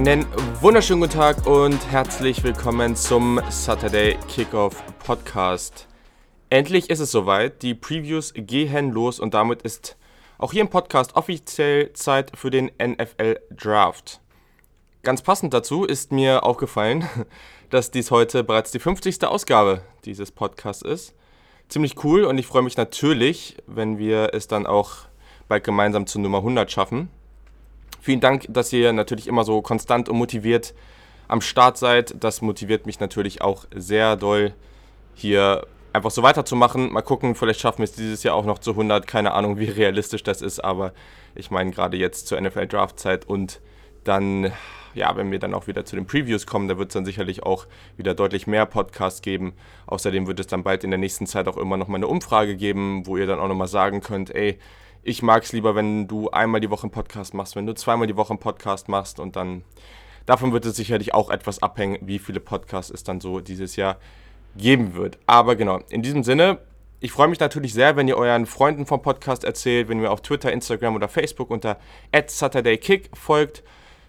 Einen wunderschönen guten Tag und herzlich willkommen zum Saturday Kickoff Podcast. Endlich ist es soweit, die Previews gehen los und damit ist auch hier im Podcast offiziell Zeit für den NFL Draft. Ganz passend dazu ist mir aufgefallen, dass dies heute bereits die 50. Ausgabe dieses Podcasts ist. Ziemlich cool und ich freue mich natürlich, wenn wir es dann auch bald gemeinsam zur Nummer 100 schaffen. Vielen Dank, dass ihr natürlich immer so konstant und motiviert am Start seid. Das motiviert mich natürlich auch sehr doll, hier einfach so weiterzumachen. Mal gucken, vielleicht schaffen wir es dieses Jahr auch noch zu 100. Keine Ahnung, wie realistisch das ist, aber ich meine gerade jetzt zur NFL Draftzeit und dann, ja, wenn wir dann auch wieder zu den Previews kommen, da wird es dann sicherlich auch wieder deutlich mehr Podcasts geben. Außerdem wird es dann bald in der nächsten Zeit auch immer noch mal eine Umfrage geben, wo ihr dann auch noch mal sagen könnt, ey, ich mag es lieber, wenn du einmal die Woche einen Podcast machst, wenn du zweimal die Woche einen Podcast machst und dann davon wird es sicherlich auch etwas abhängen, wie viele Podcasts es dann so dieses Jahr geben wird. Aber genau, in diesem Sinne, ich freue mich natürlich sehr, wenn ihr euren Freunden vom Podcast erzählt, wenn ihr mir auf Twitter, Instagram oder Facebook unter @SaturdayKick folgt.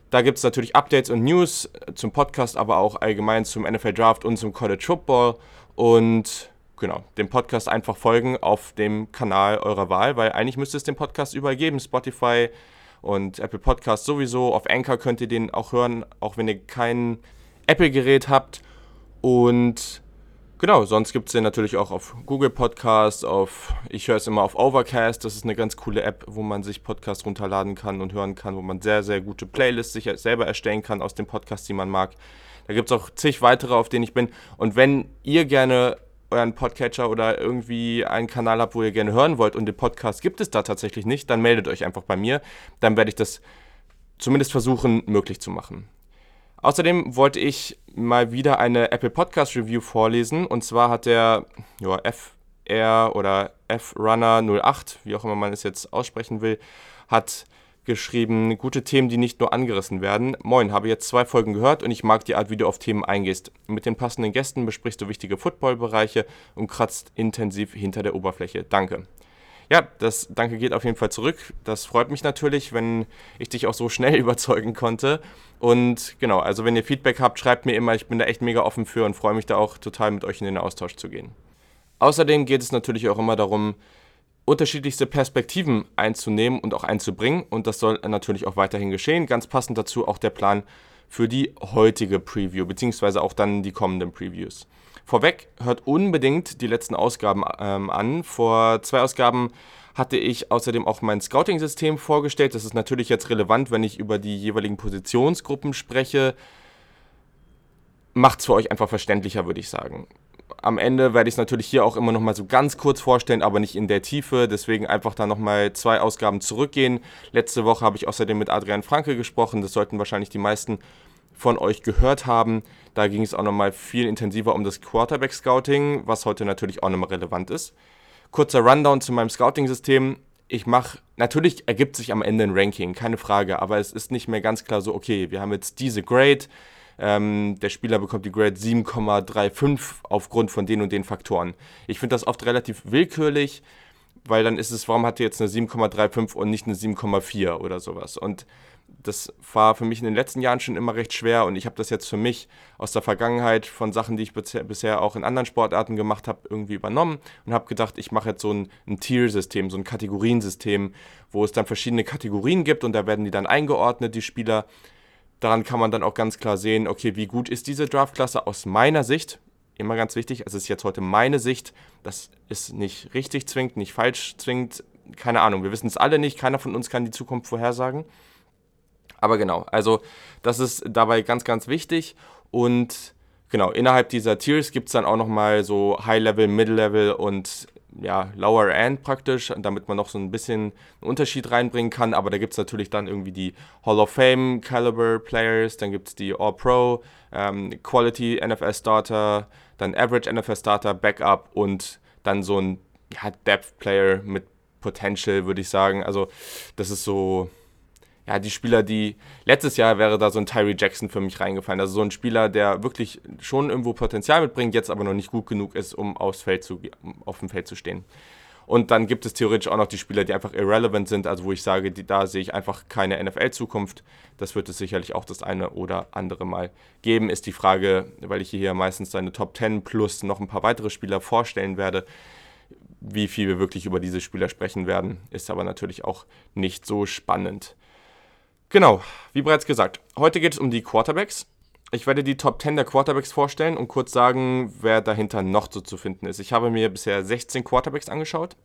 Da gibt es natürlich Updates und News zum Podcast, aber auch allgemein zum NFL Draft und zum College Football. Und genau, dem Podcast einfach folgen auf dem Kanal eurer Wahl, weil eigentlich müsste es den Podcast überall geben. Spotify und Apple Podcast sowieso. Auf Anchor könnt ihr den auch hören, auch wenn ihr kein Apple-Gerät habt. Und genau, sonst gibt es den natürlich auch auf Google Podcast, auf, ich höre es immer auf Overcast. Das ist eine ganz coole App, wo man sich Podcasts runterladen kann und hören kann, wo man sehr, sehr gute Playlists sich selber erstellen kann aus den Podcasts, die man mag. Da gibt es auch zig weitere, auf denen ich bin. Und wenn ihr gerne euren Podcatcher oder irgendwie einen Kanal habt, wo ihr gerne hören wollt und den Podcast gibt es da tatsächlich nicht, dann meldet euch einfach bei mir. Dann werde ich das zumindest versuchen, möglich zu machen. Außerdem wollte ich mal wieder eine Apple Podcast Review vorlesen. Und zwar hat der ja, FR oder F-Runner 08, wie auch immer man es jetzt aussprechen will, hat geschrieben, gute Themen, die nicht nur angerissen werden. Moin, habe jetzt zwei Folgen gehört und ich mag die Art, wie du auf Themen eingehst. Mit den passenden Gästen besprichst du wichtige Footballbereiche und kratzt intensiv hinter der Oberfläche. Danke. Ja, das Danke geht auf jeden Fall zurück. Das freut mich natürlich, wenn ich dich auch so schnell überzeugen konnte. Und genau, also wenn ihr Feedback habt, schreibt mir immer. Ich bin da echt mega offen für und freue mich da auch total mit euch in den Austausch zu gehen. Außerdem geht es natürlich auch immer darum, unterschiedlichste Perspektiven einzunehmen und auch einzubringen. Und das soll natürlich auch weiterhin geschehen. Ganz passend dazu auch der Plan für die heutige Preview, beziehungsweise auch dann die kommenden Previews. Vorweg, hört unbedingt die letzten Ausgaben ähm, an. Vor zwei Ausgaben hatte ich außerdem auch mein Scouting-System vorgestellt. Das ist natürlich jetzt relevant, wenn ich über die jeweiligen Positionsgruppen spreche. Macht es für euch einfach verständlicher, würde ich sagen am Ende werde ich es natürlich hier auch immer noch mal so ganz kurz vorstellen, aber nicht in der Tiefe. Deswegen einfach da noch mal zwei Ausgaben zurückgehen. Letzte Woche habe ich außerdem mit Adrian Franke gesprochen. Das sollten wahrscheinlich die meisten von euch gehört haben. Da ging es auch noch mal viel intensiver um das Quarterback-Scouting, was heute natürlich auch noch mal relevant ist. Kurzer Rundown zu meinem Scouting-System. Ich mache, natürlich ergibt sich am Ende ein Ranking, keine Frage, aber es ist nicht mehr ganz klar so, okay, wir haben jetzt diese Grade, ähm, der Spieler bekommt die Grade 7,35 aufgrund von den und den Faktoren. Ich finde das oft relativ willkürlich, weil dann ist es, warum hat er jetzt eine 7,35 und nicht eine 7,4 oder sowas? Und das war für mich in den letzten Jahren schon immer recht schwer und ich habe das jetzt für mich aus der Vergangenheit von Sachen, die ich bisher auch in anderen Sportarten gemacht habe, irgendwie übernommen und habe gedacht, ich mache jetzt so ein, ein Tier-System, so ein Kategoriensystem, wo es dann verschiedene Kategorien gibt und da werden die dann eingeordnet, die Spieler Daran kann man dann auch ganz klar sehen, okay, wie gut ist diese Draftklasse aus meiner Sicht. Immer ganz wichtig, es ist jetzt heute meine Sicht, das ist nicht richtig zwingend, nicht falsch zwingend, keine Ahnung, wir wissen es alle nicht, keiner von uns kann die Zukunft vorhersagen. Aber genau, also das ist dabei ganz, ganz wichtig und genau, innerhalb dieser Tiers gibt es dann auch nochmal so High-Level, Mid-Level und ja, Lower End praktisch, damit man noch so ein bisschen einen Unterschied reinbringen kann. Aber da gibt es natürlich dann irgendwie die Hall of Fame Caliber Players, dann gibt es die All-Pro, ähm, Quality NFL Starter, dann Average NFL Starter, Backup und dann so ein ja, Depth Player mit Potential, würde ich sagen. Also, das ist so ja, die Spieler, die letztes Jahr wäre da so ein Tyree Jackson für mich reingefallen. Also so ein Spieler, der wirklich schon irgendwo Potenzial mitbringt, jetzt aber noch nicht gut genug ist, um aufs Feld zu, auf dem Feld zu stehen. Und dann gibt es theoretisch auch noch die Spieler, die einfach irrelevant sind, also wo ich sage, die, da sehe ich einfach keine NFL-Zukunft. Das wird es sicherlich auch das eine oder andere Mal geben. Ist die Frage, weil ich hier meistens eine Top 10 plus noch ein paar weitere Spieler vorstellen werde, wie viel wir wirklich über diese Spieler sprechen werden, ist aber natürlich auch nicht so spannend. Genau, wie bereits gesagt, heute geht es um die Quarterbacks. Ich werde die Top 10 der Quarterbacks vorstellen und kurz sagen, wer dahinter noch so zu finden ist. Ich habe mir bisher 16 Quarterbacks angeschaut.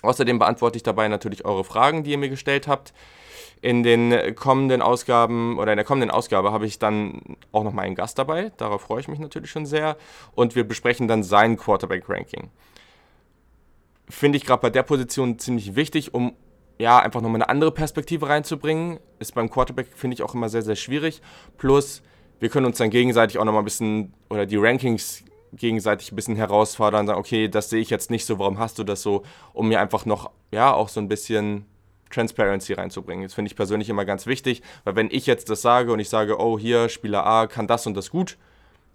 Außerdem beantworte ich dabei natürlich eure Fragen, die ihr mir gestellt habt. In den kommenden Ausgaben oder in der kommenden Ausgabe habe ich dann auch noch mal einen Gast dabei. Darauf freue ich mich natürlich schon sehr. Und wir besprechen dann sein Quarterback-Ranking. Finde ich gerade bei der Position ziemlich wichtig, um ja, einfach nochmal eine andere Perspektive reinzubringen. Ist beim Quarterback, finde ich, auch immer sehr, sehr schwierig. Plus, wir können uns dann gegenseitig auch nochmal ein bisschen, oder die Rankings gegenseitig ein bisschen herausfordern, sagen, okay, das sehe ich jetzt nicht so, warum hast du das so, um mir einfach noch, ja, auch so ein bisschen Transparency reinzubringen. Das finde ich persönlich immer ganz wichtig, weil wenn ich jetzt das sage und ich sage, oh, hier, Spieler A kann das und das gut,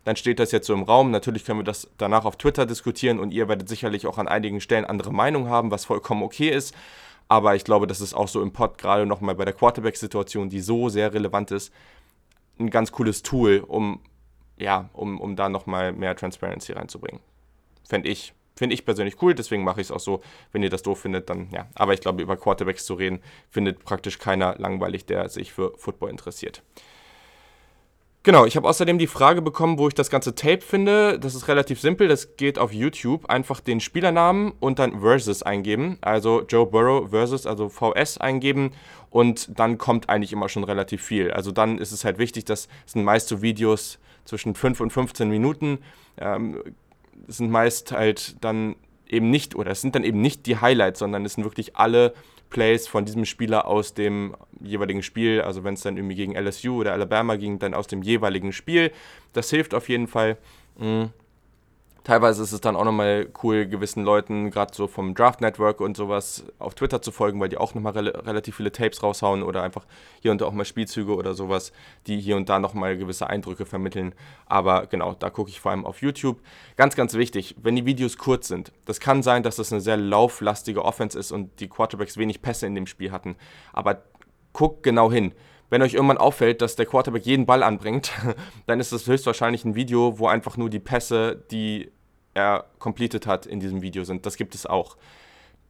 dann steht das jetzt so im Raum. Natürlich können wir das danach auf Twitter diskutieren und ihr werdet sicherlich auch an einigen Stellen andere Meinungen haben, was vollkommen okay ist. Aber ich glaube, das ist auch so im Pod, gerade nochmal bei der Quarterback-Situation, die so sehr relevant ist, ein ganz cooles Tool, um, ja, um, um da nochmal mehr Transparency reinzubringen. Fände ich. Finde ich persönlich cool, deswegen mache ich es auch so. Wenn ihr das doof findet, dann ja. Aber ich glaube, über Quarterbacks zu reden, findet praktisch keiner langweilig, der sich für Football interessiert. Genau, ich habe außerdem die Frage bekommen, wo ich das ganze Tape finde. Das ist relativ simpel, das geht auf YouTube. Einfach den Spielernamen und dann Versus eingeben. Also Joe Burrow Versus, also VS eingeben und dann kommt eigentlich immer schon relativ viel. Also dann ist es halt wichtig, dass es sind meist so Videos zwischen 5 und 15 Minuten. Ähm, sind meist halt dann eben nicht, oder es sind dann eben nicht die Highlights, sondern es sind wirklich alle Plays von diesem Spieler aus dem jeweiligen Spiel. Also wenn es dann irgendwie gegen LSU oder Alabama ging, dann aus dem jeweiligen Spiel. Das hilft auf jeden Fall. Mhm. Teilweise ist es dann auch nochmal cool, gewissen Leuten, gerade so vom Draft Network und sowas, auf Twitter zu folgen, weil die auch nochmal re relativ viele Tapes raushauen oder einfach hier und da auch mal Spielzüge oder sowas, die hier und da nochmal gewisse Eindrücke vermitteln. Aber genau, da gucke ich vor allem auf YouTube. Ganz, ganz wichtig, wenn die Videos kurz sind, das kann sein, dass das eine sehr lauflastige Offense ist und die Quarterbacks wenig Pässe in dem Spiel hatten. Aber guckt genau hin wenn euch irgendwann auffällt, dass der Quarterback jeden Ball anbringt, dann ist das höchstwahrscheinlich ein Video, wo einfach nur die Pässe, die er completed hat in diesem Video sind. Das gibt es auch.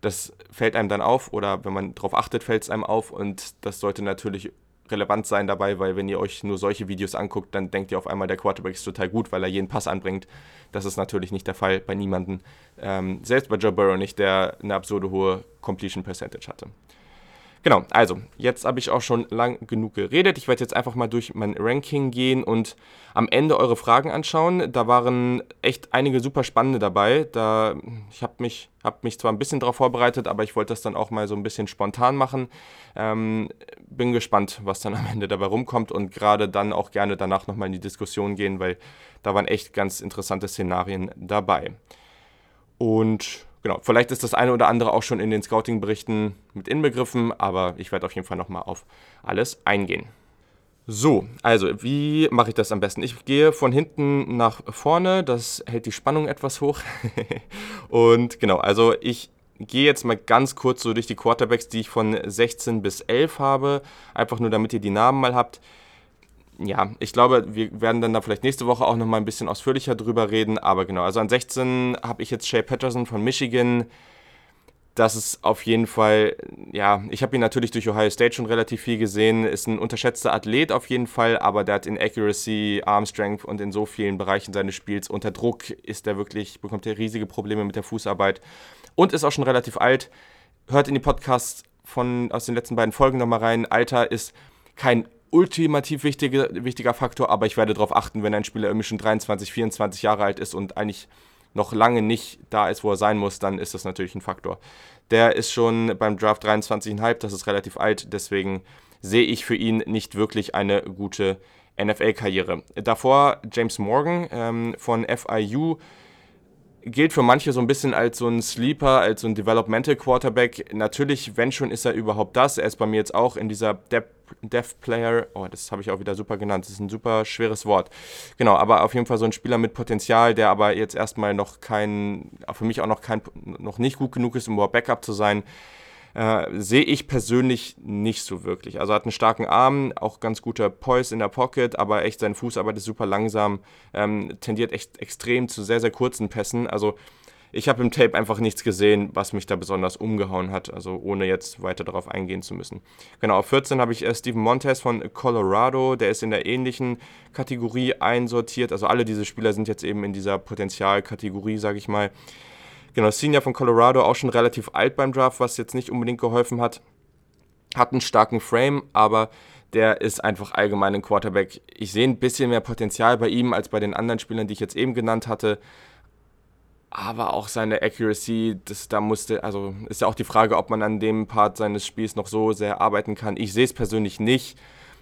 Das fällt einem dann auf oder wenn man darauf achtet, fällt es einem auf und das sollte natürlich relevant sein dabei, weil wenn ihr euch nur solche Videos anguckt, dann denkt ihr auf einmal, der Quarterback ist total gut, weil er jeden Pass anbringt. Das ist natürlich nicht der Fall bei niemandem. Ähm, selbst bei Joe Burrow nicht, der eine absurde hohe Completion Percentage hatte. Genau, also jetzt habe ich auch schon lang genug geredet. Ich werde jetzt einfach mal durch mein Ranking gehen und am Ende eure Fragen anschauen. Da waren echt einige super spannende dabei. Da, ich habe mich, hab mich zwar ein bisschen darauf vorbereitet, aber ich wollte das dann auch mal so ein bisschen spontan machen. Ähm, bin gespannt, was dann am Ende dabei rumkommt und gerade dann auch gerne danach nochmal in die Diskussion gehen, weil da waren echt ganz interessante Szenarien dabei. Und genau, vielleicht ist das eine oder andere auch schon in den Scouting-Berichten mit inbegriffen, aber ich werde auf jeden Fall nochmal auf alles eingehen. So, also wie mache ich das am besten? Ich gehe von hinten nach vorne, das hält die Spannung etwas hoch. Und genau, also ich gehe jetzt mal ganz kurz so durch die Quarterbacks, die ich von 16 bis 11 habe, einfach nur damit ihr die Namen mal habt ja, ich glaube, wir werden dann da vielleicht nächste Woche auch nochmal ein bisschen ausführlicher drüber reden. Aber genau, also an 16 habe ich jetzt Shay Patterson von Michigan. Das ist auf jeden Fall, ja, ich habe ihn natürlich durch Ohio State schon relativ viel gesehen. Ist ein unterschätzter Athlet auf jeden Fall, aber der hat in Accuracy, Arm Strength und in so vielen Bereichen seines Spiels unter Druck ist er wirklich, bekommt er riesige Probleme mit der Fußarbeit und ist auch schon relativ alt. Hört in die Podcasts von, aus den letzten beiden Folgen nochmal rein. Alter ist kein ultimativ wichtige, wichtiger Faktor, aber ich werde darauf achten, wenn ein Spieler irgendwie schon 23, 24 Jahre alt ist und eigentlich noch lange nicht da ist, wo er sein muss, dann ist das natürlich ein Faktor. Der ist schon beim Draft 23,5, das ist relativ alt, deswegen sehe ich für ihn nicht wirklich eine gute NFL-Karriere. Davor James Morgan ähm, von FIU gilt für manche so ein bisschen als so ein Sleeper, als so ein Developmental Quarterback. Natürlich, wenn schon, ist er überhaupt das. Er ist bei mir jetzt auch in dieser Depth, Depth Player. Oh, das habe ich auch wieder super genannt. Das ist ein super schweres Wort. Genau, aber auf jeden Fall so ein Spieler mit Potenzial, der aber jetzt erstmal noch kein, für mich auch noch kein, noch nicht gut genug ist, um überhaupt Backup zu sein. Äh, sehe ich persönlich nicht so wirklich. Also hat einen starken Arm, auch ganz guter Poise in der Pocket, aber echt seine Fußarbeit ist super langsam, ähm, tendiert echt extrem zu sehr, sehr kurzen Pässen. Also ich habe im Tape einfach nichts gesehen, was mich da besonders umgehauen hat, also ohne jetzt weiter darauf eingehen zu müssen. Genau, auf 14 habe ich äh, Steven Montez von Colorado, der ist in der ähnlichen Kategorie einsortiert. Also alle diese Spieler sind jetzt eben in dieser Potenzialkategorie, sage ich mal. Genau, Senior von Colorado, auch schon relativ alt beim Draft, was jetzt nicht unbedingt geholfen hat. Hat einen starken Frame, aber der ist einfach allgemein ein Quarterback. Ich sehe ein bisschen mehr Potenzial bei ihm als bei den anderen Spielern, die ich jetzt eben genannt hatte. Aber auch seine Accuracy, das, da musste, also ist ja auch die Frage, ob man an dem Part seines Spiels noch so sehr arbeiten kann. Ich sehe es persönlich nicht.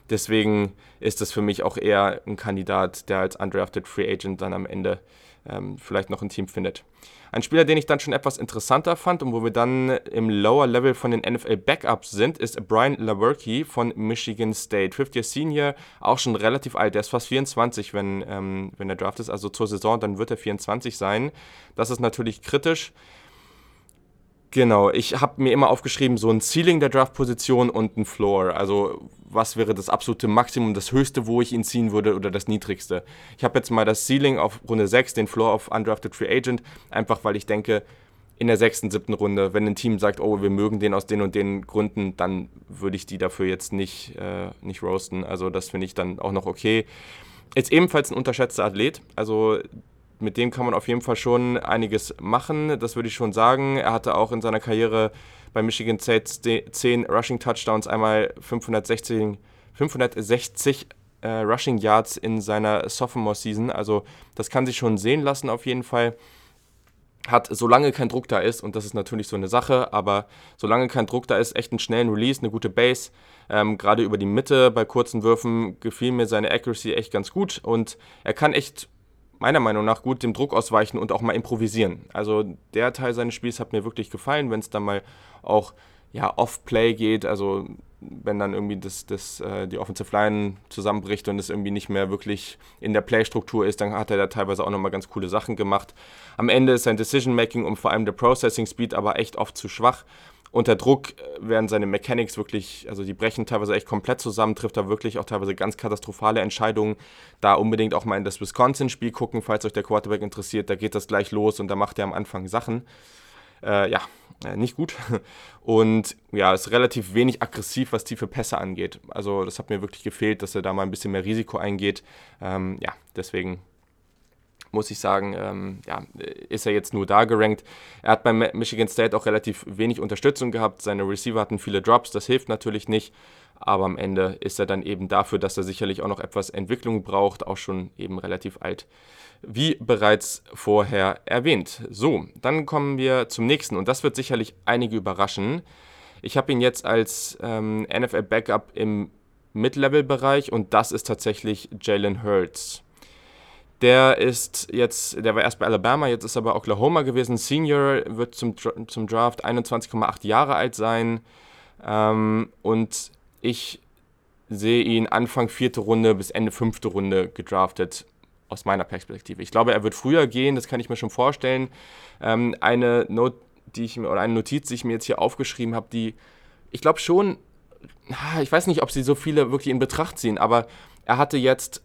Deswegen ist das für mich auch eher ein Kandidat, der als undrafted Free Agent dann am Ende ähm, vielleicht noch ein Team findet. Ein Spieler, den ich dann schon etwas interessanter fand und wo wir dann im Lower Level von den NFL Backups sind, ist Brian Lawerke von Michigan State. 50 Senior, auch schon relativ alt. Der ist fast 24, wenn, ähm, wenn der Draft ist. Also zur Saison, dann wird er 24 sein. Das ist natürlich kritisch. Genau, ich habe mir immer aufgeschrieben, so ein Ceiling der Draft-Position und ein Floor. Also was wäre das absolute Maximum, das höchste, wo ich ihn ziehen würde oder das niedrigste. Ich habe jetzt mal das Ceiling auf Runde 6, den Floor auf Undrafted Free Agent, einfach weil ich denke, in der sechsten, siebten Runde, wenn ein Team sagt, oh, wir mögen den aus den und den Gründen, dann würde ich die dafür jetzt nicht, äh, nicht roasten. Also das finde ich dann auch noch okay. Ist ebenfalls ein unterschätzter Athlet. Also mit dem kann man auf jeden Fall schon einiges machen, das würde ich schon sagen. Er hatte auch in seiner Karriere bei Michigan State 10 Rushing Touchdowns, einmal 560, 560 äh, Rushing Yards in seiner Sophomore Season. Also das kann sich schon sehen lassen auf jeden Fall. Hat, solange kein Druck da ist, und das ist natürlich so eine Sache, aber solange kein Druck da ist, echt einen schnellen Release, eine gute Base. Ähm, Gerade über die Mitte bei kurzen Würfen gefiel mir seine Accuracy echt ganz gut und er kann echt meiner Meinung nach gut dem Druck ausweichen und auch mal improvisieren. Also der Teil seines Spiels hat mir wirklich gefallen, wenn es dann mal auch ja, Off-Play geht, also wenn dann irgendwie das, das, äh, die Offensive Line zusammenbricht und es irgendwie nicht mehr wirklich in der Play-Struktur ist, dann hat er da teilweise auch nochmal ganz coole Sachen gemacht. Am Ende ist sein Decision-Making und vor allem der Processing-Speed aber echt oft zu schwach unter Druck äh, werden seine Mechanics wirklich, also die brechen teilweise echt komplett zusammen, trifft da wirklich auch teilweise ganz katastrophale Entscheidungen. Da unbedingt auch mal in das Wisconsin-Spiel gucken, falls euch der Quarterback interessiert. Da geht das gleich los und da macht er am Anfang Sachen. Äh, ja, äh, nicht gut. Und ja, ist relativ wenig aggressiv, was tiefe Pässe angeht. Also das hat mir wirklich gefehlt, dass er da mal ein bisschen mehr Risiko eingeht. Ähm, ja, deswegen muss ich sagen, ähm, ja, ist er jetzt nur da gerankt. Er hat beim Michigan State auch relativ wenig Unterstützung gehabt. Seine Receiver hatten viele Drops, das hilft natürlich nicht. Aber am Ende ist er dann eben dafür, dass er sicherlich auch noch etwas Entwicklung braucht, auch schon eben relativ alt. Wie bereits vorher erwähnt. So, dann kommen wir zum nächsten und das wird sicherlich einige überraschen. Ich habe ihn jetzt als ähm, NFL-Backup im Mid-Level-Bereich und das ist tatsächlich Jalen Hurts. Der ist jetzt, der war erst bei Alabama, jetzt ist er bei Oklahoma gewesen. Senior wird zum, zum Draft 21,8 Jahre alt sein. Ähm, und ich sehe ihn Anfang vierte Runde bis Ende fünfte Runde gedraftet, aus meiner Perspektive. Ich glaube, er wird früher gehen, das kann ich mir schon vorstellen. Ähm, eine Note, die ich mir, oder eine Notiz, die ich mir jetzt hier aufgeschrieben habe, die ich glaube schon, ich weiß nicht, ob sie so viele wirklich in Betracht ziehen, aber er hatte jetzt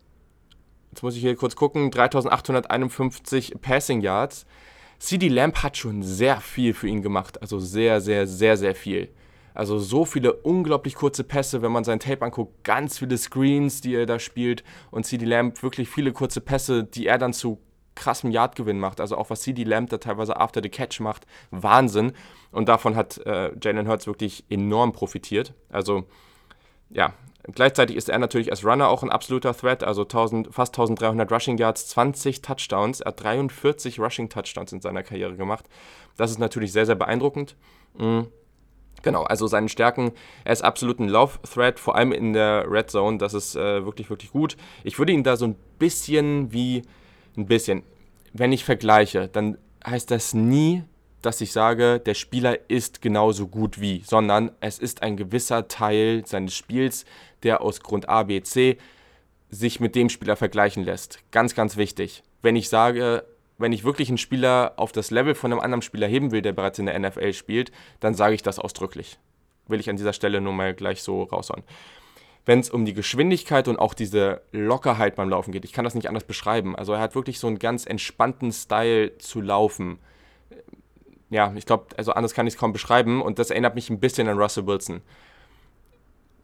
jetzt muss ich hier kurz gucken, 3851 Passing Yards. CD Lamp hat schon sehr viel für ihn gemacht, also sehr, sehr, sehr, sehr viel. Also so viele unglaublich kurze Pässe, wenn man sein Tape anguckt, ganz viele Screens, die er da spielt und CD Lamp wirklich viele kurze Pässe, die er dann zu krassem Yardgewinn macht. Also auch was CD Lamp da teilweise after the catch macht, Wahnsinn. Und davon hat äh, Jalen Hurts wirklich enorm profitiert. Also ja, Gleichzeitig ist er natürlich als Runner auch ein absoluter Threat, also 1000, fast 1300 Rushing Yards, 20 Touchdowns. Er hat 43 Rushing Touchdowns in seiner Karriere gemacht. Das ist natürlich sehr, sehr beeindruckend. Mhm. Genau, also seine Stärken, er ist absolut ein Love-Threat, vor allem in der Red Zone, das ist äh, wirklich, wirklich gut. Ich würde ihn da so ein bisschen wie, ein bisschen, wenn ich vergleiche, dann heißt das nie, dass ich sage, der Spieler ist genauso gut wie, sondern es ist ein gewisser Teil seines Spiels, der aus Grund A, B, C sich mit dem Spieler vergleichen lässt. Ganz, ganz wichtig. Wenn ich sage, wenn ich wirklich einen Spieler auf das Level von einem anderen Spieler heben will, der bereits in der NFL spielt, dann sage ich das ausdrücklich. Will ich an dieser Stelle nur mal gleich so raushauen. Wenn es um die Geschwindigkeit und auch diese Lockerheit beim Laufen geht, ich kann das nicht anders beschreiben. Also er hat wirklich so einen ganz entspannten Style zu laufen. Ja, ich glaube, also anders kann ich es kaum beschreiben und das erinnert mich ein bisschen an Russell Wilson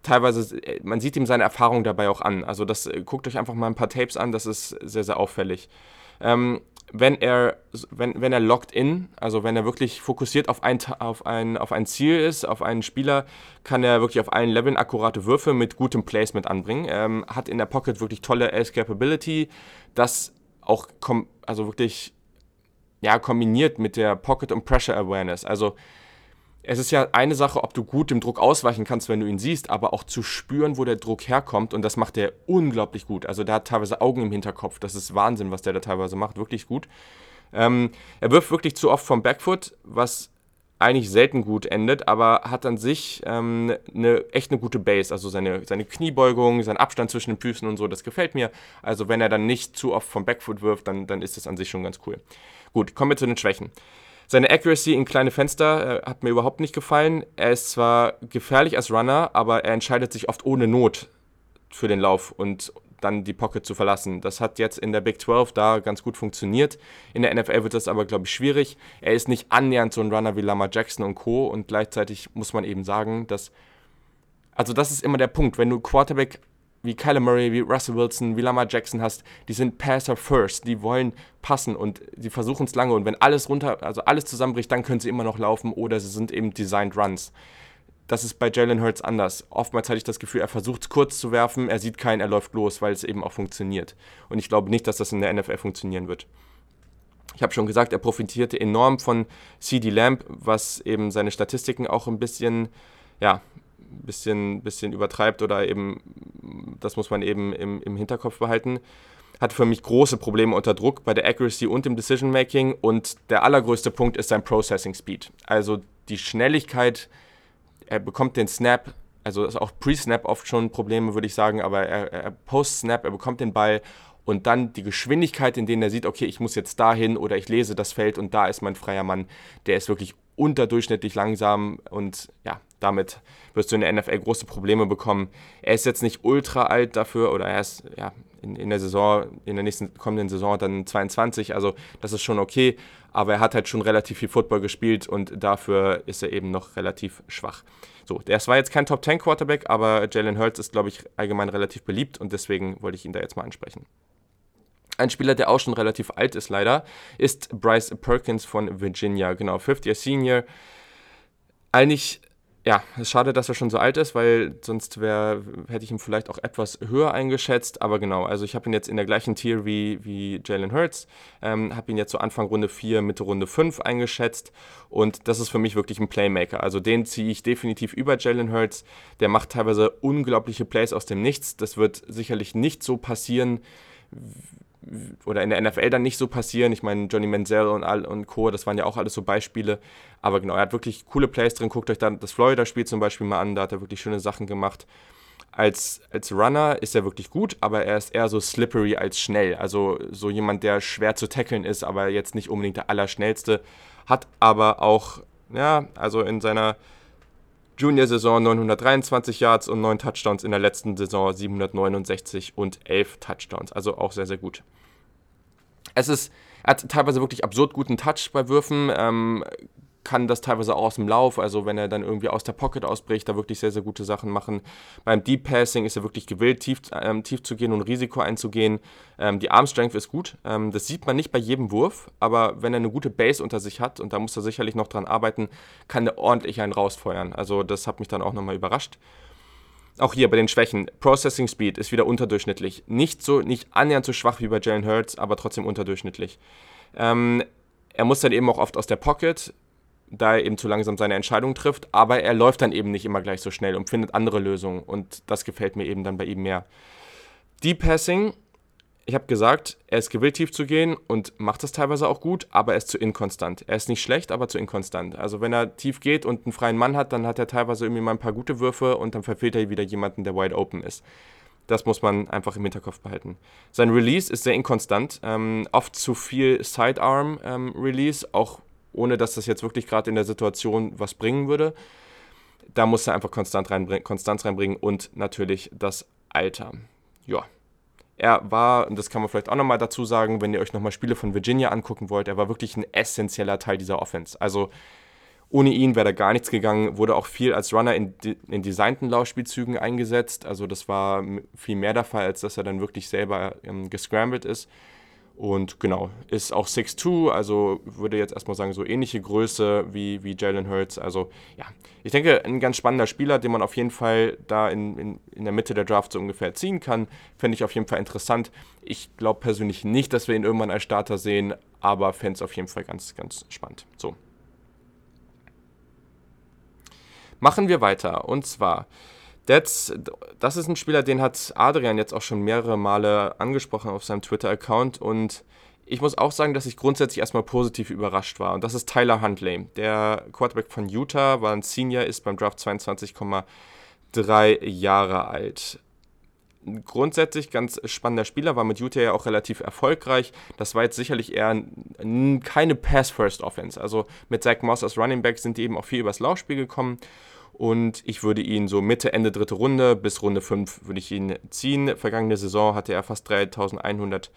teilweise, äh, man sieht ihm seine Erfahrung dabei auch an. Also das äh, guckt euch einfach mal ein paar Tapes an, das ist sehr, sehr auffällig. Ähm, wenn er, wenn, wenn er locked in, also wenn er wirklich fokussiert auf ein, auf, ein, auf ein Ziel ist, auf einen Spieler, kann er wirklich auf allen Leveln akkurate Würfe mit gutem Placement anbringen. Ähm, hat in der Pocket wirklich tolle Escapability, das auch also wirklich ja, kombiniert mit der Pocket und Pressure Awareness. Also es ist ja eine Sache, ob du gut dem Druck ausweichen kannst, wenn du ihn siehst, aber auch zu spüren, wo der Druck herkommt. Und das macht er unglaublich gut. Also der hat teilweise Augen im Hinterkopf. Das ist Wahnsinn, was der da teilweise macht. Wirklich gut. Ähm, er wirft wirklich zu oft vom Backfoot, was eigentlich selten gut endet, aber hat an sich ähm, eine, echt eine gute Base. Also seine, seine Kniebeugung, sein Abstand zwischen den Füßen und so, das gefällt mir. Also wenn er dann nicht zu oft vom Backfoot wirft, dann, dann ist das an sich schon ganz cool. Gut, kommen wir zu den Schwächen. Seine Accuracy in kleine Fenster äh, hat mir überhaupt nicht gefallen. Er ist zwar gefährlich als Runner, aber er entscheidet sich oft ohne Not für den Lauf und dann die Pocket zu verlassen. Das hat jetzt in der Big 12 da ganz gut funktioniert. In der NFL wird das aber, glaube ich, schwierig. Er ist nicht annähernd so ein Runner wie Lamar Jackson und Co. Und gleichzeitig muss man eben sagen, dass. Also, das ist immer der Punkt. Wenn du Quarterback wie Kyler Murray, wie Russell Wilson, wie Lamar Jackson hast, die sind Passer first, die wollen passen und die versuchen es lange und wenn alles runter, also alles zusammenbricht, dann können sie immer noch laufen oder sie sind eben designed Runs. Das ist bei Jalen Hurts anders. Oftmals hatte ich das Gefühl, er versucht es kurz zu werfen, er sieht keinen, er läuft los, weil es eben auch funktioniert. Und ich glaube nicht, dass das in der NFL funktionieren wird. Ich habe schon gesagt, er profitierte enorm von CD Lamb, was eben seine Statistiken auch ein bisschen ja, bisschen, bisschen übertreibt oder eben, das muss man eben im, im Hinterkopf behalten. Hat für mich große Probleme unter Druck bei der Accuracy und dem Decision Making und der allergrößte Punkt ist sein Processing Speed. Also die Schnelligkeit, er bekommt den Snap, also ist auch Pre-Snap oft schon Probleme, würde ich sagen, aber er, er Post-Snap, er bekommt den Ball und dann die Geschwindigkeit, in der er sieht, okay, ich muss jetzt dahin oder ich lese das Feld und da ist mein freier Mann, der ist wirklich unterdurchschnittlich langsam und ja, damit wirst du in der NFL große Probleme bekommen. Er ist jetzt nicht ultra alt dafür oder er ist ja in, in der Saison, in der nächsten kommenden Saison dann 22, also das ist schon okay, aber er hat halt schon relativ viel Football gespielt und dafür ist er eben noch relativ schwach. So, das war jetzt kein Top 10 Quarterback, aber Jalen Hurts ist, glaube ich, allgemein relativ beliebt und deswegen wollte ich ihn da jetzt mal ansprechen. Ein Spieler, der auch schon relativ alt ist, leider, ist Bryce Perkins von Virginia. Genau, Fifth Year Senior. Eigentlich, ja, es ist schade, dass er schon so alt ist, weil sonst wär, hätte ich ihn vielleicht auch etwas höher eingeschätzt. Aber genau, also ich habe ihn jetzt in der gleichen Tier wie, wie Jalen Hurts. Ähm, habe ihn jetzt so Anfang Runde 4, Mitte Runde 5 eingeschätzt. Und das ist für mich wirklich ein Playmaker. Also den ziehe ich definitiv über Jalen Hurts. Der macht teilweise unglaubliche Plays aus dem Nichts. Das wird sicherlich nicht so passieren oder in der NFL dann nicht so passieren. Ich meine, Johnny Manziel und, und Co., das waren ja auch alles so Beispiele. Aber genau, er hat wirklich coole Plays drin. Guckt euch dann das Florida-Spiel zum Beispiel mal an, da hat er wirklich schöne Sachen gemacht. Als, als Runner ist er wirklich gut, aber er ist eher so slippery als schnell. Also so jemand, der schwer zu tackeln ist, aber jetzt nicht unbedingt der Allerschnellste. Hat aber auch, ja, also in seiner Junior-Saison 923 Yards und 9 Touchdowns, in der letzten Saison 769 und 11 Touchdowns. Also auch sehr, sehr gut. Es ist, er hat teilweise wirklich absurd guten Touch bei Würfen, ähm, kann das teilweise auch aus dem Lauf, also wenn er dann irgendwie aus der Pocket ausbricht, da wirklich sehr, sehr gute Sachen machen. Beim Deep Passing ist er wirklich gewillt, tief, ähm, tief zu gehen und Risiko einzugehen. Ähm, die Arm Strength ist gut. Ähm, das sieht man nicht bei jedem Wurf, aber wenn er eine gute Base unter sich hat, und da muss er sicherlich noch dran arbeiten, kann er ordentlich einen rausfeuern. Also das hat mich dann auch nochmal überrascht. Auch hier bei den Schwächen. Processing Speed ist wieder unterdurchschnittlich. Nicht so, nicht annähernd so schwach wie bei Jalen Hurts, aber trotzdem unterdurchschnittlich. Ähm, er muss dann eben auch oft aus der Pocket da er eben zu langsam seine Entscheidung trifft, aber er läuft dann eben nicht immer gleich so schnell und findet andere Lösungen und das gefällt mir eben dann bei ihm mehr. Deep Passing, ich habe gesagt, er ist gewillt tief zu gehen und macht das teilweise auch gut, aber er ist zu inkonstant. Er ist nicht schlecht, aber zu inkonstant. Also wenn er tief geht und einen freien Mann hat, dann hat er teilweise irgendwie mal ein paar gute Würfe und dann verfehlt er wieder jemanden, der wide open ist. Das muss man einfach im Hinterkopf behalten. Sein Release ist sehr inkonstant, ähm, oft zu viel Sidearm-Release, ähm, auch ohne dass das jetzt wirklich gerade in der Situation was bringen würde. Da muss er einfach Konstant reinbring Konstanz reinbringen und natürlich das Alter. Ja, er war, und das kann man vielleicht auch nochmal dazu sagen, wenn ihr euch nochmal Spiele von Virginia angucken wollt, er war wirklich ein essentieller Teil dieser Offense. Also ohne ihn wäre da gar nichts gegangen, wurde auch viel als Runner in, in designten Laufspielzügen eingesetzt. Also das war viel mehr der Fall, als dass er dann wirklich selber ähm, gescrambled ist. Und genau, ist auch 6'2, also würde jetzt erstmal sagen, so ähnliche Größe wie, wie Jalen Hurts. Also ja, ich denke, ein ganz spannender Spieler, den man auf jeden Fall da in, in, in der Mitte der Draft so ungefähr ziehen kann. Fände ich auf jeden Fall interessant. Ich glaube persönlich nicht, dass wir ihn irgendwann als Starter sehen, aber fände es auf jeden Fall ganz, ganz spannend. So. Machen wir weiter. Und zwar das, das ist ein Spieler, den hat Adrian jetzt auch schon mehrere Male angesprochen auf seinem Twitter-Account und ich muss auch sagen, dass ich grundsätzlich erstmal positiv überrascht war. Und das ist Tyler Huntley. Der Quarterback von Utah war ein Senior, ist beim Draft 22,3 Jahre alt. Grundsätzlich ganz spannender Spieler, war mit Utah ja auch relativ erfolgreich. Das war jetzt sicherlich eher keine Pass-First-Offense. Also mit Zach Moss als Running Back sind die eben auch viel übers Laufspiel gekommen und ich würde ihn so Mitte, Ende dritte Runde bis Runde 5 würde ich ihn ziehen. Vergangene Saison hatte er fast 3100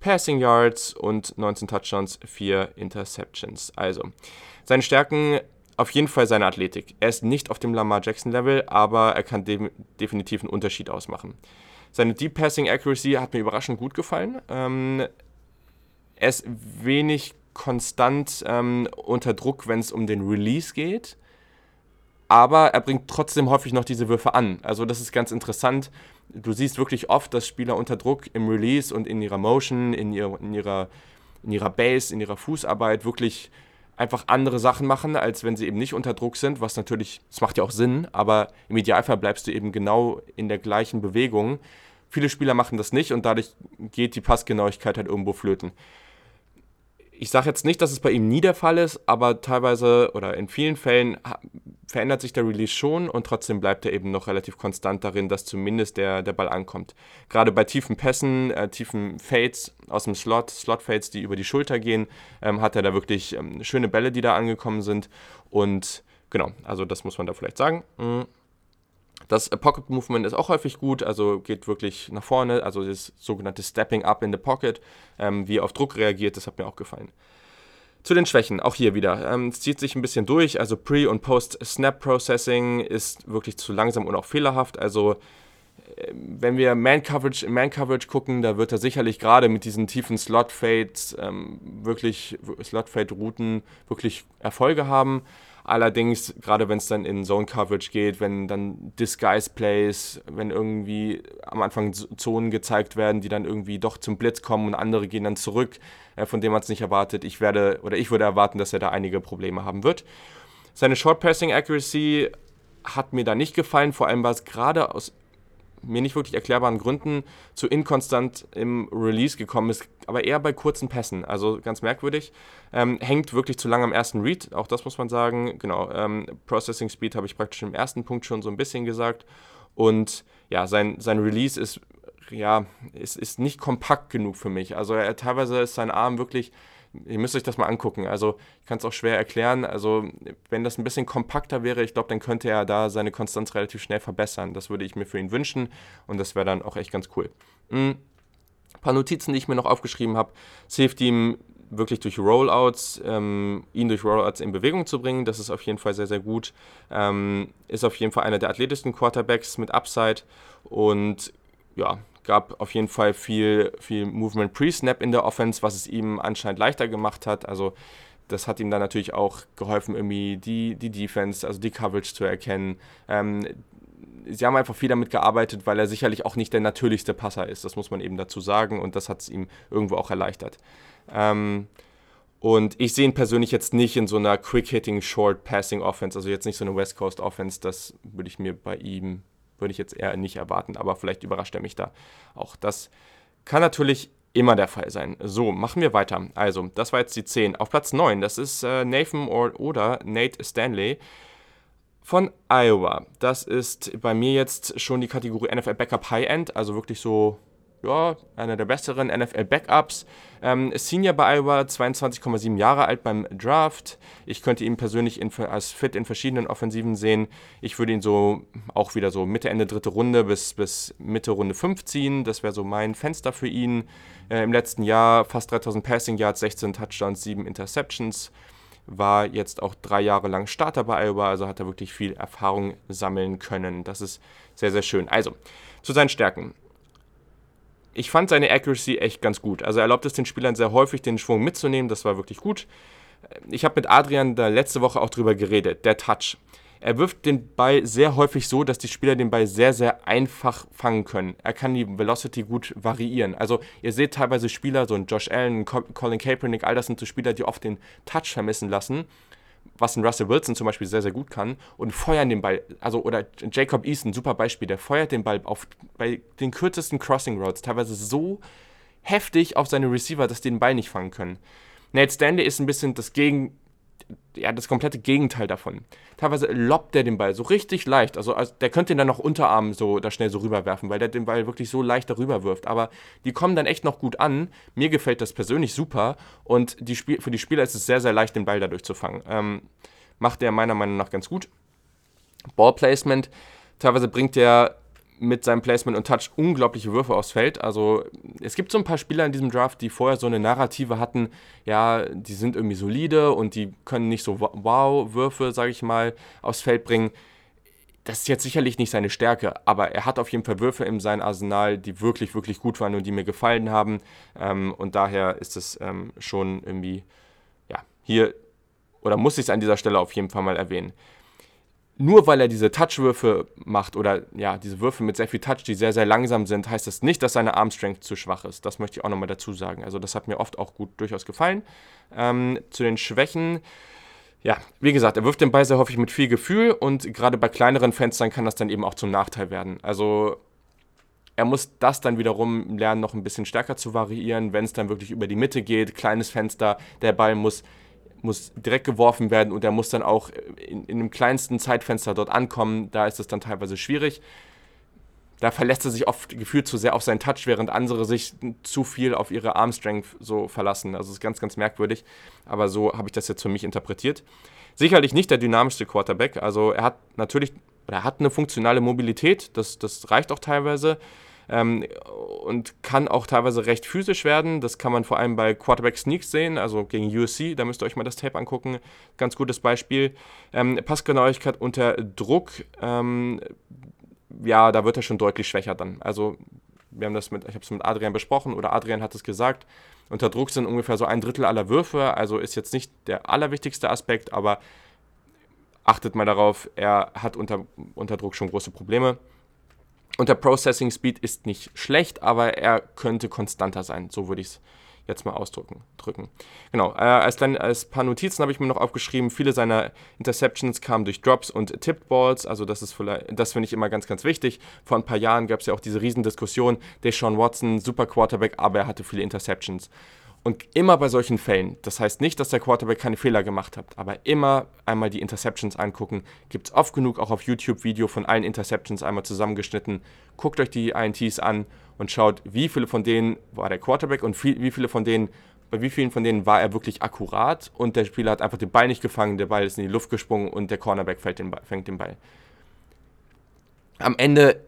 Passing Yards und 19 Touchdowns, 4 Interceptions. Also, seine Stärken auf jeden Fall seine Athletik. Er ist nicht auf dem Lamar Jackson Level, aber er kann de definitiv einen Unterschied ausmachen. Seine Deep Passing Accuracy hat mir überraschend gut gefallen. Ähm, er ist wenig konstant ähm, unter Druck, wenn es um den Release geht aber er bringt trotzdem häufig noch diese Würfe an. Also das ist ganz interessant. Du siehst wirklich oft, dass Spieler unter Druck im Release und in ihrer Motion, in, ihr, in, ihrer, in ihrer Base, in ihrer Fußarbeit wirklich einfach andere Sachen machen, als wenn sie eben nicht unter Druck sind, was natürlich, das macht ja auch Sinn, aber im Idealfall bleibst du eben genau in der gleichen Bewegung. Viele Spieler machen das nicht und dadurch geht die Passgenauigkeit halt irgendwo flöten ich sage jetzt nicht, dass es bei ihm nie der Fall ist, aber teilweise oder in vielen Fällen verändert sich der Release schon und trotzdem bleibt er eben noch relativ konstant darin, dass zumindest der, der Ball ankommt. Gerade bei tiefen Pässen, äh, tiefen Fades aus dem Slot, Slot-Fades, die über die Schulter gehen, ähm, hat er da wirklich ähm, schöne Bälle, die da angekommen sind. Und genau, also das muss man da vielleicht sagen. Mhm. Das Pocket Movement ist auch häufig gut, also geht wirklich nach vorne, also das sogenannte Stepping Up in the Pocket, ähm, wie er auf Druck reagiert, das hat mir auch gefallen. Zu den Schwächen, auch hier wieder. Ähm, es zieht sich ein bisschen durch, also Pre- und Post-Snap-Processing ist wirklich zu langsam und auch fehlerhaft. Also äh, wenn wir Man-Coverage Man-Coverage gucken, da wird er sicherlich gerade mit diesen tiefen Slot-Fades ähm, wirklich, Slot-Fade-Routen wirklich Erfolge haben. Allerdings, gerade wenn es dann in Zone Coverage geht, wenn dann Disguise Plays, wenn irgendwie am Anfang Zonen gezeigt werden, die dann irgendwie doch zum Blitz kommen und andere gehen dann zurück, äh, von dem man es nicht erwartet. Ich werde oder ich würde erwarten, dass er da einige Probleme haben wird. Seine Short Passing Accuracy hat mir da nicht gefallen, vor allem war es gerade aus mir nicht wirklich erklärbaren Gründen zu inkonstant im Release gekommen ist, aber eher bei kurzen Pässen. Also ganz merkwürdig. Ähm, hängt wirklich zu lange am ersten Read, auch das muss man sagen. Genau, ähm, Processing Speed habe ich praktisch im ersten Punkt schon so ein bisschen gesagt. Und ja, sein, sein Release ist ja, ist, ist nicht kompakt genug für mich. Also er, teilweise ist sein Arm wirklich ihr müsst euch das mal angucken. Also ich kann es auch schwer erklären. Also wenn das ein bisschen kompakter wäre, ich glaube, dann könnte er da seine Konstanz relativ schnell verbessern. Das würde ich mir für ihn wünschen und das wäre dann auch echt ganz cool. Mhm. Ein paar Notizen, die ich mir noch aufgeschrieben habe. Safety ihm wirklich durch Rollouts, ähm, ihn durch Rollouts in Bewegung zu bringen, das ist auf jeden Fall sehr, sehr gut. Ähm, ist auf jeden Fall einer der athletischsten Quarterbacks mit Upside und ja, gab auf jeden Fall viel, viel Movement Pre-Snap in der Offense, was es ihm anscheinend leichter gemacht hat. Also das hat ihm dann natürlich auch geholfen, irgendwie die, die Defense, also die Coverage zu erkennen. Ähm, sie haben einfach viel damit gearbeitet, weil er sicherlich auch nicht der natürlichste Passer ist. Das muss man eben dazu sagen und das hat es ihm irgendwo auch erleichtert. Ähm, und ich sehe ihn persönlich jetzt nicht in so einer Quick-Hitting, Short-Passing-Offense, also jetzt nicht so eine West Coast-Offense. Das würde ich mir bei ihm würde ich jetzt eher nicht erwarten, aber vielleicht überrascht er mich da auch. Das Kann natürlich immer der Fall sein. So, machen wir weiter. Also, das war jetzt die 10. Auf Platz 9, das ist äh, Nathan oder Nate Stanley von Iowa. Das ist bei mir jetzt schon die Kategorie NFL Backup High End, also wirklich so ja, einer der besseren NFL-Backups. Ähm, Senior bei Iowa, 22,7 Jahre alt beim Draft. Ich könnte ihn persönlich in, als fit in verschiedenen Offensiven sehen. Ich würde ihn so auch wieder so Mitte, Ende dritte Runde bis, bis Mitte Runde 5 ziehen. Das wäre so mein Fenster für ihn. Äh, Im letzten Jahr fast 3000 Passing Yards, 16 Touchdowns, 7 Interceptions. War jetzt auch drei Jahre lang Starter bei Iowa, also hat er wirklich viel Erfahrung sammeln können. Das ist sehr, sehr schön. Also, zu seinen Stärken ich fand seine Accuracy echt ganz gut. Also er erlaubt es den Spielern sehr häufig, den Schwung mitzunehmen. Das war wirklich gut. Ich habe mit Adrian da letzte Woche auch drüber geredet. Der Touch. Er wirft den Ball sehr häufig so, dass die Spieler den Ball sehr, sehr einfach fangen können. Er kann die Velocity gut variieren. Also ihr seht teilweise Spieler, so ein Josh Allen, Colin Kaepernick, all das sind so Spieler, die oft den Touch vermissen lassen was ein Russell Wilson zum Beispiel sehr, sehr gut kann, und feuern den Ball. Also, oder Jacob Easton, super Beispiel, der feuert den Ball auf, bei den kürzesten Crossing Roads teilweise so heftig auf seine Receiver, dass die den Ball nicht fangen können. Nate Stanley ist ein bisschen das Gegen, ja, das komplette Gegenteil davon. Teilweise lobt der den Ball so richtig leicht. Also, also der könnte ihn dann noch Unterarm so da schnell so rüberwerfen, weil der den Ball wirklich so leicht darüber wirft. Aber die kommen dann echt noch gut an. Mir gefällt das persönlich super und die Spiel für die Spieler ist es sehr, sehr leicht, den Ball dadurch zu fangen. Ähm, macht er meiner Meinung nach ganz gut. Ballplacement. Teilweise bringt der mit seinem Placement und Touch unglaubliche Würfe aufs Feld. Also es gibt so ein paar Spieler in diesem Draft, die vorher so eine Narrative hatten, ja, die sind irgendwie solide und die können nicht so Wow-Würfe, sage ich mal, aufs Feld bringen. Das ist jetzt sicherlich nicht seine Stärke, aber er hat auf jeden Fall Würfe in seinem Arsenal, die wirklich, wirklich gut waren und die mir gefallen haben. Ähm, und daher ist es ähm, schon irgendwie, ja, hier, oder muss ich es an dieser Stelle auf jeden Fall mal erwähnen nur weil er diese Touchwürfe macht oder ja, diese Würfe mit sehr viel Touch, die sehr, sehr langsam sind, heißt das nicht, dass seine Armstrength zu schwach ist. Das möchte ich auch nochmal dazu sagen. Also das hat mir oft auch gut durchaus gefallen. Ähm, zu den Schwächen. Ja, wie gesagt, er wirft den Ball sehr häufig mit viel Gefühl und gerade bei kleineren Fenstern kann das dann eben auch zum Nachteil werden. Also er muss das dann wiederum lernen, noch ein bisschen stärker zu variieren, wenn es dann wirklich über die Mitte geht. Kleines Fenster, der Ball muss muss direkt geworfen werden und er muss dann auch in, in dem kleinsten Zeitfenster dort ankommen. Da ist es dann teilweise schwierig. Da verlässt er sich oft gefühlt zu sehr auf seinen Touch, während andere sich zu viel auf ihre Armstrength so verlassen. Also ist ganz, ganz merkwürdig. Aber so habe ich das jetzt für mich interpretiert. Sicherlich nicht der dynamischste Quarterback. Also er hat natürlich, er hat eine funktionale Mobilität. Das, das reicht auch teilweise ähm, und kann auch teilweise recht physisch werden. Das kann man vor allem bei Quarterback Sneaks sehen, also gegen USC. Da müsst ihr euch mal das Tape angucken. Ganz gutes Beispiel. Ähm, Passgenauigkeit unter Druck. Ähm, ja, da wird er schon deutlich schwächer dann. Also wir haben das mit, ich habe es mit Adrian besprochen oder Adrian hat es gesagt. Unter Druck sind ungefähr so ein Drittel aller Würfe, also ist jetzt nicht der allerwichtigste Aspekt, aber achtet mal darauf, er hat unter, unter Druck schon große Probleme. Und der Processing Speed ist nicht schlecht, aber er könnte konstanter sein. So würde ich es jetzt mal ausdrücken. Drücken. Genau, äh, als, kleine, als paar Notizen habe ich mir noch aufgeschrieben, viele seiner Interceptions kamen durch Drops und Tipped Balls, also das ist vielleicht, das finde ich immer ganz, ganz wichtig. Vor ein paar Jahren gab es ja auch diese Riesendiskussion, Deshaun Watson, super Quarterback, aber er hatte viele Interceptions. Und immer bei solchen Fällen, das heißt nicht, dass der Quarterback keine Fehler gemacht hat, aber immer einmal die Interceptions angucken. Gibt es oft genug auch auf YouTube Video von allen Interceptions einmal zusammengeschnitten. Guckt euch die INTs an und schaut, wie viele von denen war der Quarterback und wie viele von denen, bei wie vielen von denen war er wirklich akkurat und der Spieler hat einfach den Ball nicht gefangen, der Ball ist in die Luft gesprungen und der Cornerback den Ball, fängt den Ball. Am Ende,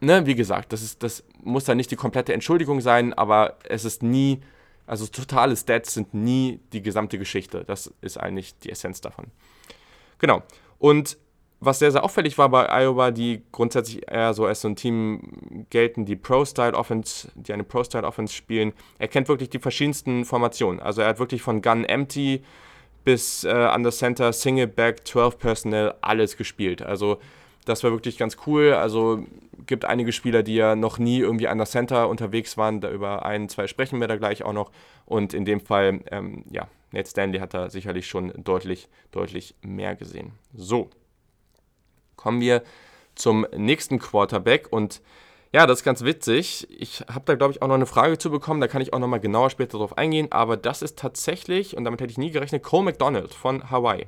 ne, wie gesagt, das, ist, das muss da nicht die komplette Entschuldigung sein, aber es ist nie also totale Stats sind nie die gesamte Geschichte. Das ist eigentlich die Essenz davon. Genau. Und was sehr, sehr auffällig war bei Iowa, die grundsätzlich eher so als so ein Team gelten, die Pro-Style-Offense, die eine Pro-Style-Offense spielen. Er kennt wirklich die verschiedensten Formationen. Also er hat wirklich von Gun Empty bis äh, an der Center, Single Back, 12 Personnel, alles gespielt. Also das war wirklich ganz cool. Also gibt einige Spieler, die ja noch nie irgendwie an der Center unterwegs waren. Da über ein, zwei sprechen wir da gleich auch noch. Und in dem Fall, ähm, ja, Nate Stanley hat da sicherlich schon deutlich, deutlich mehr gesehen. So, kommen wir zum nächsten Quarterback und Ja, das ist ganz witzig. Ich habe da, glaube ich, auch noch eine Frage zu bekommen. Da kann ich auch noch mal genauer später drauf eingehen. Aber das ist tatsächlich, und damit hätte ich nie gerechnet, Cole McDonald von Hawaii.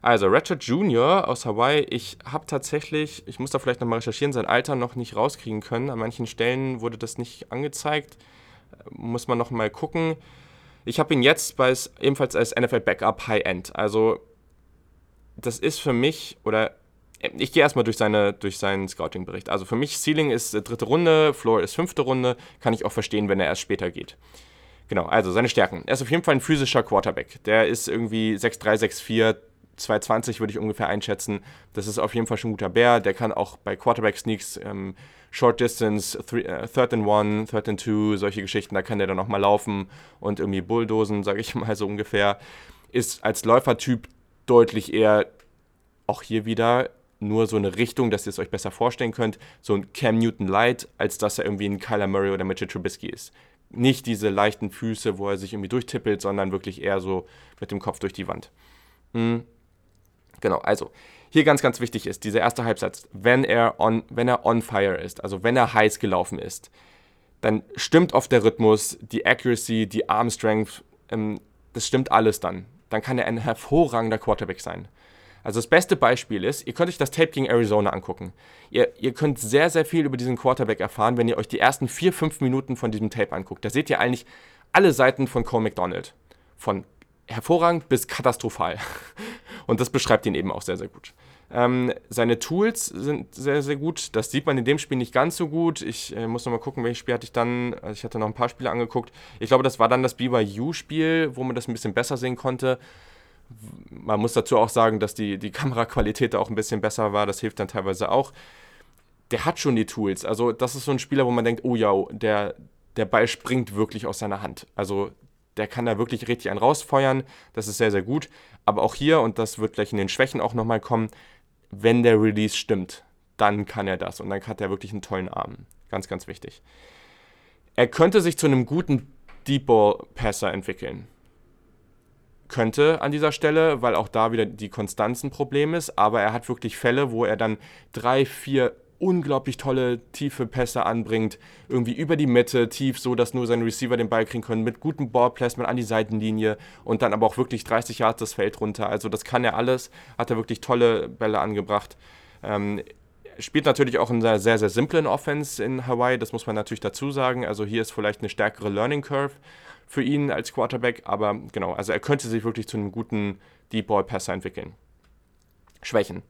Also, Ratchet Jr. aus Hawaii. Ich habe tatsächlich, ich muss da vielleicht noch mal recherchieren, sein Alter noch nicht rauskriegen können. An manchen Stellen wurde das nicht angezeigt. Muss man noch mal gucken. Ich habe ihn jetzt bei, ebenfalls als NFL Backup High End. Also, das ist für mich, oder ich gehe erstmal durch, seine, durch seinen Scouting-Bericht. Also für mich, Ceiling ist äh, dritte Runde, Floor ist fünfte Runde. Kann ich auch verstehen, wenn er erst später geht. Genau, also seine Stärken. Er ist auf jeden Fall ein physischer Quarterback. Der ist irgendwie 6'3, 6'4, 220 würde ich ungefähr einschätzen. Das ist auf jeden Fall schon ein guter Bär. Der kann auch bei Quarterback-Sneaks ähm, Short Distance, three, uh, Third and One, Third and Two, solche Geschichten, da kann der dann auch mal laufen und irgendwie bulldosen, sage ich mal so ungefähr. Ist als Läufertyp deutlich eher auch hier wieder nur so eine Richtung, dass ihr es euch besser vorstellen könnt, so ein Cam Newton Light, als dass er irgendwie ein Kyler Murray oder Mitchell Trubisky ist. Nicht diese leichten Füße, wo er sich irgendwie durchtippelt, sondern wirklich eher so mit dem Kopf durch die Wand. Mhm. Genau, also hier ganz, ganz wichtig ist, dieser erste Halbsatz, wenn er, on, wenn er on fire ist, also wenn er heiß gelaufen ist, dann stimmt oft der Rhythmus, die Accuracy, die Arm Strength, ähm, das stimmt alles dann. Dann kann er ein hervorragender Quarterback sein. Also das beste Beispiel ist, ihr könnt euch das Tape gegen Arizona angucken. Ihr, ihr könnt sehr, sehr viel über diesen Quarterback erfahren, wenn ihr euch die ersten vier, fünf Minuten von diesem Tape anguckt. Da seht ihr eigentlich alle Seiten von Cole McDonald. Von hervorragend bis katastrophal. Und das beschreibt ihn eben auch sehr, sehr gut. Ähm, seine Tools sind sehr, sehr gut. Das sieht man in dem Spiel nicht ganz so gut. Ich äh, muss noch mal gucken, welches Spiel hatte ich dann. Also ich hatte noch ein paar Spiele angeguckt. Ich glaube, das war dann das BYU-Spiel, wo man das ein bisschen besser sehen konnte. Man muss dazu auch sagen, dass die, die Kameraqualität auch ein bisschen besser war. Das hilft dann teilweise auch. Der hat schon die Tools. Also, das ist so ein Spieler, wo man denkt: oh ja, der, der Ball springt wirklich aus seiner Hand. Also, der kann da wirklich richtig einen rausfeuern. Das ist sehr, sehr gut. Aber auch hier, und das wird gleich in den Schwächen auch nochmal kommen, wenn der Release stimmt, dann kann er das. Und dann hat er wirklich einen tollen Arm. Ganz, ganz wichtig. Er könnte sich zu einem guten Deep Ball Passer entwickeln. Könnte an dieser Stelle, weil auch da wieder die Konstanz ein Problem ist. Aber er hat wirklich Fälle, wo er dann drei, vier unglaublich tolle tiefe Pässe anbringt, irgendwie über die Mitte, tief, so dass nur seine Receiver den Ball kriegen können, mit gutem Ballplacement an die Seitenlinie und dann aber auch wirklich 30 Yards das Feld runter. Also das kann er alles, hat er wirklich tolle Bälle angebracht. Ähm, spielt natürlich auch in einer sehr, sehr simplen Offense in Hawaii, das muss man natürlich dazu sagen. Also hier ist vielleicht eine stärkere Learning Curve für ihn als Quarterback, aber genau, also er könnte sich wirklich zu einem guten Deep Ball Passer entwickeln. Schwächen.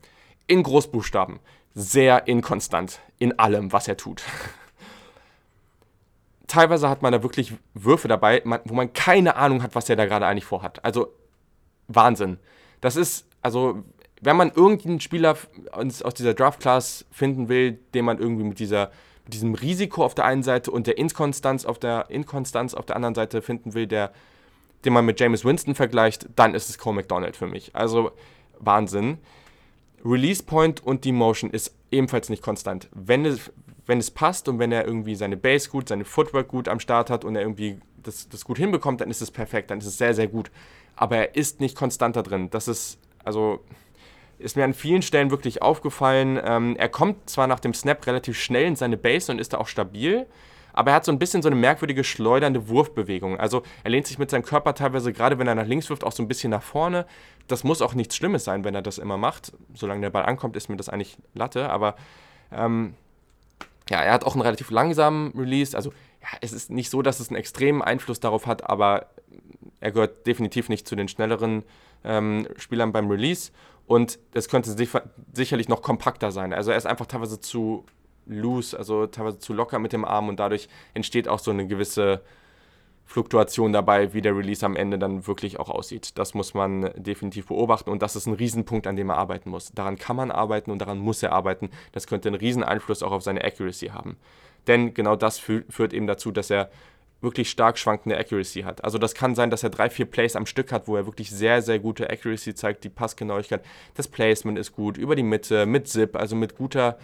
In Großbuchstaben sehr inkonstant in allem, was er tut. Teilweise hat man da wirklich Würfe dabei, wo man keine Ahnung hat, was er da gerade eigentlich vorhat. Also Wahnsinn. Das ist, also, wenn man irgendeinen Spieler aus dieser Draft-Class finden will, den man irgendwie mit, dieser, mit diesem Risiko auf der einen Seite und der Inkonstanz auf der, Inkonstanz auf der anderen Seite finden will, der, den man mit James Winston vergleicht, dann ist es Cole McDonald für mich. Also Wahnsinn. Release Point und die Motion ist ebenfalls nicht konstant. Wenn es, wenn es passt und wenn er irgendwie seine Base gut, seine Footwork gut am Start hat und er irgendwie das, das gut hinbekommt, dann ist es perfekt, dann ist es sehr, sehr gut. Aber er ist nicht konstant da drin. Das ist, also, ist mir an vielen Stellen wirklich aufgefallen. Ähm, er kommt zwar nach dem Snap relativ schnell in seine Base und ist da auch stabil, aber er hat so ein bisschen so eine merkwürdige schleudernde Wurfbewegung. Also er lehnt sich mit seinem Körper teilweise, gerade wenn er nach links wirft, auch so ein bisschen nach vorne. Das muss auch nichts Schlimmes sein, wenn er das immer macht. Solange der Ball ankommt, ist mir das eigentlich Latte. Aber ähm, ja, er hat auch einen relativ langsamen Release. Also ja, es ist nicht so, dass es einen extremen Einfluss darauf hat, aber er gehört definitiv nicht zu den schnelleren ähm, Spielern beim Release. Und es könnte sicherlich noch kompakter sein. Also er ist einfach teilweise zu loose, also teilweise zu locker mit dem Arm und dadurch entsteht auch so eine gewisse Fluktuation dabei, wie der Release am Ende dann wirklich auch aussieht. Das muss man definitiv beobachten und das ist ein Riesenpunkt, an dem er arbeiten muss. Daran kann man arbeiten und daran muss er arbeiten. Das könnte einen riesen Einfluss auch auf seine Accuracy haben. Denn genau das fü führt eben dazu, dass er wirklich stark schwankende Accuracy hat. Also das kann sein, dass er drei, vier Plays am Stück hat, wo er wirklich sehr, sehr gute Accuracy zeigt, die Passgenauigkeit, das Placement ist gut, über die Mitte, mit Zip, also mit guter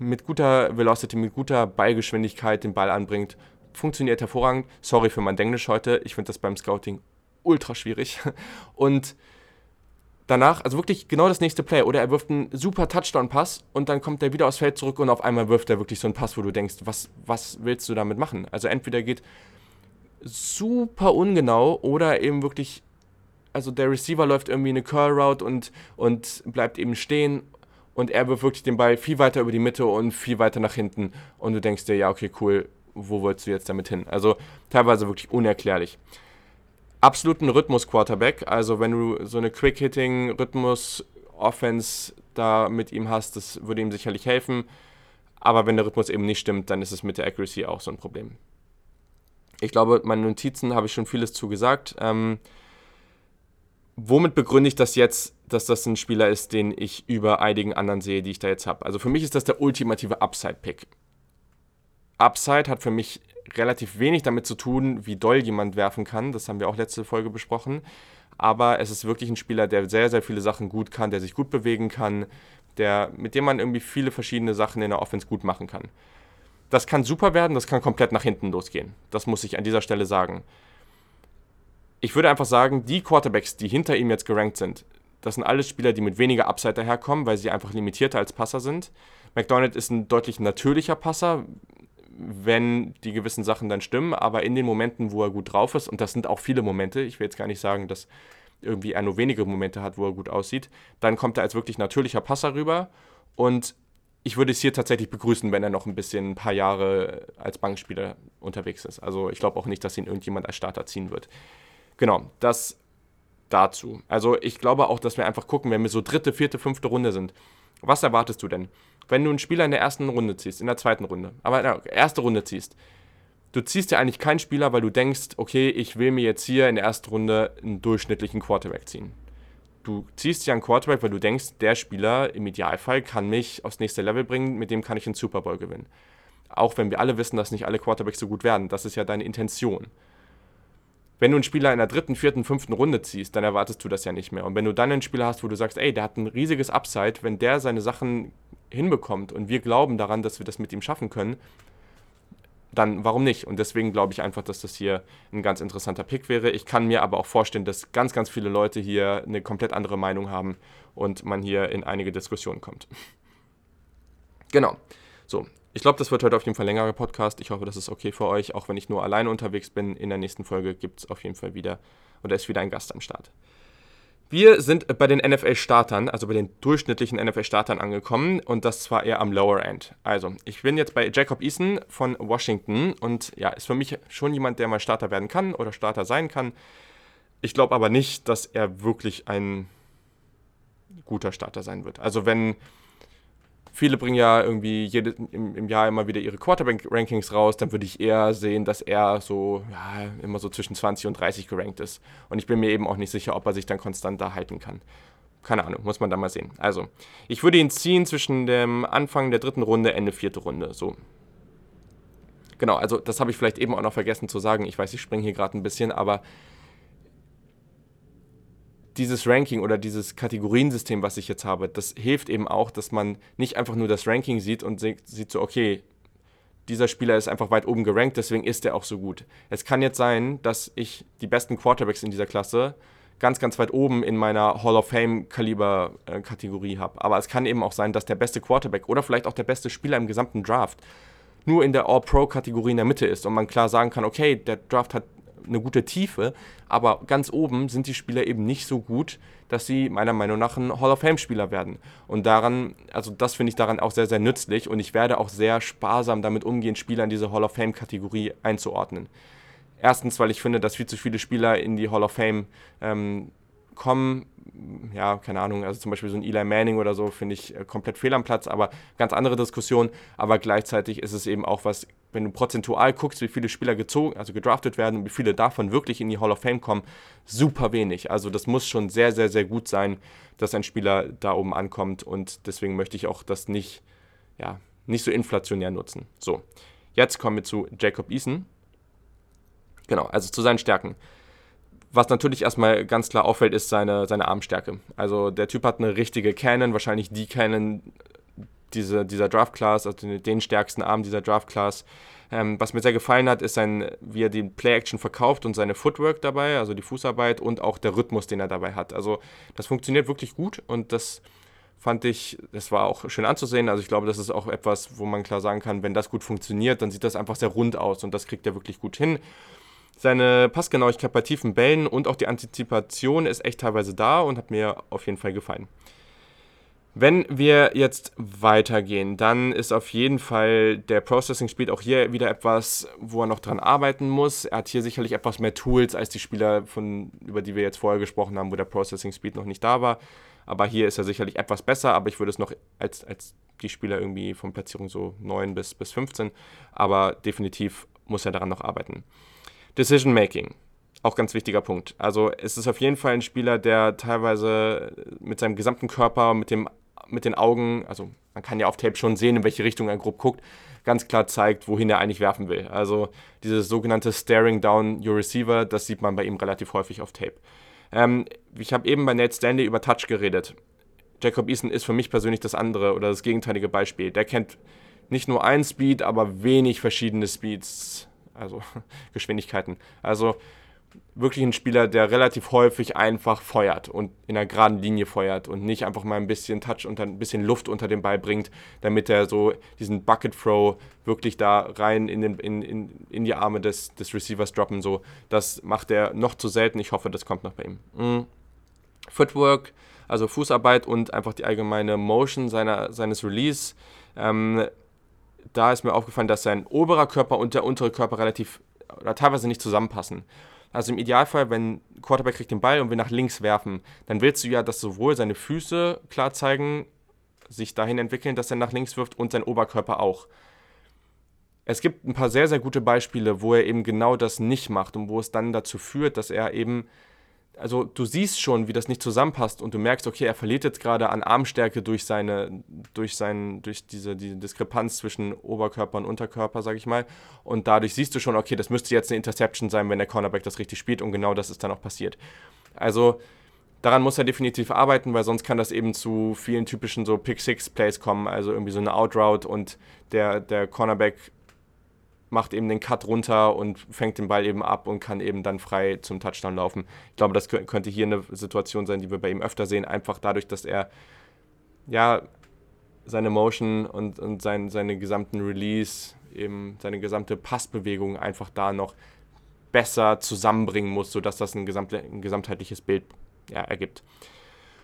mit guter Velocity, mit guter Ballgeschwindigkeit den Ball anbringt. Funktioniert hervorragend. Sorry für mein Englisch heute. Ich finde das beim Scouting ultra schwierig. Und danach, also wirklich genau das nächste Play, oder er wirft einen super Touchdown-Pass und dann kommt er wieder aufs Feld zurück und auf einmal wirft er wirklich so einen Pass, wo du denkst, was, was willst du damit machen? Also entweder geht super ungenau oder eben wirklich, also der Receiver läuft irgendwie eine Curl-Route und, und bleibt eben stehen und er wirft wirklich den Ball viel weiter über die Mitte und viel weiter nach hinten und du denkst dir, ja, okay, cool, wo wolltest du jetzt damit hin? Also teilweise wirklich unerklärlich absoluten Rhythmus-Quarterback. Also wenn du so eine Quick-Hitting-Rhythmus-Offense da mit ihm hast, das würde ihm sicherlich helfen. Aber wenn der Rhythmus eben nicht stimmt, dann ist es mit der Accuracy auch so ein Problem. Ich glaube, meine Notizen habe ich schon vieles zugesagt. Ähm, womit begründe ich das jetzt, dass das ein Spieler ist, den ich über einigen anderen sehe, die ich da jetzt habe? Also für mich ist das der ultimative Upside-Pick. Upside hat für mich relativ wenig damit zu tun, wie doll jemand werfen kann. Das haben wir auch letzte Folge besprochen. Aber es ist wirklich ein Spieler, der sehr, sehr viele Sachen gut kann, der sich gut bewegen kann, der, mit dem man irgendwie viele verschiedene Sachen in der Offense gut machen kann. Das kann super werden, das kann komplett nach hinten losgehen. Das muss ich an dieser Stelle sagen. Ich würde einfach sagen, die Quarterbacks, die hinter ihm jetzt gerankt sind, das sind alles Spieler, die mit weniger Upside daherkommen, weil sie einfach limitierter als Passer sind. McDonald ist ein deutlich natürlicher Passer, wenn die gewissen Sachen dann stimmen, aber in den Momenten, wo er gut drauf ist, und das sind auch viele Momente, ich will jetzt gar nicht sagen, dass irgendwie er nur wenige Momente hat, wo er gut aussieht, dann kommt er als wirklich natürlicher Passer rüber und ich würde es hier tatsächlich begrüßen, wenn er noch ein bisschen ein paar Jahre als Bankspieler unterwegs ist. Also ich glaube auch nicht, dass ihn irgendjemand als Starter ziehen wird. Genau, das dazu. Also ich glaube auch, dass wir einfach gucken, wenn wir so dritte, vierte, fünfte Runde sind. Was erwartest du denn? wenn du einen Spieler in der ersten Runde ziehst, in der zweiten Runde, aber in der ersten Runde ziehst, du ziehst ja eigentlich keinen Spieler, weil du denkst, okay, ich will mir jetzt hier in der ersten Runde einen durchschnittlichen Quarterback ziehen. Du ziehst ja einen Quarterback, weil du denkst, der Spieler im Idealfall kann mich aufs nächste Level bringen, mit dem kann ich einen Super Bowl gewinnen. Auch wenn wir alle wissen, dass nicht alle Quarterbacks so gut werden. Das ist ja deine Intention. Wenn du einen Spieler in der dritten, vierten, fünften Runde ziehst, dann erwartest du das ja nicht mehr. Und wenn du dann einen Spieler hast, wo du sagst, ey, der hat ein riesiges Upside, wenn der seine Sachen hinbekommt und wir glauben daran, dass wir das mit ihm schaffen können, dann warum nicht? Und deswegen glaube ich einfach, dass das hier ein ganz interessanter Pick wäre. Ich kann mir aber auch vorstellen, dass ganz, ganz viele Leute hier eine komplett andere Meinung haben und man hier in einige Diskussionen kommt. Genau. So, ich glaube, das wird heute auf jeden Fall längerer Podcast. Ich hoffe, das ist okay für euch, auch wenn ich nur alleine unterwegs bin. In der nächsten Folge gibt es auf jeden Fall wieder, oder ist wieder ein Gast am Start. Wir sind bei den NFL-Startern, also bei den durchschnittlichen NFL-Startern angekommen und das zwar eher am Lower End. Also, ich bin jetzt bei Jacob Eason von Washington und ja, ist für mich schon jemand, der mal Starter werden kann oder Starter sein kann. Ich glaube aber nicht, dass er wirklich ein guter Starter sein wird. Also, wenn viele bringen ja irgendwie jede, im, im Jahr immer wieder ihre Quarterback-Rankings raus, dann würde ich eher sehen, dass er so, ja, immer so zwischen 20 und 30 gerankt ist. Und ich bin mir eben auch nicht sicher, ob er sich dann konstant da halten kann. Keine Ahnung, muss man da mal sehen. Also, ich würde ihn ziehen zwischen dem Anfang der dritten Runde, Ende vierte Runde, so. Genau, also das habe ich vielleicht eben auch noch vergessen zu sagen. Ich weiß, ich springe hier gerade ein bisschen, aber dieses Ranking oder dieses Kategoriensystem, was ich jetzt habe, das hilft eben auch, dass man nicht einfach nur das Ranking sieht und sieht so, okay, dieser Spieler ist einfach weit oben gerankt, deswegen ist er auch so gut. Es kann jetzt sein, dass ich die besten Quarterbacks in dieser Klasse ganz, ganz weit oben in meiner Hall of Fame-Kaliber-Kategorie habe. Aber es kann eben auch sein, dass der beste Quarterback oder vielleicht auch der beste Spieler im gesamten Draft nur in der All-Pro-Kategorie in der Mitte ist und man klar sagen kann, okay, der Draft hat eine gute Tiefe, aber ganz oben sind die Spieler eben nicht so gut, dass sie meiner Meinung nach ein Hall of Fame-Spieler werden. Und daran, also das finde ich daran auch sehr, sehr nützlich und ich werde auch sehr sparsam damit umgehen, Spieler in diese Hall of Fame-Kategorie einzuordnen. Erstens, weil ich finde, dass viel zu viele Spieler in die Hall of Fame ähm, kommen, ja, keine Ahnung, also zum Beispiel so ein Eli Manning oder so, finde ich äh, komplett fehl am Platz, aber ganz andere Diskussion. Aber gleichzeitig ist es eben auch was, wenn du prozentual guckst, wie viele Spieler gezogen, also gedraftet werden und wie viele davon wirklich in die Hall of Fame kommen, super wenig. Also das muss schon sehr, sehr, sehr gut sein, dass ein Spieler da oben ankommt und deswegen möchte ich auch das nicht, ja, nicht so inflationär nutzen. So, jetzt kommen wir zu Jacob Eason. Genau, also zu seinen Stärken. Was natürlich erstmal ganz klar auffällt, ist seine, seine Armstärke. Also der Typ hat eine richtige Cannon, wahrscheinlich die Cannon, diese, dieser Draft-Class, also den stärksten Arm dieser Draft-Class. Ähm, was mir sehr gefallen hat, ist sein, wie er die Play-Action verkauft und seine Footwork dabei, also die Fußarbeit und auch der Rhythmus, den er dabei hat. Also das funktioniert wirklich gut und das fand ich, das war auch schön anzusehen. Also ich glaube, das ist auch etwas, wo man klar sagen kann, wenn das gut funktioniert, dann sieht das einfach sehr rund aus und das kriegt er wirklich gut hin. Seine Passgenauigkeit bei tiefen Bällen und auch die Antizipation ist echt teilweise da und hat mir auf jeden Fall gefallen. Wenn wir jetzt weitergehen, dann ist auf jeden Fall der Processing Speed auch hier wieder etwas, wo er noch dran arbeiten muss. Er hat hier sicherlich etwas mehr Tools als die Spieler, von, über die wir jetzt vorher gesprochen haben, wo der Processing Speed noch nicht da war. Aber hier ist er sicherlich etwas besser, aber ich würde es noch als, als die Spieler irgendwie von Platzierung so 9 bis, bis 15. Aber definitiv muss er daran noch arbeiten. Decision Making. Auch ganz wichtiger Punkt. Also es ist auf jeden Fall ein Spieler, der teilweise mit seinem gesamten Körper, mit dem mit den Augen, also man kann ja auf Tape schon sehen, in welche Richtung er grob guckt, ganz klar zeigt, wohin er eigentlich werfen will. Also dieses sogenannte Staring Down Your Receiver, das sieht man bei ihm relativ häufig auf Tape. Ähm, ich habe eben bei Nate Stanley über Touch geredet. Jacob Eason ist für mich persönlich das andere oder das gegenteilige Beispiel. Der kennt nicht nur einen Speed, aber wenig verschiedene Speeds, also Geschwindigkeiten. Also wirklich ein Spieler, der relativ häufig einfach feuert und in einer geraden Linie feuert und nicht einfach mal ein bisschen Touch und ein bisschen Luft unter den Ball bringt, damit er so diesen Bucket Throw wirklich da rein in, den, in, in, in die Arme des, des Receivers droppen. So, das macht er noch zu selten. Ich hoffe, das kommt noch bei ihm. Mhm. Footwork, also Fußarbeit und einfach die allgemeine Motion seiner, seines Release. Ähm, da ist mir aufgefallen, dass sein oberer Körper und der untere Körper relativ oder teilweise nicht zusammenpassen. Also im Idealfall, wenn Quarterback kriegt den Ball und will nach links werfen, dann willst du ja, dass sowohl seine Füße klar zeigen, sich dahin entwickeln, dass er nach links wirft und sein Oberkörper auch. Es gibt ein paar sehr, sehr gute Beispiele, wo er eben genau das nicht macht und wo es dann dazu führt, dass er eben also du siehst schon, wie das nicht zusammenpasst und du merkst, okay, er verliert jetzt gerade an Armstärke durch seine, durch sein, durch diese, diese Diskrepanz zwischen Oberkörper und Unterkörper, sag ich mal. Und dadurch siehst du schon, okay, das müsste jetzt eine Interception sein, wenn der Cornerback das richtig spielt und genau das ist dann auch passiert. Also daran muss er definitiv arbeiten, weil sonst kann das eben zu vielen typischen so Pick-Six-Plays kommen, also irgendwie so eine Outroute und der, der Cornerback macht eben den Cut runter und fängt den Ball eben ab und kann eben dann frei zum Touchdown laufen. Ich glaube, das könnte hier eine Situation sein, die wir bei ihm öfter sehen, einfach dadurch, dass er ja seine Motion und, und sein, seine gesamten Release, eben seine gesamte Passbewegung einfach da noch besser zusammenbringen muss, sodass das ein, gesamt, ein gesamtheitliches Bild ja, ergibt.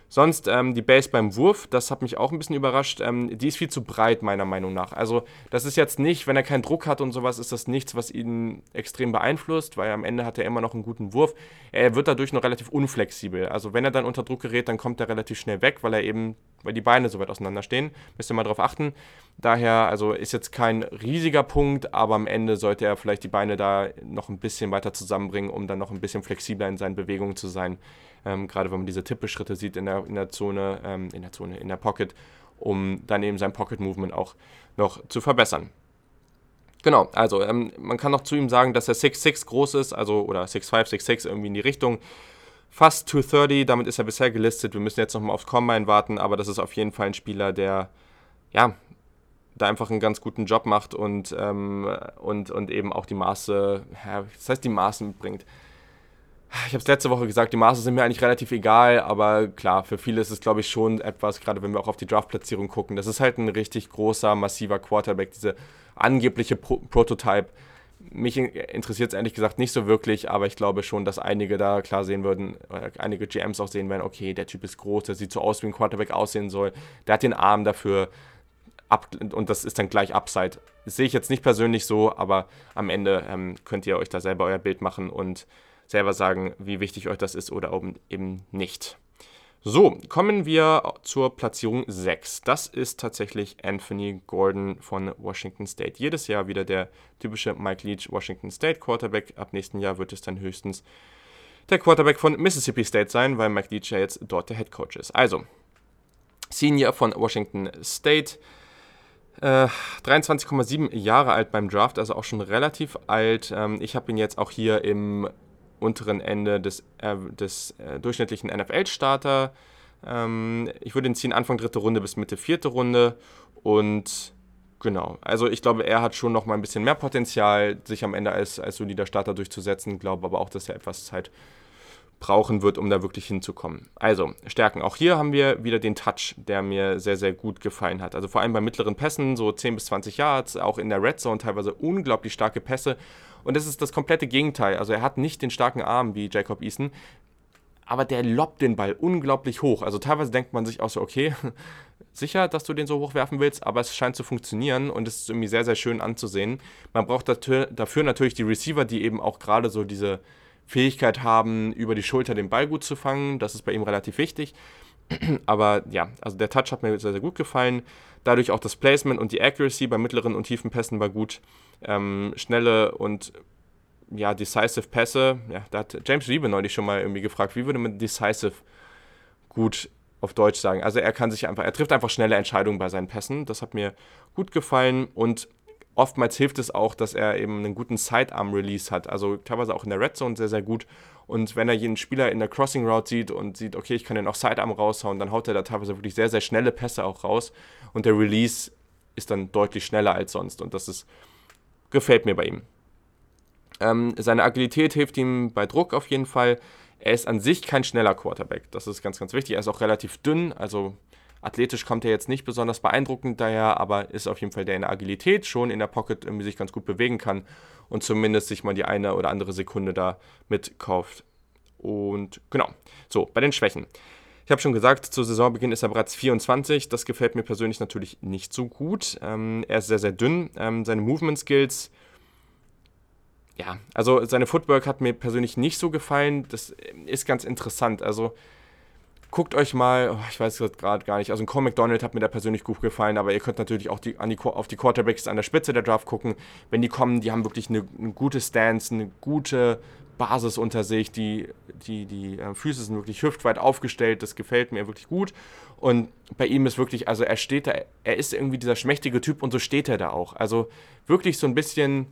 Sonst ähm, die Base beim Wurf, das hat mich auch ein bisschen überrascht. Ähm, die ist viel zu breit, meiner Meinung nach. Also, das ist jetzt nicht, wenn er keinen Druck hat und sowas, ist das nichts, was ihn extrem beeinflusst, weil am Ende hat er immer noch einen guten Wurf. Er wird dadurch noch relativ unflexibel. Also, wenn er dann unter Druck gerät, dann kommt er relativ schnell weg, weil er eben, weil die Beine so weit auseinander stehen. Müsst ihr mal drauf achten. Daher, also ist jetzt kein riesiger Punkt, aber am Ende sollte er vielleicht die Beine da noch ein bisschen weiter zusammenbringen, um dann noch ein bisschen flexibler in seinen Bewegungen zu sein ähm, gerade wenn man diese Tippe-Schritte sieht in der, in der Zone, ähm, in der Zone, in der Pocket, um dann eben sein Pocket-Movement auch noch zu verbessern. Genau, also ähm, man kann noch zu ihm sagen, dass er 6'6 groß ist, also oder 6'5, 6'6 irgendwie in die Richtung. Fast 230, damit ist er bisher gelistet. Wir müssen jetzt nochmal aufs Combine warten, aber das ist auf jeden Fall ein Spieler, der ja, da einfach einen ganz guten Job macht und, ähm, und, und eben auch die Maße, ja, das heißt die Maße mitbringt ich habe es letzte Woche gesagt, die Maße sind mir eigentlich relativ egal, aber klar, für viele ist es, glaube ich, schon etwas, gerade wenn wir auch auf die Draft-Platzierung gucken. Das ist halt ein richtig großer, massiver Quarterback, diese angebliche Pro Prototype. Mich interessiert es ehrlich gesagt nicht so wirklich, aber ich glaube schon, dass einige da klar sehen würden, einige GMs auch sehen werden, okay, der Typ ist groß, der sieht so aus, wie ein Quarterback aussehen soll, der hat den Arm dafür, Ab und das ist dann gleich Upside. Das sehe ich jetzt nicht persönlich so, aber am Ende ähm, könnt ihr euch da selber euer Bild machen und selber sagen, wie wichtig euch das ist oder eben nicht. So, kommen wir zur Platzierung 6. Das ist tatsächlich Anthony Gordon von Washington State. Jedes Jahr wieder der typische Mike Leach Washington State Quarterback. Ab nächsten Jahr wird es dann höchstens der Quarterback von Mississippi State sein, weil Mike Leach ja jetzt dort der Head Coach ist. Also, Senior von Washington State. Äh, 23,7 Jahre alt beim Draft, also auch schon relativ alt. Ähm, ich habe ihn jetzt auch hier im unteren Ende des, äh, des äh, durchschnittlichen NFL-Starter. Ähm, ich würde ihn ziehen Anfang dritte Runde bis Mitte vierte Runde. Und genau, also ich glaube, er hat schon noch mal ein bisschen mehr Potenzial, sich am Ende als, als solider Starter durchzusetzen. Glaube aber auch, dass er etwas Zeit brauchen wird, um da wirklich hinzukommen. Also, Stärken. Auch hier haben wir wieder den Touch, der mir sehr, sehr gut gefallen hat. Also vor allem bei mittleren Pässen, so 10 bis 20 Yards, auch in der Red Zone teilweise unglaublich starke Pässe. Und das ist das komplette Gegenteil. Also er hat nicht den starken Arm wie Jacob Eason, aber der lobt den Ball unglaublich hoch. Also teilweise denkt man sich auch so, okay, sicher, dass du den so hoch werfen willst, aber es scheint zu funktionieren und es ist irgendwie sehr, sehr schön anzusehen. Man braucht dafür natürlich die Receiver, die eben auch gerade so diese Fähigkeit haben, über die Schulter den Ball gut zu fangen. Das ist bei ihm relativ wichtig. Aber ja, also der Touch hat mir sehr, sehr gut gefallen. Dadurch auch das Placement und die Accuracy bei mittleren und tiefen Pässen war gut. Ähm, schnelle und ja, decisive Pässe. Ja, da hat James Wiebe neulich schon mal irgendwie gefragt, wie würde man decisive gut auf Deutsch sagen. Also er kann sich einfach, er trifft einfach schnelle Entscheidungen bei seinen Pässen. Das hat mir gut gefallen und oftmals hilft es auch, dass er eben einen guten Sidearm-Release hat. Also teilweise auch in der Red Zone sehr, sehr gut. Und wenn er jeden Spieler in der Crossing Route sieht und sieht, okay, ich kann den auch Sidearm raushauen, dann haut er da teilweise wirklich sehr, sehr schnelle Pässe auch raus. Und der Release ist dann deutlich schneller als sonst. Und das ist, gefällt mir bei ihm. Ähm, seine Agilität hilft ihm bei Druck auf jeden Fall. Er ist an sich kein schneller Quarterback. Das ist ganz, ganz wichtig. Er ist auch relativ dünn, also Athletisch kommt er jetzt nicht besonders beeindruckend daher, aber ist auf jeden Fall der in der Agilität schon in der Pocket irgendwie sich ganz gut bewegen kann und zumindest sich mal die eine oder andere Sekunde da mitkauft. Und genau, so, bei den Schwächen. Ich habe schon gesagt, zu Saisonbeginn ist er bereits 24. Das gefällt mir persönlich natürlich nicht so gut. Ähm, er ist sehr, sehr dünn. Ähm, seine Movement Skills, ja, also seine Footwork hat mir persönlich nicht so gefallen. Das ist ganz interessant. Also guckt euch mal, oh, ich weiß gerade gar nicht, also ein Cole McDonald hat mir da persönlich gut gefallen, aber ihr könnt natürlich auch die, die, auf die Quarterbacks an der Spitze der Draft gucken. Wenn die kommen, die haben wirklich eine, eine gute Stance, eine gute Basis unter sich, die, die, die äh, Füße sind wirklich hüftweit aufgestellt, das gefällt mir wirklich gut. Und bei ihm ist wirklich, also er steht da, er ist irgendwie dieser schmächtige Typ und so steht er da auch. Also wirklich so ein bisschen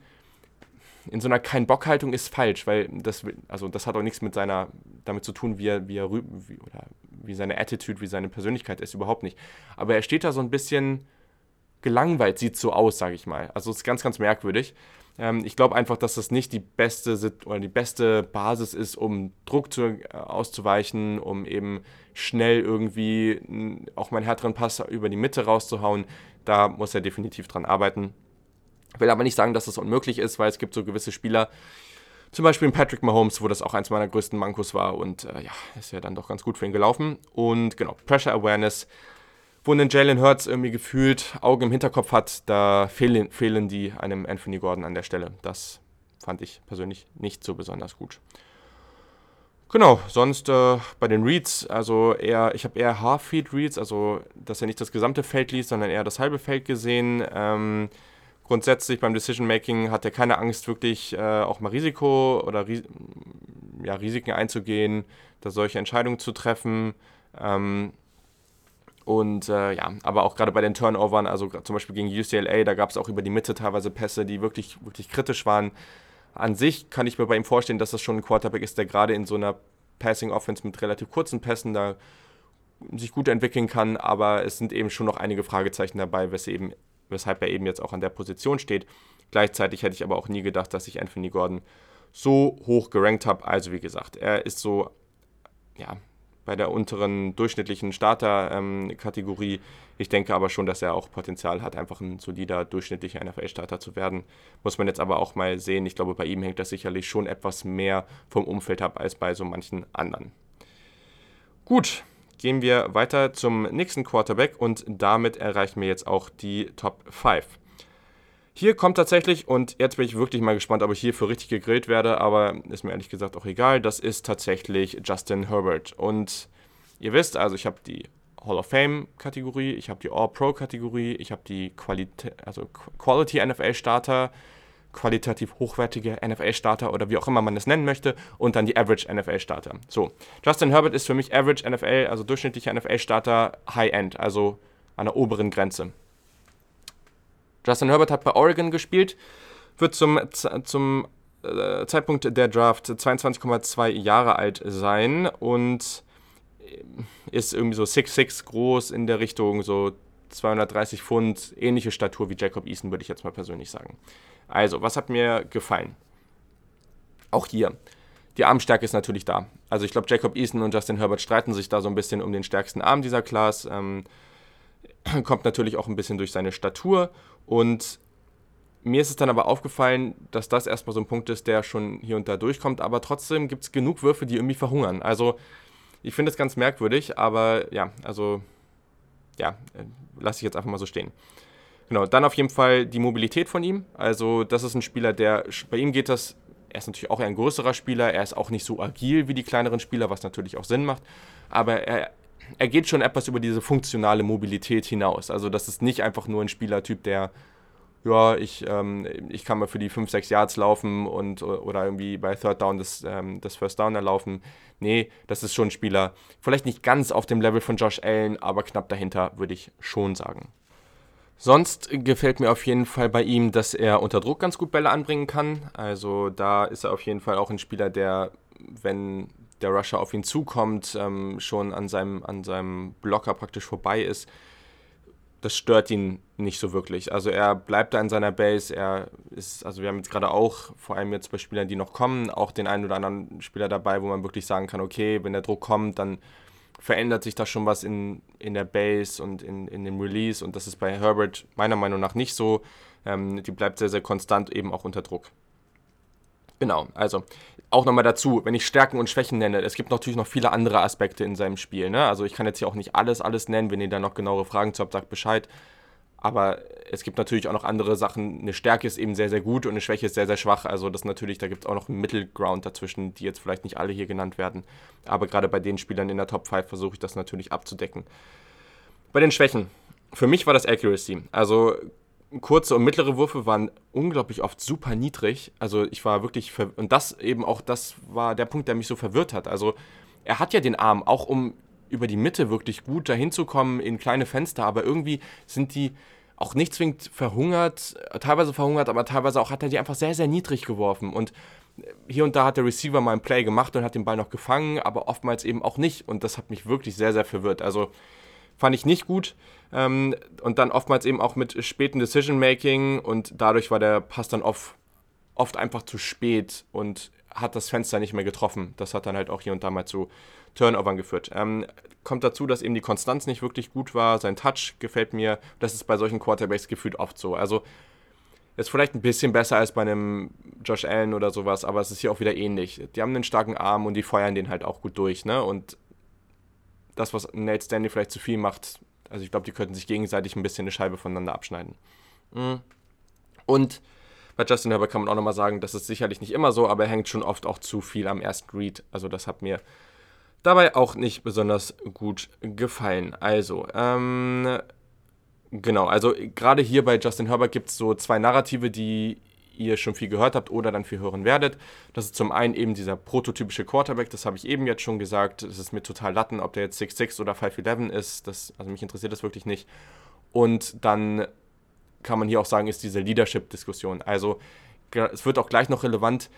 in so einer kein Bock Haltung ist falsch, weil das also das hat auch nichts mit seiner damit zu tun, wie er wie er wie, oder wie seine Attitude, wie seine Persönlichkeit ist überhaupt nicht. Aber er steht da so ein bisschen gelangweilt, sieht so aus, sage ich mal. Also es ist ganz ganz merkwürdig. Ähm, ich glaube einfach, dass das nicht die beste oder die beste Basis ist, um Druck zu, äh, auszuweichen, um eben schnell irgendwie auch meinen härteren Pass über die Mitte rauszuhauen. Da muss er definitiv dran arbeiten. Will aber nicht sagen, dass das unmöglich ist, weil es gibt so gewisse Spieler, zum Beispiel Patrick Mahomes, wo das auch eins meiner größten Mankos war und äh, ja, ist ja dann doch ganz gut für ihn gelaufen. Und genau, Pressure Awareness, wo ein Jalen Hurts irgendwie gefühlt Augen im Hinterkopf hat, da fehlen, fehlen die einem Anthony Gordon an der Stelle. Das fand ich persönlich nicht so besonders gut. Genau, sonst äh, bei den Reads, also eher, ich habe eher Half-Feed-Reads, also dass er nicht das gesamte Feld liest, sondern eher das halbe Feld gesehen. Ähm, grundsätzlich beim Decision Making hat er keine Angst, wirklich äh, auch mal Risiko oder Ris ja, Risiken einzugehen, da solche Entscheidungen zu treffen. Ähm, und äh, ja, aber auch gerade bei den Turnovern, also zum Beispiel gegen UCLA, da gab es auch über die Mitte teilweise Pässe, die wirklich, wirklich kritisch waren. An sich kann ich mir bei ihm vorstellen, dass das schon ein Quarterback ist, der gerade in so einer Passing Offense mit relativ kurzen Pässen da sich gut entwickeln kann, aber es sind eben schon noch einige Fragezeichen dabei, weshalb eben weshalb er eben jetzt auch an der Position steht. Gleichzeitig hätte ich aber auch nie gedacht, dass ich Anthony Gordon so hoch gerankt habe. Also wie gesagt, er ist so, ja, bei der unteren durchschnittlichen Starter-Kategorie. Ähm, ich denke aber schon, dass er auch Potenzial hat, einfach ein solider, durchschnittlicher NFL-Starter zu werden. Muss man jetzt aber auch mal sehen. Ich glaube, bei ihm hängt das sicherlich schon etwas mehr vom Umfeld ab als bei so manchen anderen. Gut, gehen wir weiter zum nächsten Quarterback und damit erreichen wir jetzt auch die Top 5. Hier kommt tatsächlich, und jetzt bin ich wirklich mal gespannt, ob ich hierfür richtig gegrillt werde, aber ist mir ehrlich gesagt auch egal, das ist tatsächlich Justin Herbert. Und ihr wisst, also ich habe die Hall of Fame Kategorie, ich habe die All Pro Kategorie, ich habe die also Quality NFL Starter qualitativ hochwertige NFL-Starter oder wie auch immer man es nennen möchte und dann die Average NFL-Starter. So, Justin Herbert ist für mich Average NFL, also durchschnittlicher NFL-Starter High-End, also an der oberen Grenze. Justin Herbert hat bei Oregon gespielt, wird zum, zum äh, Zeitpunkt der Draft 22,2 Jahre alt sein und ist irgendwie so 6'6 groß in der Richtung, so 230 Pfund, ähnliche Statur wie Jacob Eason, würde ich jetzt mal persönlich sagen. Also, was hat mir gefallen? Auch hier. Die Armstärke ist natürlich da. Also ich glaube, Jacob Eason und Justin Herbert streiten sich da so ein bisschen um den stärksten Arm dieser Class. Ähm, kommt natürlich auch ein bisschen durch seine Statur. Und mir ist es dann aber aufgefallen, dass das erstmal so ein Punkt ist, der schon hier und da durchkommt. Aber trotzdem gibt es genug Würfe, die irgendwie verhungern. Also ich finde es ganz merkwürdig, aber ja, also ja, äh, lasse ich jetzt einfach mal so stehen. Genau, dann auf jeden Fall die Mobilität von ihm. Also das ist ein Spieler, der, bei ihm geht das, er ist natürlich auch ein größerer Spieler, er ist auch nicht so agil wie die kleineren Spieler, was natürlich auch Sinn macht, aber er, er geht schon etwas über diese funktionale Mobilität hinaus. Also das ist nicht einfach nur ein Spielertyp, der, ja, ich, ähm, ich kann mal für die 5, 6 Yards laufen und oder irgendwie bei Third Down das, ähm, das First Down erlaufen. Nee, das ist schon ein Spieler, vielleicht nicht ganz auf dem Level von Josh Allen, aber knapp dahinter, würde ich schon sagen. Sonst gefällt mir auf jeden Fall bei ihm, dass er unter Druck ganz gut Bälle anbringen kann. Also da ist er auf jeden Fall auch ein Spieler, der, wenn der Rusher auf ihn zukommt, ähm, schon an seinem, an seinem Blocker praktisch vorbei ist. Das stört ihn nicht so wirklich. Also er bleibt da in seiner Base. Er ist, also wir haben jetzt gerade auch, vor allem jetzt bei Spielern, die noch kommen, auch den einen oder anderen Spieler dabei, wo man wirklich sagen kann, okay, wenn der Druck kommt, dann verändert sich da schon was in, in der Base und in, in dem Release und das ist bei Herbert meiner Meinung nach nicht so. Ähm, die bleibt sehr, sehr konstant eben auch unter Druck. Genau, also auch nochmal dazu, wenn ich Stärken und Schwächen nenne, es gibt natürlich noch viele andere Aspekte in seinem Spiel. Ne? Also ich kann jetzt hier auch nicht alles, alles nennen, wenn ihr da noch genauere Fragen zu habt, sagt Bescheid. Aber es gibt natürlich auch noch andere Sachen. Eine Stärke ist eben sehr, sehr gut und eine Schwäche ist sehr, sehr schwach. Also das natürlich, da gibt es auch noch einen Middle-Ground dazwischen, die jetzt vielleicht nicht alle hier genannt werden. Aber gerade bei den Spielern in der Top 5 versuche ich das natürlich abzudecken. Bei den Schwächen. Für mich war das Accuracy. Also kurze und mittlere Würfe waren unglaublich oft super niedrig. Also ich war wirklich, und das eben auch, das war der Punkt, der mich so verwirrt hat. Also er hat ja den Arm, auch um über die Mitte wirklich gut dahin zu kommen in kleine Fenster, aber irgendwie sind die auch nicht zwingend verhungert, teilweise verhungert, aber teilweise auch hat er die einfach sehr, sehr niedrig geworfen. Und hier und da hat der Receiver mal ein Play gemacht und hat den Ball noch gefangen, aber oftmals eben auch nicht. Und das hat mich wirklich sehr, sehr verwirrt. Also fand ich nicht gut. Ähm, und dann oftmals eben auch mit späten Decision-Making und dadurch war der Pass dann oft, oft einfach zu spät und hat das Fenster nicht mehr getroffen. Das hat dann halt auch hier und da mal zu Turnovern geführt. Ähm, kommt dazu, dass eben die Konstanz nicht wirklich gut war. Sein Touch gefällt mir. Das ist bei solchen Quarterbacks gefühlt oft so. Also ist vielleicht ein bisschen besser als bei einem Josh Allen oder sowas, aber es ist hier auch wieder ähnlich. Die haben einen starken Arm und die feuern den halt auch gut durch. Ne? Und das, was Nate Stanley vielleicht zu viel macht, also ich glaube, die könnten sich gegenseitig ein bisschen eine Scheibe voneinander abschneiden. Mhm. Und bei Justin Herbert kann man auch nochmal sagen, das ist sicherlich nicht immer so, aber er hängt schon oft auch zu viel am ersten Read. Also das hat mir dabei auch nicht besonders gut gefallen. Also, ähm, genau, also gerade hier bei Justin Herbert gibt es so zwei Narrative, die ihr schon viel gehört habt oder dann viel hören werdet. Das ist zum einen eben dieser prototypische Quarterback, das habe ich eben jetzt schon gesagt. Das ist mir total Latten, ob der jetzt 6'6 oder 5'11 ist. Das, also mich interessiert das wirklich nicht. Und dann kann man hier auch sagen, ist diese Leadership-Diskussion. Also es wird auch gleich noch relevant,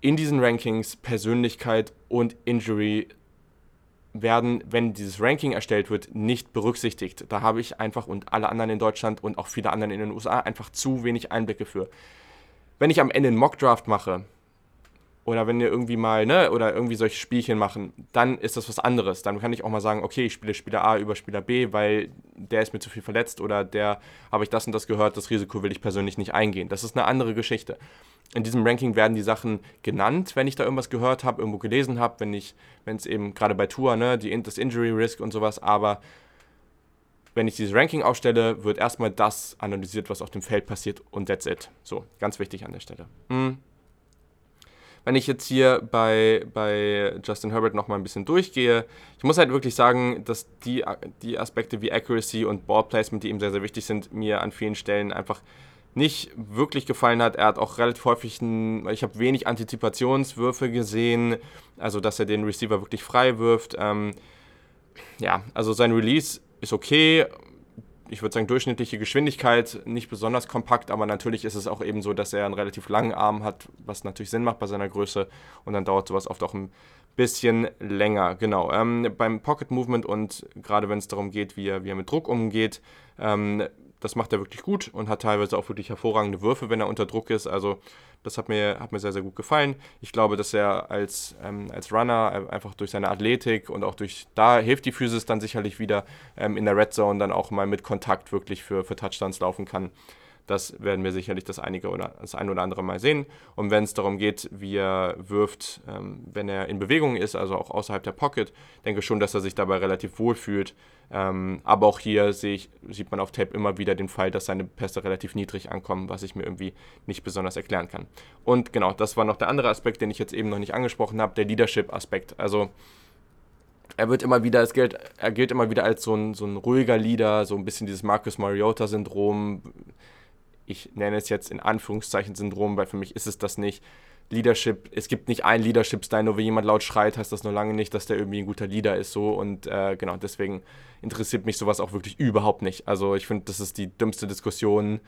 in diesen Rankings Persönlichkeit und Injury werden, wenn dieses Ranking erstellt wird, nicht berücksichtigt. Da habe ich einfach und alle anderen in Deutschland und auch viele anderen in den USA einfach zu wenig Einblicke für. Wenn ich am Ende einen Mockdraft mache, oder wenn wir irgendwie mal, ne, oder irgendwie solche Spielchen machen, dann ist das was anderes. Dann kann ich auch mal sagen, okay, ich spiele Spieler A über Spieler B, weil der ist mir zu viel verletzt oder der habe ich das und das gehört, das Risiko will ich persönlich nicht eingehen. Das ist eine andere Geschichte. In diesem Ranking werden die Sachen genannt, wenn ich da irgendwas gehört habe, irgendwo gelesen habe, wenn ich, wenn es eben gerade bei Tour, ne, die, das Injury Risk und sowas, aber wenn ich dieses Ranking aufstelle, wird erstmal das analysiert, was auf dem Feld passiert und that's it. So, ganz wichtig an der Stelle. Mhm wenn ich jetzt hier bei, bei Justin Herbert nochmal ein bisschen durchgehe, ich muss halt wirklich sagen, dass die, die Aspekte wie Accuracy und Ballplacement, die ihm sehr, sehr wichtig sind, mir an vielen Stellen einfach nicht wirklich gefallen hat. Er hat auch relativ häufig, ein, ich habe wenig Antizipationswürfe gesehen, also dass er den Receiver wirklich frei wirft. Ähm, ja, also sein Release ist okay, ich würde sagen, durchschnittliche Geschwindigkeit, nicht besonders kompakt, aber natürlich ist es auch eben so, dass er einen relativ langen Arm hat, was natürlich Sinn macht bei seiner Größe und dann dauert sowas oft auch ein bisschen länger. Genau, ähm, beim Pocket Movement und gerade wenn es darum geht, wie er, wie er mit Druck umgeht, ähm, das macht er wirklich gut und hat teilweise auch wirklich hervorragende Würfe, wenn er unter Druck ist. Also das hat mir, hat mir sehr, sehr gut gefallen. Ich glaube, dass er als, ähm, als Runner einfach durch seine Athletik und auch durch, da hilft die Physis dann sicherlich wieder ähm, in der Red Zone dann auch mal mit Kontakt wirklich für, für Touchdowns laufen kann. Das werden wir sicherlich das, einige oder, das ein oder andere Mal sehen. Und wenn es darum geht, wie er wirft, ähm, wenn er in Bewegung ist, also auch außerhalb der Pocket, denke schon, dass er sich dabei relativ wohl fühlt. Ähm, aber auch hier ich, sieht man auf Tape immer wieder den Fall, dass seine Pässe relativ niedrig ankommen, was ich mir irgendwie nicht besonders erklären kann. Und genau, das war noch der andere Aspekt, den ich jetzt eben noch nicht angesprochen habe, der Leadership-Aspekt. Also er wird immer wieder, es gilt, er gilt immer wieder als so ein, so ein ruhiger Leader, so ein bisschen dieses Marcus Mariota-Syndrom ich nenne es jetzt in Anführungszeichen Syndrom, weil für mich ist es das nicht. Leadership, es gibt nicht einen Leadership-Style, nur wenn jemand laut schreit, heißt das noch lange nicht, dass der irgendwie ein guter Leader ist so und äh, genau, deswegen interessiert mich sowas auch wirklich überhaupt nicht. Also ich finde, das ist die dümmste Diskussion.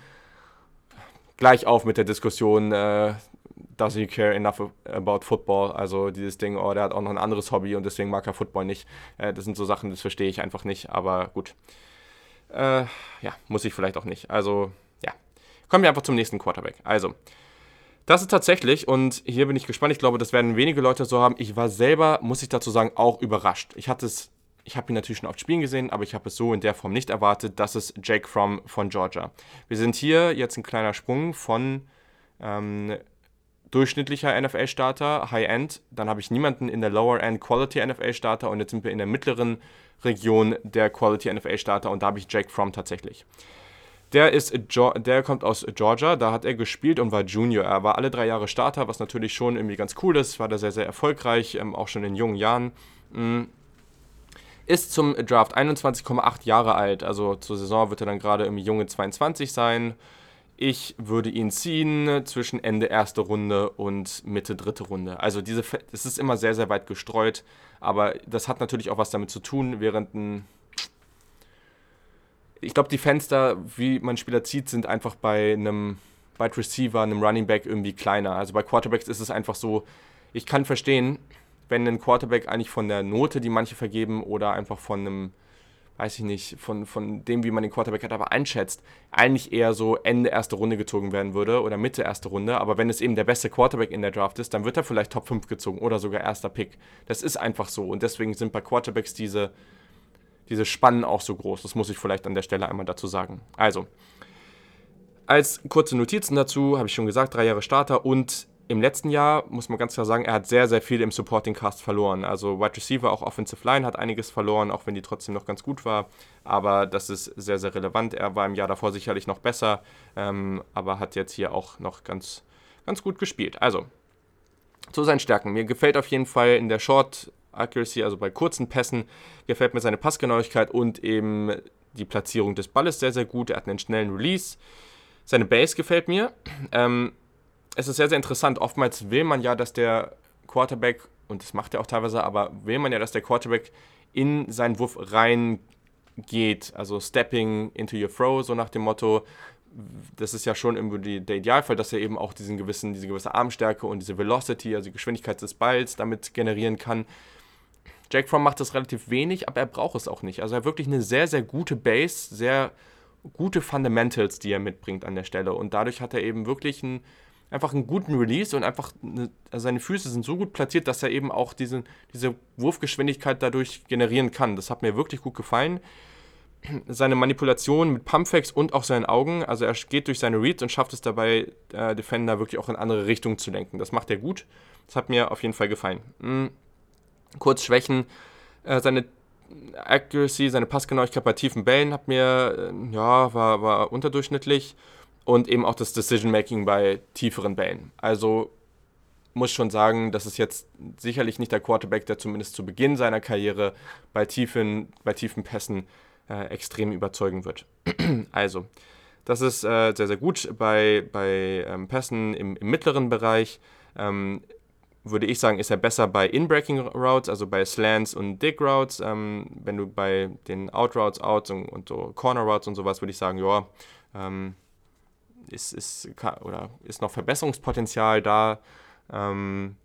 Gleich auf mit der Diskussion, äh, does he care enough about football? Also dieses Ding, oh, der hat auch noch ein anderes Hobby und deswegen mag er Football nicht. Äh, das sind so Sachen, das verstehe ich einfach nicht, aber gut. Äh, ja, muss ich vielleicht auch nicht. Also Kommen wir einfach zum nächsten Quarterback. Also, das ist tatsächlich, und hier bin ich gespannt, ich glaube, das werden wenige Leute so haben. Ich war selber, muss ich dazu sagen, auch überrascht. Ich hatte es, ich habe ihn natürlich schon oft spielen gesehen, aber ich habe es so in der Form nicht erwartet. Das ist Jake Fromm von Georgia. Wir sind hier jetzt ein kleiner Sprung von ähm, durchschnittlicher NFL-Starter, High-End. Dann habe ich niemanden in der Lower-End Quality NFL-Starter und jetzt sind wir in der mittleren Region der Quality NFL-Starter und da habe ich Jake Fromm tatsächlich. Der, ist, der kommt aus Georgia, da hat er gespielt und war Junior. Er war alle drei Jahre Starter, was natürlich schon irgendwie ganz cool ist, war da sehr, sehr erfolgreich, ähm, auch schon in jungen Jahren. Mhm. Ist zum Draft 21,8 Jahre alt, also zur Saison wird er dann gerade im junge 22 sein. Ich würde ihn ziehen zwischen Ende erste Runde und Mitte dritte Runde. Also diese, es ist immer sehr, sehr weit gestreut, aber das hat natürlich auch was damit zu tun, während ein ich glaube, die Fenster, wie man Spieler zieht, sind einfach bei einem Wide Receiver, einem Running Back irgendwie kleiner. Also bei Quarterbacks ist es einfach so, ich kann verstehen, wenn ein Quarterback eigentlich von der Note, die manche vergeben, oder einfach von einem, weiß ich nicht, von, von dem, wie man den Quarterback hat, aber einschätzt, eigentlich eher so Ende erste Runde gezogen werden würde oder Mitte erste Runde. Aber wenn es eben der beste Quarterback in der Draft ist, dann wird er vielleicht Top 5 gezogen oder sogar erster Pick. Das ist einfach so. Und deswegen sind bei Quarterbacks diese diese Spannen auch so groß. Das muss ich vielleicht an der Stelle einmal dazu sagen. Also, als kurze Notizen dazu, habe ich schon gesagt, drei Jahre Starter und im letzten Jahr muss man ganz klar sagen, er hat sehr, sehr viel im Supporting Cast verloren. Also Wide Receiver, auch Offensive Line hat einiges verloren, auch wenn die trotzdem noch ganz gut war. Aber das ist sehr, sehr relevant. Er war im Jahr davor sicherlich noch besser, ähm, aber hat jetzt hier auch noch ganz, ganz gut gespielt. Also, zu seinen Stärken. Mir gefällt auf jeden Fall in der Short Accuracy, also bei kurzen Pässen, gefällt mir seine Passgenauigkeit und eben die Platzierung des Balles sehr, sehr gut. Er hat einen schnellen Release. Seine Base gefällt mir. Ähm, es ist sehr, sehr interessant. Oftmals will man ja, dass der Quarterback, und das macht er auch teilweise, aber will man ja, dass der Quarterback in seinen Wurf reingeht. Also Stepping into your throw, so nach dem Motto. Das ist ja schon irgendwie der Idealfall, dass er eben auch diesen gewissen, diese gewisse Armstärke und diese Velocity, also die Geschwindigkeit des Balls damit generieren kann. Jack Fromm macht das relativ wenig, aber er braucht es auch nicht. Also er hat wirklich eine sehr, sehr gute Base, sehr gute Fundamentals, die er mitbringt an der Stelle. Und dadurch hat er eben wirklich einen, einfach einen guten Release und einfach eine, also seine Füße sind so gut platziert, dass er eben auch diese, diese Wurfgeschwindigkeit dadurch generieren kann. Das hat mir wirklich gut gefallen. Seine Manipulation mit Pumpfacts und auch seinen Augen, also er geht durch seine Reads und schafft es dabei, äh, Defender wirklich auch in andere Richtungen zu lenken. Das macht er gut. Das hat mir auf jeden Fall gefallen. Mhm. Kurz Schwächen. Äh, seine Accuracy, seine Passgenauigkeit bei tiefen Bällen hat mir, äh, ja, war, war unterdurchschnittlich. Und eben auch das Decision-Making bei tieferen Bällen. Also muss schon sagen, das ist jetzt sicherlich nicht der Quarterback, der zumindest zu Beginn seiner Karriere bei tiefen, bei tiefen Pässen äh, extrem überzeugen wird. also, das ist äh, sehr, sehr gut bei, bei ähm, Pässen im, im mittleren Bereich. Ähm, würde ich sagen, ist er besser bei In-Breaking Routes, also bei Slants und Dig Routes. Ähm, wenn du bei den Out Routes, Outs und, und, so Corner Routes und sowas, würde ich sagen, ja, ähm, ist, ist, oder ist noch Verbesserungspotenzial da. Ähm,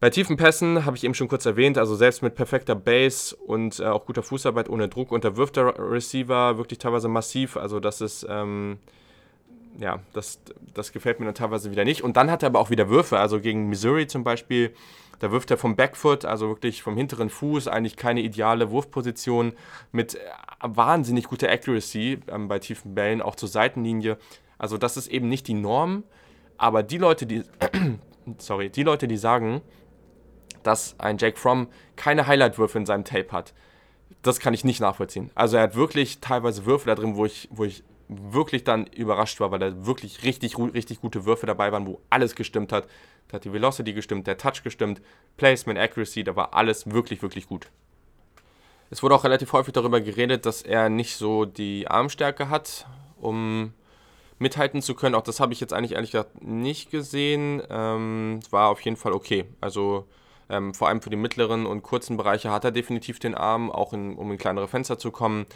bei tiefen Pässen habe ich eben schon kurz erwähnt, also selbst mit perfekter Base und äh, auch guter Fußarbeit ohne Druck unterwirft der Receiver wirklich teilweise massiv. Also das ist, ähm, ja, das, das gefällt mir dann teilweise wieder nicht. Und dann hat er aber auch wieder Würfe, also gegen Missouri zum Beispiel, da wirft er vom Backfoot, also wirklich vom hinteren Fuß, eigentlich keine ideale Wurfposition mit äh, wahnsinnig guter Accuracy ähm, bei tiefen Bällen, auch zur Seitenlinie. Also das ist eben nicht die Norm, aber die Leute, die, sorry, die Leute, die sagen, dass ein Jake Fromm keine Highlight-Würfe in seinem Tape hat, das kann ich nicht nachvollziehen. Also er hat wirklich teilweise Würfe da drin, wo ich, wo ich wirklich dann überrascht war, weil da wirklich richtig, richtig gute Würfe dabei waren, wo alles gestimmt hat. Da hat die Velocity gestimmt, der Touch gestimmt, Placement, Accuracy, da war alles wirklich, wirklich gut. Es wurde auch relativ häufig darüber geredet, dass er nicht so die Armstärke hat, um mithalten zu können. Auch das habe ich jetzt eigentlich ehrlich gesagt nicht gesehen. Ähm, war auf jeden Fall okay. Also ähm, vor allem für die mittleren und kurzen Bereiche hat er definitiv den Arm, auch in, um in kleinere Fenster zu kommen.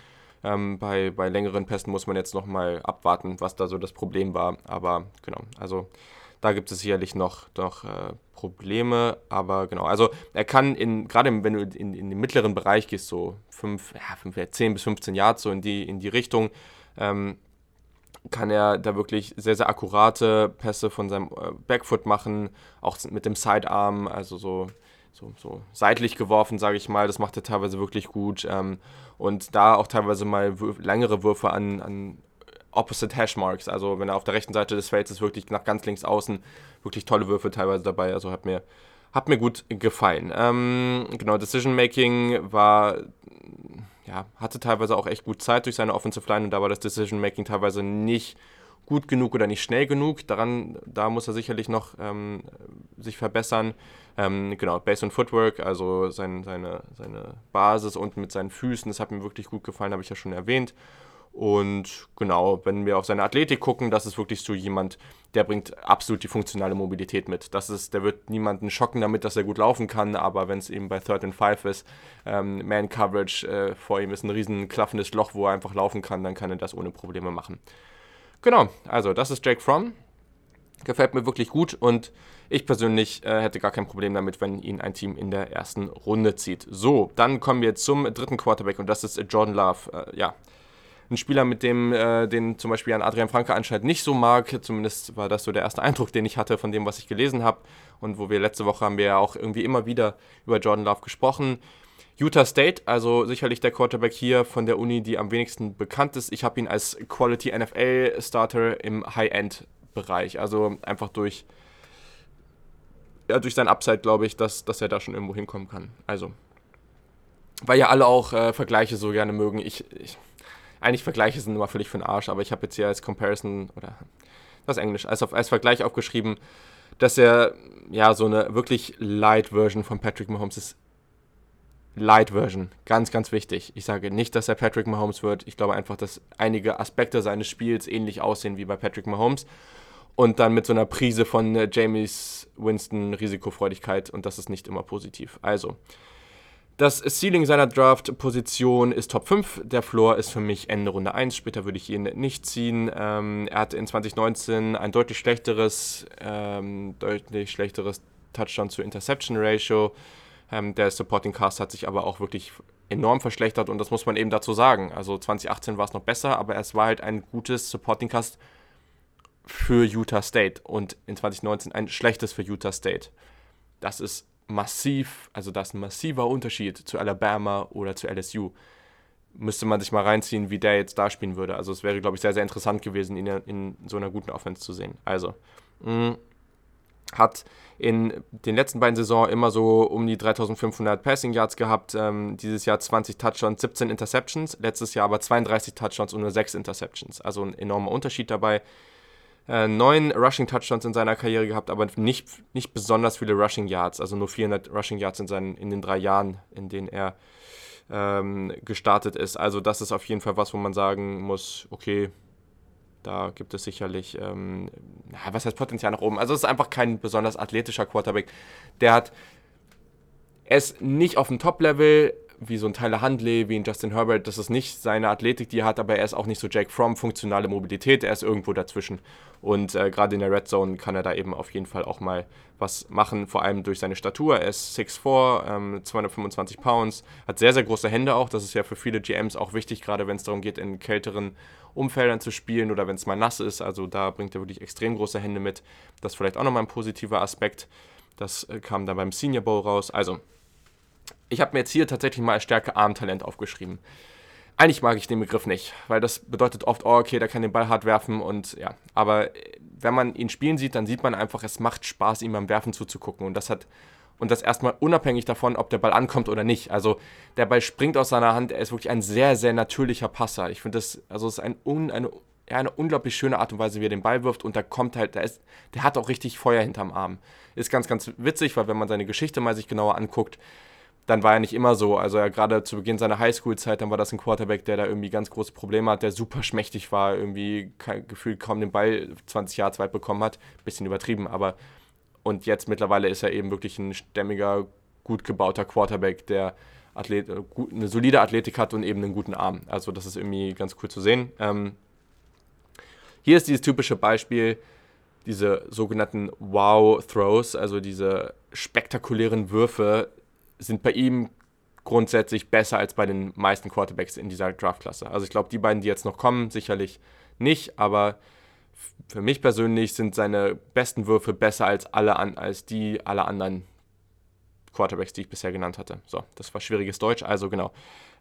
Ähm, bei, bei längeren Pässen muss man jetzt nochmal abwarten, was da so das Problem war. Aber genau, also da gibt es sicherlich noch, noch äh, Probleme. Aber genau, also er kann in, gerade wenn du in, in den mittleren Bereich gehst, so 5, ja, 5, 10 bis 15 Yards so in die, in die Richtung, ähm, kann er da wirklich sehr, sehr akkurate Pässe von seinem äh, Backfoot machen, auch mit dem Sidearm, also so so, so seitlich geworfen, sage ich mal. Das macht er teilweise wirklich gut. Ähm, und da auch teilweise mal Würf längere Würfe an, an Opposite Hashmarks. Also wenn er auf der rechten Seite des Felds ist, wirklich nach ganz links außen, wirklich tolle Würfe teilweise dabei. Also hat mir, hat mir gut gefallen. Ähm, genau, Decision Making war, ja, hatte teilweise auch echt gut Zeit durch seine Offensive Line und da war das Decision Making teilweise nicht gut genug oder nicht schnell genug. Daran, da muss er sicherlich noch ähm, sich verbessern. Ähm, genau, Base und Footwork, also sein, seine, seine Basis und mit seinen Füßen, das hat mir wirklich gut gefallen, habe ich ja schon erwähnt. Und genau, wenn wir auf seine Athletik gucken, das ist wirklich so jemand, der bringt absolut die funktionale Mobilität mit. Das ist, der wird niemanden schocken damit, dass er gut laufen kann, aber wenn es eben bei Third and Five ist, ähm, Man Coverage äh, vor ihm ist ein riesen klaffendes Loch, wo er einfach laufen kann, dann kann er das ohne Probleme machen. Genau, also das ist Jake Fromm. Gefällt mir wirklich gut und ich persönlich äh, hätte gar kein Problem damit, wenn ihn ein Team in der ersten Runde zieht. So, dann kommen wir zum dritten Quarterback und das ist Jordan Love. Äh, ja, ein Spieler, mit dem äh, den zum Beispiel an Adrian Franke anscheinend nicht so mag. Zumindest war das so der erste Eindruck, den ich hatte von dem, was ich gelesen habe. Und wo wir letzte Woche haben wir ja auch irgendwie immer wieder über Jordan Love gesprochen. Utah State, also sicherlich der Quarterback hier von der Uni, die am wenigsten bekannt ist. Ich habe ihn als Quality NFL Starter im High-End-Bereich. Also einfach durch, ja, durch sein Upside glaube ich, dass, dass er da schon irgendwo hinkommen kann. Also, weil ja alle auch äh, Vergleiche so gerne mögen. Ich, ich, eigentlich Vergleiche sind immer völlig für den Arsch, aber ich habe jetzt hier als Comparison oder das Englisch, als, als Vergleich aufgeschrieben, dass er ja so eine wirklich Light Version von Patrick Mahomes ist Light Version. Ganz, ganz wichtig. Ich sage nicht, dass er Patrick Mahomes wird. Ich glaube einfach, dass einige Aspekte seines Spiels ähnlich aussehen wie bei Patrick Mahomes. Und dann mit so einer Prise von äh, Jamies Winston Risikofreudigkeit. Und das ist nicht immer positiv. Also, das Ceiling seiner Draft-Position ist Top 5. Der Floor ist für mich Ende Runde 1. Später würde ich ihn nicht ziehen. Ähm, er hat in 2019 ein deutlich schlechteres, ähm, deutlich schlechteres Touchdown zu Interception Ratio. Ähm, der Supporting Cast hat sich aber auch wirklich enorm verschlechtert und das muss man eben dazu sagen. Also 2018 war es noch besser, aber es war halt ein gutes Supporting Cast für Utah State und in 2019 ein schlechtes für Utah State. Das ist massiv, also das ist ein massiver Unterschied zu Alabama oder zu LSU. Müsste man sich mal reinziehen, wie der jetzt da spielen würde. Also es wäre, glaube ich, sehr, sehr interessant gewesen, ihn in so einer guten Offense zu sehen. Also, mh, mm, hat in den letzten beiden Saisonen immer so um die 3500 Passing Yards gehabt. Ähm, dieses Jahr 20 Touchdowns, 17 Interceptions. Letztes Jahr aber 32 Touchdowns und nur 6 Interceptions. Also ein enormer Unterschied dabei. Äh, neun Rushing Touchdowns in seiner Karriere gehabt, aber nicht, nicht besonders viele Rushing Yards. Also nur 400 Rushing Yards in, seinen, in den drei Jahren, in denen er ähm, gestartet ist. Also das ist auf jeden Fall was, wo man sagen muss, okay, Da gibt es sicherlich, ähm, was heißt Potenzial nach oben? Also es ist einfach kein besonders athletischer Quarterback. Der hat es nicht auf dem Top-Level, wie so ein Tyler Handley, wie ein Justin Herbert. Das ist nicht seine Athletik, die er hat, aber er ist auch nicht so Jake Fromm, funktionale Mobilität. Er ist irgendwo dazwischen. Und äh, gerade in der Red Zone kann er da eben auf jeden Fall auch mal was machen, vor allem durch seine Statur. Er ist 6'4, ähm, 225 Pounds, hat sehr, sehr große Hände auch. Das ist ja für viele GMs auch wichtig, gerade wenn es darum geht, in kälteren Umfeldern zu spielen oder wenn es mal nass ist. Also da bringt er wirklich extrem große Hände mit. Das ist vielleicht auch nochmal ein positiver Aspekt. Das äh, kam dann beim Senior Bowl raus. Also ich habe mir jetzt hier tatsächlich mal als Stärke Armtalent aufgeschrieben. Eigentlich mag ich den Begriff nicht, weil das bedeutet oft, oh, okay, der kann den Ball hart werfen und ja. Aber wenn man ihn spielen sieht, dann sieht man einfach, es macht Spaß, ihm beim Werfen zuzugucken. Und das hat und das erstmal unabhängig davon, ob der Ball ankommt oder nicht. Also der Ball springt aus seiner Hand, er ist wirklich ein sehr, sehr natürlicher Passer. Ich finde das, also es ist ein, eine, ja, eine unglaublich schöne Art und Weise, wie er den Ball wirft und da kommt halt, der, ist, der hat auch richtig Feuer hinterm Arm. Ist ganz, ganz witzig, weil wenn man seine Geschichte mal sich genauer anguckt, dann war er nicht immer so. Also er gerade zu Beginn seiner Highschool-Zeit, dann war das ein Quarterback, der da irgendwie ganz große Probleme hat, der super schmächtig war, irgendwie gefühlt kaum den Ball 20 Jahre weit bekommen hat. Bisschen übertrieben, aber und jetzt mittlerweile ist er eben wirklich ein stämmiger, gut gebauter Quarterback, der Athlet, äh, eine solide Athletik hat und eben einen guten Arm. Also das ist irgendwie ganz cool zu sehen. Ähm, hier ist dieses typische Beispiel, diese sogenannten Wow-Throws, also diese spektakulären Würfe, sind bei ihm grundsätzlich besser als bei den meisten Quarterbacks in dieser Draftklasse. Also ich glaube, die beiden, die jetzt noch kommen, sicherlich nicht, aber für mich persönlich sind seine besten Würfe besser als alle an, als die aller anderen Quarterbacks, die ich bisher genannt hatte. So, das war schwieriges Deutsch, also genau.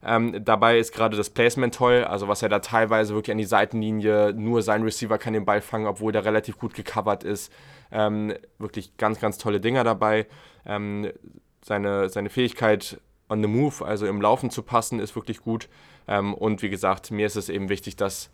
Ähm, dabei ist gerade das Placement toll, also was er da teilweise wirklich an die Seitenlinie, nur sein Receiver kann den Ball fangen, obwohl der relativ gut gecovert ist. Ähm, wirklich ganz, ganz tolle Dinger dabei. Ähm, seine, seine Fähigkeit on the move, also im Laufen zu passen, ist wirklich gut. Ähm, und wie gesagt, mir ist es eben wichtig, dass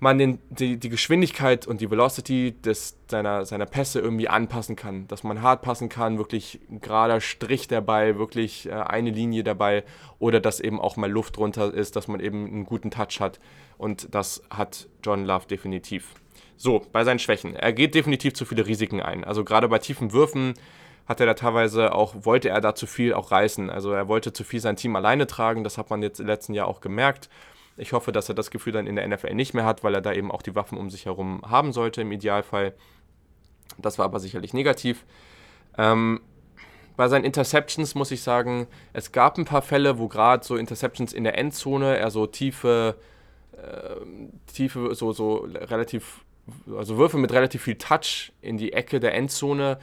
man den, die, die Geschwindigkeit und die Velocity des, seiner, seiner Pässe irgendwie anpassen kann. Dass man hart passen kann, wirklich ein gerader Strich dabei, wirklich äh, eine Linie dabei oder dass eben auch mal Luft drunter ist, dass man eben einen guten Touch hat. Und das hat John Love definitiv. So, bei seinen Schwächen. Er geht definitiv zu viele Risiken ein. Also gerade bei tiefen Würfen hat er da teilweise auch, wollte er da zu viel auch reißen. Also er wollte zu viel sein Team alleine tragen, das hat man jetzt im letzten Jahr auch gemerkt. Ich hoffe, dass er das Gefühl dann in der NFL nicht mehr hat, weil er da eben auch die Waffen um sich herum haben sollte im Idealfall. Das war aber sicherlich negativ. Ähm, bei seinen Interceptions muss ich sagen, es gab ein paar Fälle, wo gerade so Interceptions in der Endzone, er so tiefe, äh, tiefe, so, so relativ, also Würfe mit relativ viel Touch in die Ecke der Endzone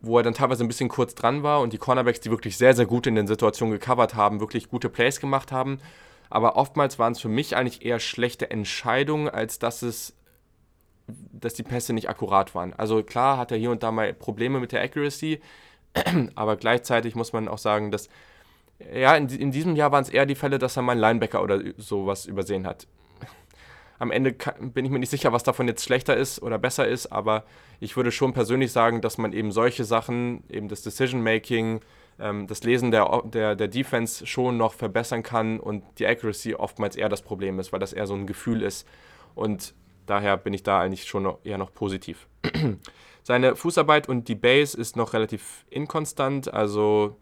wo er dann teilweise ein bisschen kurz dran war und die Cornerbacks, die wirklich sehr, sehr gut in den Situationen gecovert haben, wirklich gute Plays gemacht haben. Aber oftmals waren es für mich eigentlich eher schlechte Entscheidungen, als dass es dass die Pässe nicht akkurat waren. Also klar hat er hier und da mal Probleme mit der Accuracy, aber gleichzeitig muss man auch sagen, dass ja, in, in diesem Jahr waren es eher die Fälle, dass er mal einen Linebacker oder sowas übersehen hat am Ende bin ich mir nicht sicher, was davon jetzt schlechter ist oder besser ist, aber ich würde schon persönlich sagen, dass man eben solche Sachen, eben das Decision-Making, ähm, das Lesen der, der, der Defense schon noch verbessern kann und die Accuracy oftmals eher das Problem ist, weil das eher so ein Gefühl ist. Und daher bin ich da eigentlich schon noch, eher noch positiv. Seine Fußarbeit und die Base ist noch relativ inkonstant, also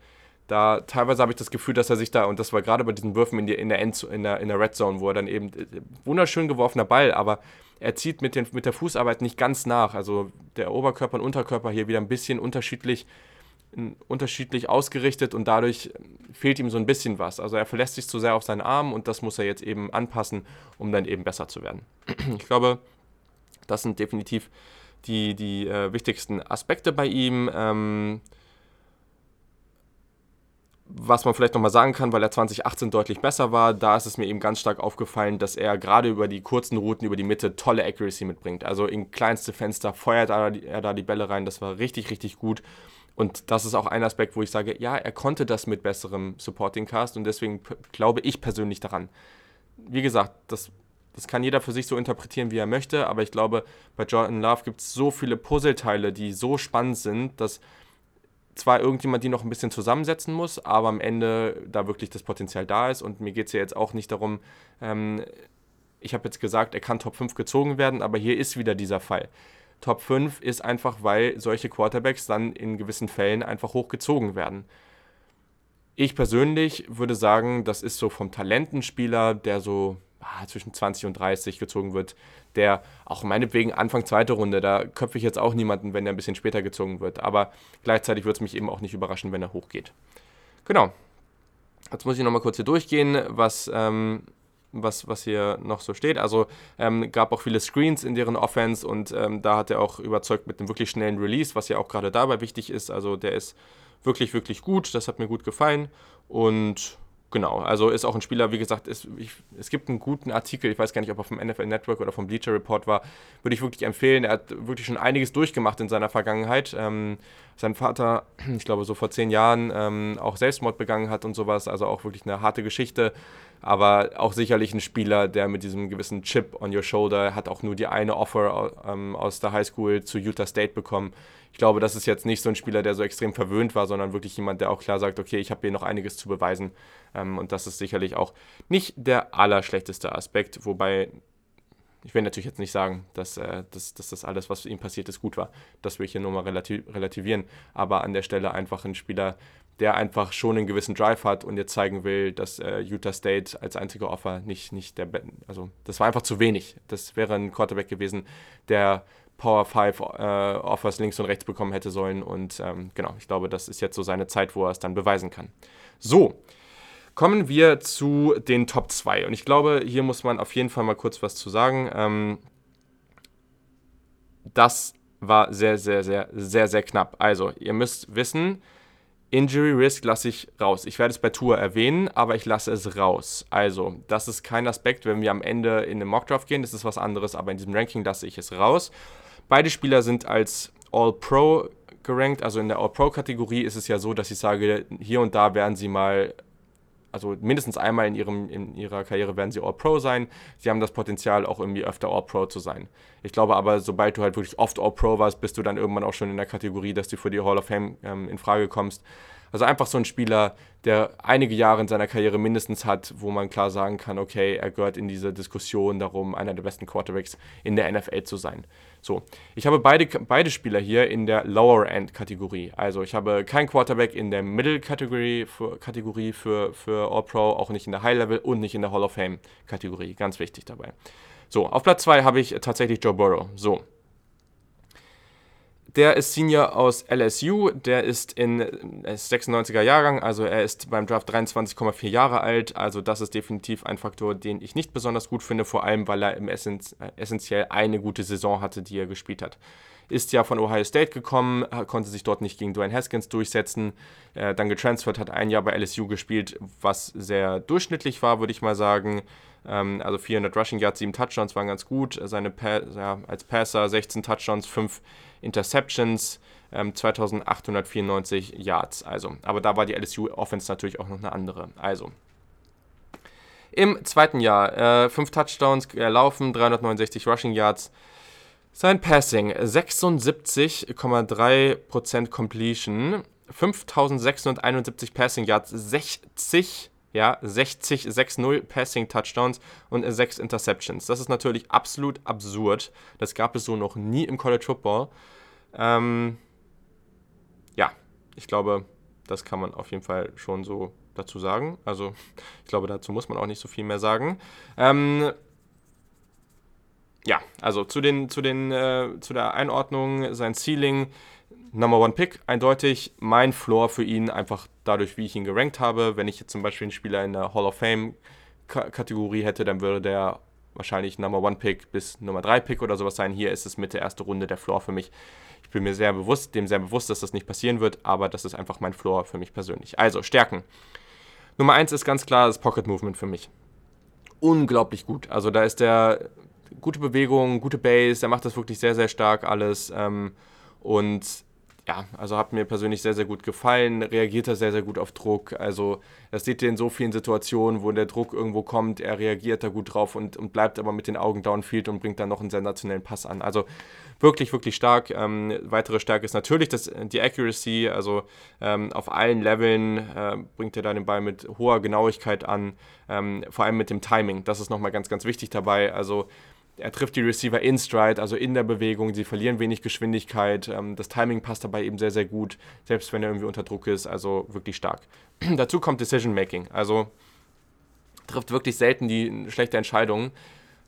da teilweise habe ich das Gefühl, dass er sich da, und das war gerade bei diesen Würfen in, die, in, der, End, in, der, in der Red Zone, wo er dann eben, äh, wunderschön geworfener Ball, aber er zieht mit, den, mit der Fußarbeit nicht ganz nach. Also der Oberkörper und Unterkörper hier wieder ein bisschen unterschiedlich, unterschiedlich ausgerichtet und dadurch fehlt ihm so ein bisschen was. Also er verlässt sich zu sehr auf seinen Arm und das muss er jetzt eben anpassen, um dann eben besser zu werden. Ich glaube, das sind definitiv die, die äh, wichtigsten Aspekte bei ihm. Ähm, was man vielleicht nochmal sagen kann, weil er 2018 deutlich besser war, da ist es mir eben ganz stark aufgefallen, dass er gerade über die kurzen Routen, über die Mitte tolle Accuracy mitbringt. Also in kleinste Fenster feuert er da die Bälle rein, das war richtig, richtig gut. Und das ist auch ein Aspekt, wo ich sage, ja, er konnte das mit besserem Supporting Cast und deswegen glaube ich persönlich daran. Wie gesagt, das, das kann jeder für sich so interpretieren, wie er möchte, aber ich glaube, bei Jordan Love gibt es so viele Puzzleteile, die so spannend sind, dass zwar irgendjemand die noch ein bisschen zusammensetzen muss, aber am Ende da wirklich das Potenzial da ist. Und mir geht es ja jetzt auch nicht darum, ähm, ich habe jetzt gesagt, er kann Top 5 gezogen werden, aber hier ist wieder dieser Fall. Top 5 ist einfach, weil solche Quarterbacks dann in gewissen Fällen einfach hochgezogen werden. Ich persönlich würde sagen, das ist so vom Talentenspieler, der so ah, zwischen 20 und 30 gezogen wird, der auch meinetwegen Anfang zweite Runde, da köpfe ich jetzt auch niemanden, wenn er ein bisschen später gezogen wird. Aber gleichzeitig würde es mich eben auch nicht überraschen, wenn er hochgeht. Genau. Jetzt muss ich nochmal kurz hier durchgehen, was ähm, was, was hier noch so steht. Also ähm, gab auch viele Screens in deren Offense und ähm, da hat er auch überzeugt mit einem wirklich schnellen Release, was ja auch gerade dabei wichtig ist. Also der ist wirklich, wirklich gut. Das hat mir gut gefallen. Und Genau, also ist auch ein Spieler, wie gesagt, ist, ich, es gibt einen guten Artikel, ich weiß gar nicht, ob er vom NFL Network oder vom Bleacher Report war, würde ich wirklich empfehlen. Er hat wirklich schon einiges durchgemacht in seiner Vergangenheit. Ähm, sein Vater, ich glaube, so vor zehn Jahren ähm, auch Selbstmord begangen hat und sowas, also auch wirklich eine harte Geschichte, aber auch sicherlich ein Spieler, der mit diesem gewissen Chip on your shoulder hat auch nur die eine Offer ähm, aus der Highschool zu Utah State bekommen ich glaube, das ist jetzt nicht so ein Spieler, der so extrem verwöhnt war, sondern wirklich jemand, der auch klar sagt, okay, ich habe hier noch einiges zu beweisen. Ähm, und das ist sicherlich auch nicht der allerschlechteste Aspekt, wobei ich will natürlich jetzt nicht sagen, dass, äh, dass, dass, das alles, was ihm passiert ist, gut war. Das will ich hier nur mal relativ, relativieren. Aber an der Stelle einfach ein Spieler, der einfach schon einen gewissen Drive hat und jetzt zeigen will, dass äh, Utah State als einziger Offer nicht, nicht der, also das war einfach zu wenig. Das wäre ein Quarterback gewesen, der Power 5 äh, Offers links und rechts bekommen hätte sollen. Und ähm, genau, ich glaube, das ist jetzt so seine Zeit, wo er es dann beweisen kann. So, kommen wir zu den Top 2. Und ich glaube, hier muss man auf jeden Fall mal kurz was zu sagen. Ähm, das war sehr, sehr, sehr, sehr, sehr knapp. Also, ihr müsst wissen, Injury Risk lasse ich raus. Ich werde es bei Tour erwähnen, aber ich lasse es raus. Also, das ist kein Aspekt, wenn wir am Ende in den Mockdraft gehen, das ist was anderes, aber in diesem Ranking lasse ich es raus. Beide Spieler sind als All-Pro gerankt. Also in der All-Pro-Kategorie ist es ja so, dass ich sage, hier und da werden sie mal, also mindestens einmal in, ihrem, in ihrer Karriere werden sie All-Pro sein. Sie haben das Potenzial, auch irgendwie öfter All-Pro zu sein. Ich glaube aber, sobald du halt wirklich oft All-Pro warst, bist du dann irgendwann auch schon in der Kategorie, dass du für die Hall of Fame ähm, in Frage kommst. Also einfach so ein Spieler, der einige Jahre in seiner Karriere mindestens hat, wo man klar sagen kann, okay, er gehört in diese Diskussion darum, einer der besten Quarterbacks in der NFL zu sein. So, ich habe beide, beide Spieler hier in der Lower End Kategorie. Also ich habe keinen Quarterback in der Middle Kategorie für, Kategorie für, für All Pro, auch nicht in der High Level und nicht in der Hall of Fame Kategorie. Ganz wichtig dabei. So, auf Platz 2 habe ich tatsächlich Joe Burrow. So, der ist Senior aus LSU, der ist in ist 96er Jahrgang, also er ist beim Draft 23,4 Jahre alt. Also das ist definitiv ein Faktor, den ich nicht besonders gut finde, vor allem weil er im Essenz, äh, essentiell eine gute Saison hatte, die er gespielt hat. Ist ja von Ohio State gekommen, konnte sich dort nicht gegen Dwayne Haskins durchsetzen, äh, dann getransfert, hat ein Jahr bei LSU gespielt, was sehr durchschnittlich war, würde ich mal sagen. Ähm, also 400 Rushing Yards, 7 Touchdowns waren ganz gut. Seine pa ja, als Passer 16 Touchdowns, 5 Interceptions, ähm, 2894 Yards. Also, aber da war die LSU Offense natürlich auch noch eine andere. Also, im zweiten Jahr 5 äh, Touchdowns erlaufen, 369 Rushing Yards. Sein Passing 76,3% Completion, 5671 Passing Yards, 60 ja, 60, 6-0 Passing Touchdowns und 6 Interceptions. Das ist natürlich absolut absurd. Das gab es so noch nie im College Football. Ähm, ja, ich glaube, das kann man auf jeden Fall schon so dazu sagen. Also, ich glaube, dazu muss man auch nicht so viel mehr sagen. Ähm, ja, also zu, den, zu, den, äh, zu der Einordnung, sein Ceiling Number One Pick, eindeutig. Mein Floor für ihn, einfach dadurch, wie ich ihn gerankt habe. Wenn ich jetzt zum Beispiel einen Spieler in der Hall of Fame Kategorie hätte, dann würde der wahrscheinlich Number One Pick bis Nummer 3 Pick oder sowas sein. Hier ist es Mitte erste Runde der Floor für mich. Ich bin mir sehr bewusst, dem sehr bewusst, dass das nicht passieren wird, aber das ist einfach mein Floor für mich persönlich. Also, Stärken. Nummer 1 ist ganz klar das Pocket Movement für mich. Unglaublich gut. Also da ist der gute Bewegung, gute Base, der macht das wirklich sehr, sehr stark alles. Ähm, und ja, also hat mir persönlich sehr, sehr gut gefallen, reagiert er sehr, sehr gut auf Druck. Also das seht ihr in so vielen Situationen, wo der Druck irgendwo kommt, er reagiert da gut drauf und, und bleibt aber mit den Augen downfield und bringt dann noch einen sensationellen Pass an. Also wirklich, wirklich stark. Ähm, weitere Stärke ist natürlich das, die Accuracy, also ähm, auf allen Leveln äh, bringt er da den Ball mit hoher Genauigkeit an, ähm, vor allem mit dem Timing. Das ist nochmal ganz, ganz wichtig dabei. Also er trifft die Receiver in Stride, also in der Bewegung. Sie verlieren wenig Geschwindigkeit. Ähm, das Timing passt dabei eben sehr, sehr gut, selbst wenn er irgendwie unter Druck ist. Also wirklich stark. Dazu kommt Decision Making. Also trifft wirklich selten die schlechte Entscheidungen.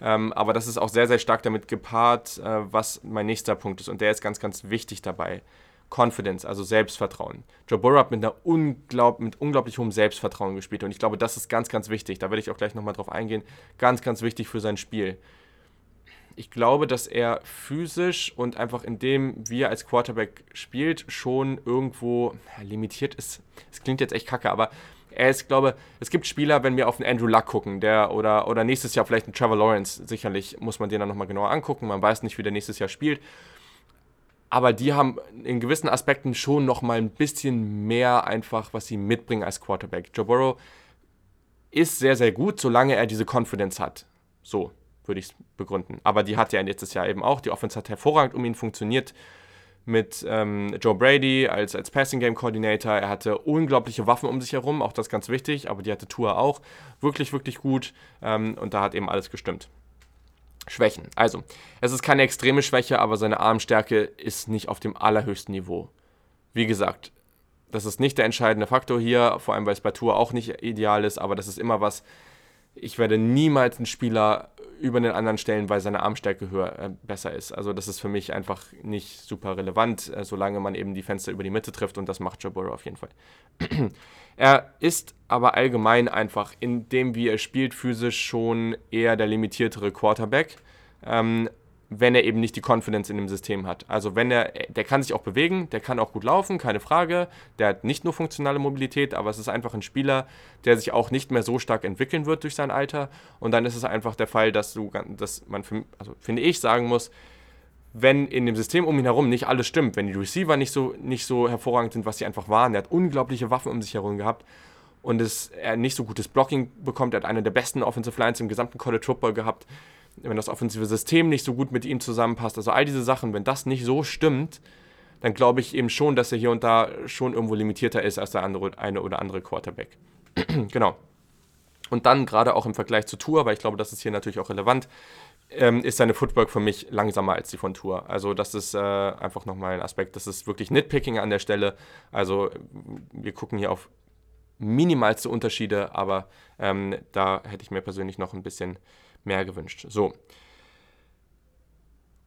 Ähm, aber das ist auch sehr, sehr stark damit gepaart, äh, was mein nächster Punkt ist. Und der ist ganz, ganz wichtig dabei. Confidence, also Selbstvertrauen. Joe Burrow hat mit, einer unglaub, mit unglaublich hohem Selbstvertrauen gespielt und ich glaube, das ist ganz, ganz wichtig. Da werde ich auch gleich nochmal drauf eingehen. Ganz, ganz wichtig für sein Spiel ich glaube, dass er physisch und einfach in dem, wie er als Quarterback spielt, schon irgendwo limitiert ist. Es klingt jetzt echt kacke, aber er ist, glaube es gibt Spieler, wenn wir auf einen Andrew Luck gucken, der oder, oder nächstes Jahr vielleicht einen Trevor Lawrence, sicherlich muss man den dann nochmal genauer angucken, man weiß nicht, wie der nächstes Jahr spielt. Aber die haben in gewissen Aspekten schon nochmal ein bisschen mehr einfach, was sie mitbringen als Quarterback. Joe Burrow ist sehr, sehr gut, solange er diese Confidence hat. So, würde ich es begründen. Aber die hat ja letztes Jahr eben auch. Die Offense hat hervorragend um ihn funktioniert mit ähm, Joe Brady als, als Passing Game Coordinator. Er hatte unglaubliche Waffen um sich herum, auch das ganz wichtig, aber die hatte Tour auch. Wirklich, wirklich gut. Ähm, und da hat eben alles gestimmt. Schwächen. Also, es ist keine extreme Schwäche, aber seine Armstärke ist nicht auf dem allerhöchsten Niveau. Wie gesagt, das ist nicht der entscheidende Faktor hier, vor allem weil es bei Tour auch nicht ideal ist, aber das ist immer was, ich werde niemals einen Spieler über den anderen stellen, weil seine Armstärke höher äh, besser ist. Also das ist für mich einfach nicht super relevant, äh, solange man eben die Fenster über die Mitte trifft und das macht Joe Burrow auf jeden Fall. er ist aber allgemein einfach in dem, wie er spielt, physisch schon eher der limitiertere Quarterback. Ähm, wenn er eben nicht die Confidence in dem System hat. Also wenn er, der kann sich auch bewegen, der kann auch gut laufen, keine Frage. Der hat nicht nur funktionale Mobilität, aber es ist einfach ein Spieler, der sich auch nicht mehr so stark entwickeln wird durch sein Alter. Und dann ist es einfach der Fall, dass du, dass man, also finde ich, sagen muss, wenn in dem System um ihn herum nicht alles stimmt, wenn die Receiver nicht so, nicht so hervorragend sind, was sie einfach waren, er hat unglaubliche Waffen um sich herum gehabt und es, er nicht so gutes Blocking bekommt, er hat eine der besten Offensive Lines im gesamten College Football gehabt wenn das offensive System nicht so gut mit ihm zusammenpasst, also all diese Sachen, wenn das nicht so stimmt, dann glaube ich eben schon, dass er hier und da schon irgendwo limitierter ist als der andere, eine oder andere Quarterback. genau. Und dann gerade auch im Vergleich zu Tour, weil ich glaube, das ist hier natürlich auch relevant, ähm, ist seine Footwork für mich langsamer als die von Tour. Also das ist äh, einfach nochmal ein Aspekt. Das ist wirklich Nitpicking an der Stelle. Also wir gucken hier auf minimalste Unterschiede, aber ähm, da hätte ich mir persönlich noch ein bisschen mehr gewünscht. So.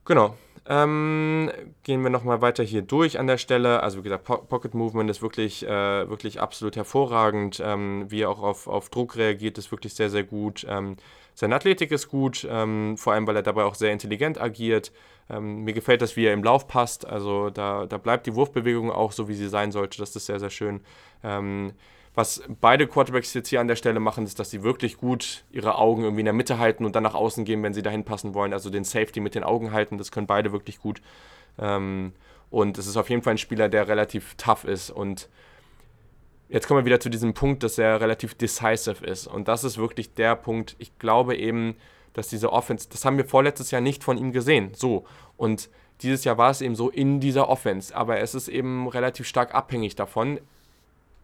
Genau. Ähm, gehen wir nochmal weiter hier durch an der Stelle. Also wie gesagt, po Pocket Movement ist wirklich, äh, wirklich absolut hervorragend. Ähm, wie er auch auf, auf Druck reagiert, ist wirklich sehr, sehr gut. Ähm, seine Athletik ist gut, ähm, vor allem weil er dabei auch sehr intelligent agiert. Ähm, mir gefällt das, wie er im Lauf passt. Also da, da bleibt die Wurfbewegung auch so, wie sie sein sollte. Das ist sehr, sehr schön. Was beide Quarterbacks jetzt hier an der Stelle machen, ist, dass sie wirklich gut ihre Augen irgendwie in der Mitte halten und dann nach außen gehen, wenn sie dahin passen wollen. Also den Safety mit den Augen halten, das können beide wirklich gut. Ähm, und es ist auf jeden Fall ein Spieler, der relativ tough ist. Und jetzt kommen wir wieder zu diesem Punkt, dass er relativ decisive ist. Und das ist wirklich der Punkt. Ich glaube eben, dass diese Offense, das haben wir vorletztes Jahr nicht von ihm gesehen. So. Und dieses Jahr war es eben so in dieser Offense. Aber es ist eben relativ stark abhängig davon.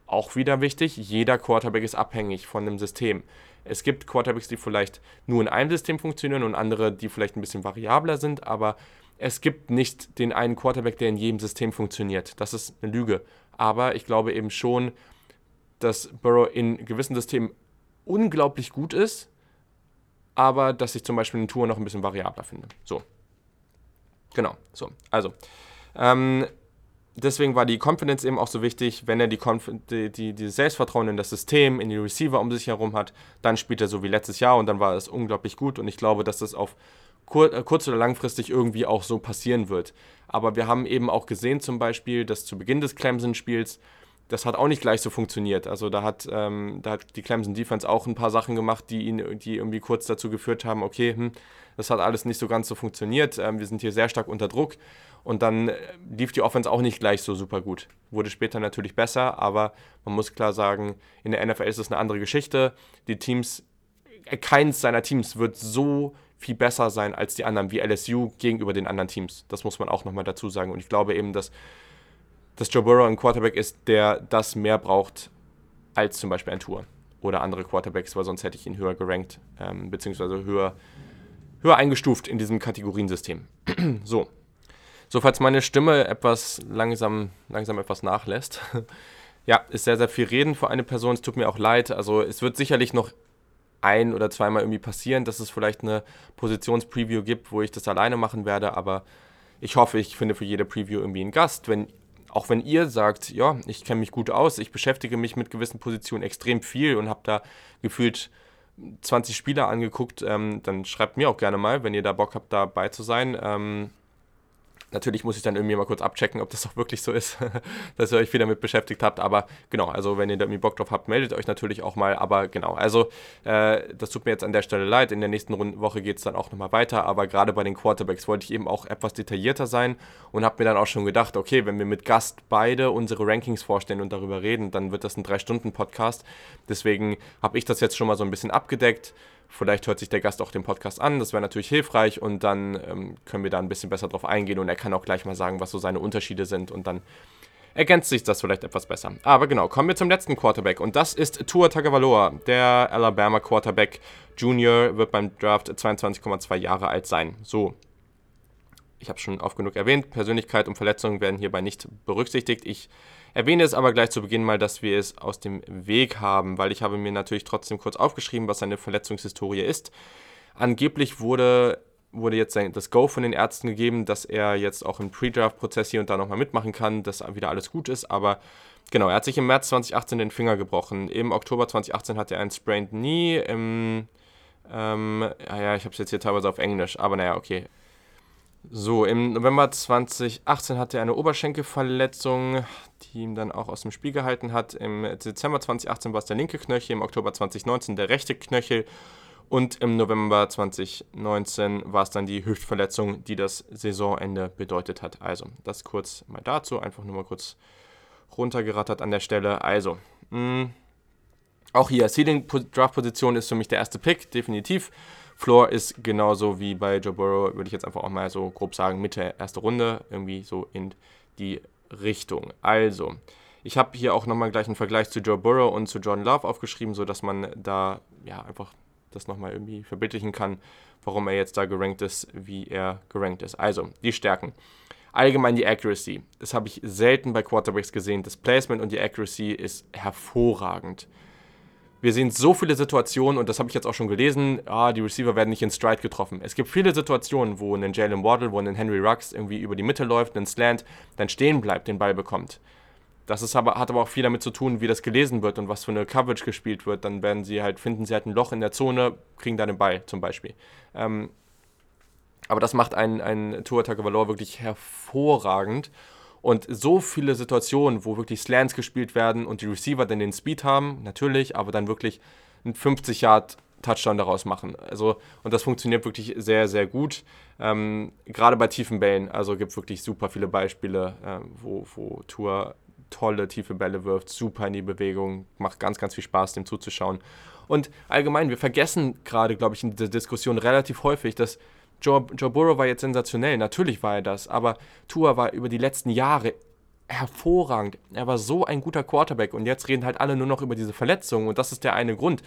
Auch wieder wichtig, jeder Quarterback ist abhängig von dem System. Es gibt Quarterbacks, die vielleicht nur in einem System funktionieren und andere, die vielleicht ein bisschen variabler sind, aber es gibt nicht den einen Quarterback, der in jedem System funktioniert. Das ist eine Lüge. Aber ich glaube eben schon, dass Burrow in gewissen Systemen unglaublich gut ist, aber dass ich zum Beispiel eine Tour noch ein bisschen variabler finde. So. Genau, so. Also, ähm, deswegen war die Confidence eben auch so wichtig. Wenn er die, die, die, die, Selbstvertrauen in das System, in die Receiver um sich herum hat, dann spielt er so wie letztes Jahr und dann war es unglaublich gut. Und ich glaube, dass das auf kur äh, kurz oder langfristig irgendwie auch so passieren wird. Aber wir haben eben auch gesehen zum Beispiel, dass zu Beginn des Clemson-Spiels das hat auch nicht gleich so funktioniert. Also da hat, ähm, da hat die Clemson Defense auch ein paar Sachen gemacht, die ihn, die irgendwie kurz dazu geführt haben, okay, hm, das hat alles nicht so ganz so funktioniert. Ähm, wir sind hier sehr stark unter Druck. Und dann äh, lief die Offense auch nicht gleich so super gut. Wurde später natürlich besser, aber man muss klar sagen, in der NFL ist es eine andere Geschichte. Die Teams, äh, keins seiner Teams wird so viel besser sein als die anderen, wie LSU gegenüber den anderen Teams. Das muss man auch nochmal dazu sagen. Und ich glaube eben, dass dass Joe Burrow ein Quarterback ist, der das mehr braucht als zum Beispiel ein Tour oder andere Quarterbacks, weil sonst hätte ich ihn höher gerankt, ähm, beziehungsweise höher, höher eingestuft in diesem Kategoriensystem. so. So, falls meine Stimme etwas langsam, langsam etwas nachlässt. ja, ist sehr, sehr viel Reden für eine Person. Es tut mir auch leid. Also, es wird sicherlich noch ein oder zweimal irgendwie passieren, dass es vielleicht eine Positionspreview gibt, wo ich das alleine machen werde, aber ich hoffe, ich finde für jede Preview irgendwie einen Gast. Wenn auch wenn ihr sagt, ja, ich kenne mich gut aus, ich beschäftige mich mit gewissen Positionen extrem viel und habe da gefühlt 20 Spieler angeguckt, ähm, dann schreibt mir auch gerne mal, wenn ihr da Bock habt, dabei zu sein. Ähm, Natürlich muss ich dann irgendwie mal kurz abchecken, ob das auch wirklich so ist, dass ihr euch viel damit beschäftigt habt. Aber genau, also wenn ihr da irgendwie Bock drauf habt, meldet euch natürlich auch mal. Aber genau, also äh, das tut mir jetzt an der Stelle leid. In der nächsten Woche geht es dann auch nochmal weiter. Aber gerade bei den Quarterbacks wollte ich eben auch etwas detaillierter sein und habe mir dann auch schon gedacht, okay, wenn wir mit Gast beide unsere Rankings vorstellen und darüber reden, dann wird das ein Drei-Stunden-Podcast. Deswegen habe ich das jetzt schon mal so ein bisschen abgedeckt. Vielleicht hört sich der Gast auch den Podcast an, das wäre natürlich hilfreich und dann ähm, können wir da ein bisschen besser drauf eingehen und er kann auch gleich mal sagen, was so seine Unterschiede sind und dann ergänzt sich das vielleicht etwas besser. Aber genau, kommen wir zum letzten Quarterback und das ist Tua Tagovailoa, der Alabama Quarterback Junior wird beim Draft 22,2 Jahre alt sein. So, ich habe schon oft genug erwähnt, Persönlichkeit und Verletzungen werden hierbei nicht berücksichtigt. Ich erwähne es aber gleich zu Beginn mal, dass wir es aus dem Weg haben, weil ich habe mir natürlich trotzdem kurz aufgeschrieben, was seine Verletzungshistorie ist. Angeblich wurde, wurde jetzt das Go von den Ärzten gegeben, dass er jetzt auch im Pre-Draft-Prozess hier und da nochmal mitmachen kann, dass wieder alles gut ist, aber genau, er hat sich im März 2018 den Finger gebrochen. Im Oktober 2018 hatte er ein Sprained Knee, im, ähm, ja, ich habe es jetzt hier teilweise auf Englisch, aber naja, okay. So, im November 2018 hatte er eine Oberschenkelverletzung, die ihn dann auch aus dem Spiel gehalten hat. Im Dezember 2018 war es der linke Knöchel, im Oktober 2019 der rechte Knöchel und im November 2019 war es dann die Hüftverletzung, die das Saisonende bedeutet hat. Also, das kurz mal dazu, einfach nur mal kurz runtergerattert an der Stelle. Also, mh, mm, auch hier, Seeding Draft Position ist für mich der erste Pick, definitiv. Floor ist genauso wie bei Joe Burrow, würde ich jetzt einfach auch mal so grob sagen, Mitte erste Runde, irgendwie so in die Richtung. Also, ich habe hier auch nochmal gleich einen Vergleich zu Joe Burrow und zu Jordan Love aufgeschrieben, sodass man da ja einfach das nochmal irgendwie verbildlichen kann, warum er jetzt da gerankt ist, wie er gerankt ist. Also, die Stärken. Allgemein die Accuracy. Das habe ich selten bei Quarterbacks gesehen. Das Placement und die Accuracy ist hervorragend wir sehen so viele Situationen, und das habe ich jetzt auch schon gelesen, ah, die Receiver werden nicht in Stride getroffen. Es gibt viele Situationen, wo ein Jalen Waddle, wo ein Henry Rux irgendwie über die Mitte läuft, ein Slant, dann stehen bleibt, den Ball bekommt. Das ist aber, hat aber auch viel damit zu tun, wie das gelesen wird und was für eine Coverage gespielt wird. Dann werden sie halt, finden sie halt ein Loch in der Zone, kriegen da den Ball zum Beispiel. Ähm, aber das macht ein, ein Tua Tagovailoa wirklich hervorragend. Und so viele Situationen, wo wirklich Slants gespielt werden und die Receiver dann den Speed haben, natürlich, aber dann wirklich einen 50 Yard Touchdown daraus machen. Also, und das funktioniert wirklich sehr, sehr gut. Ähm, gerade bei tiefen Bällen, also gibt wirklich super viele Beispiele, äh, wo, wo Tour tolle tiefe Bälle wirft, super in die Bewegung, macht ganz, ganz viel Spaß, dem zuzuschauen. Und allgemein, wir vergessen gerade, glaube ich, in der Diskussion relativ häufig, dass Joe, Joe Burrow war jetzt sensationell, natürlich war er das, aber Tua war über die letzten Jahre hervorragend. Er war so ein guter Quarterback und jetzt reden halt alle nur noch über diese Verletzungen und das ist der eine Grund,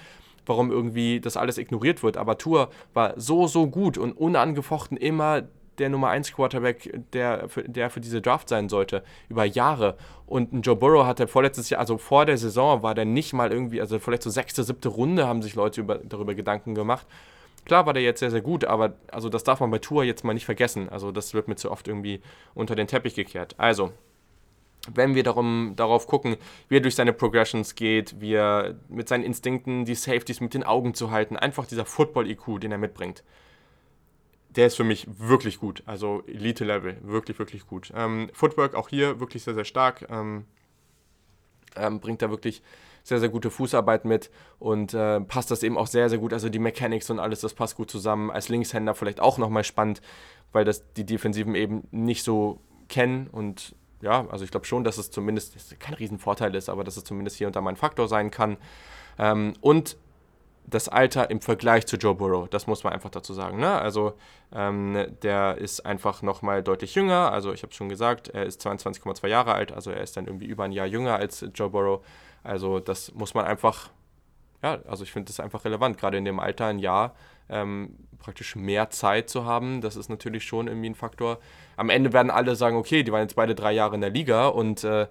warum irgendwie das alles ignoriert wird. Aber Tua war so, so gut und unangefochten immer der Nummer 1 Quarterback, der für, der für diese Draft sein sollte, über Jahre. Und Joe Burrow hatte vorletztes Jahr, also vor der Saison, war der nicht mal irgendwie, also vielleicht so sechste, siebte Runde haben sich Leute über, darüber Gedanken gemacht. Klar war der jetzt sehr, sehr gut, aber also das darf man bei Tour jetzt mal nicht vergessen. Also das wird mir zu oft irgendwie unter den Teppich gekehrt. Also, wenn wir darum, darauf gucken, wie er durch seine Progressions geht, wie er mit seinen Instinkten die Safeties mit den Augen zu halten, einfach dieser Football-IQ, den er mitbringt, der ist für mich wirklich gut. Also Elite-Level, wirklich, wirklich gut. Ähm, Footwork auch hier wirklich sehr, sehr stark. Ähm, Ähm, bringt da wirklich sehr, sehr gute Fußarbeit mit und äh, passt das eben auch sehr, sehr gut. Also die Mechanics und alles, das passt gut zusammen. Als Linkshänder vielleicht auch nochmal spannend, weil das die Defensiven eben nicht so kennen und ja, also ich glaube schon, dass es zumindest kein Riesenvorteil ist, aber dass es zumindest hier und da mal ein Faktor sein kann. Ähm, und das Alter im Vergleich zu Joe Burrow, das muss man einfach dazu sagen. Ne? Also ähm, der ist einfach nochmal deutlich jünger, also ich habe es schon gesagt, er ist 22,2 Jahre alt, also er ist dann irgendwie über ein Jahr jünger als Joe Burrow. Also das muss man einfach, ja, also ich finde das einfach relevant, gerade in dem Alter ein Jahr ähm, praktisch mehr Zeit zu haben, das ist natürlich schon irgendwie ein Faktor. Am Ende werden alle sagen, okay, die waren jetzt beide drei Jahre in der Liga und äh,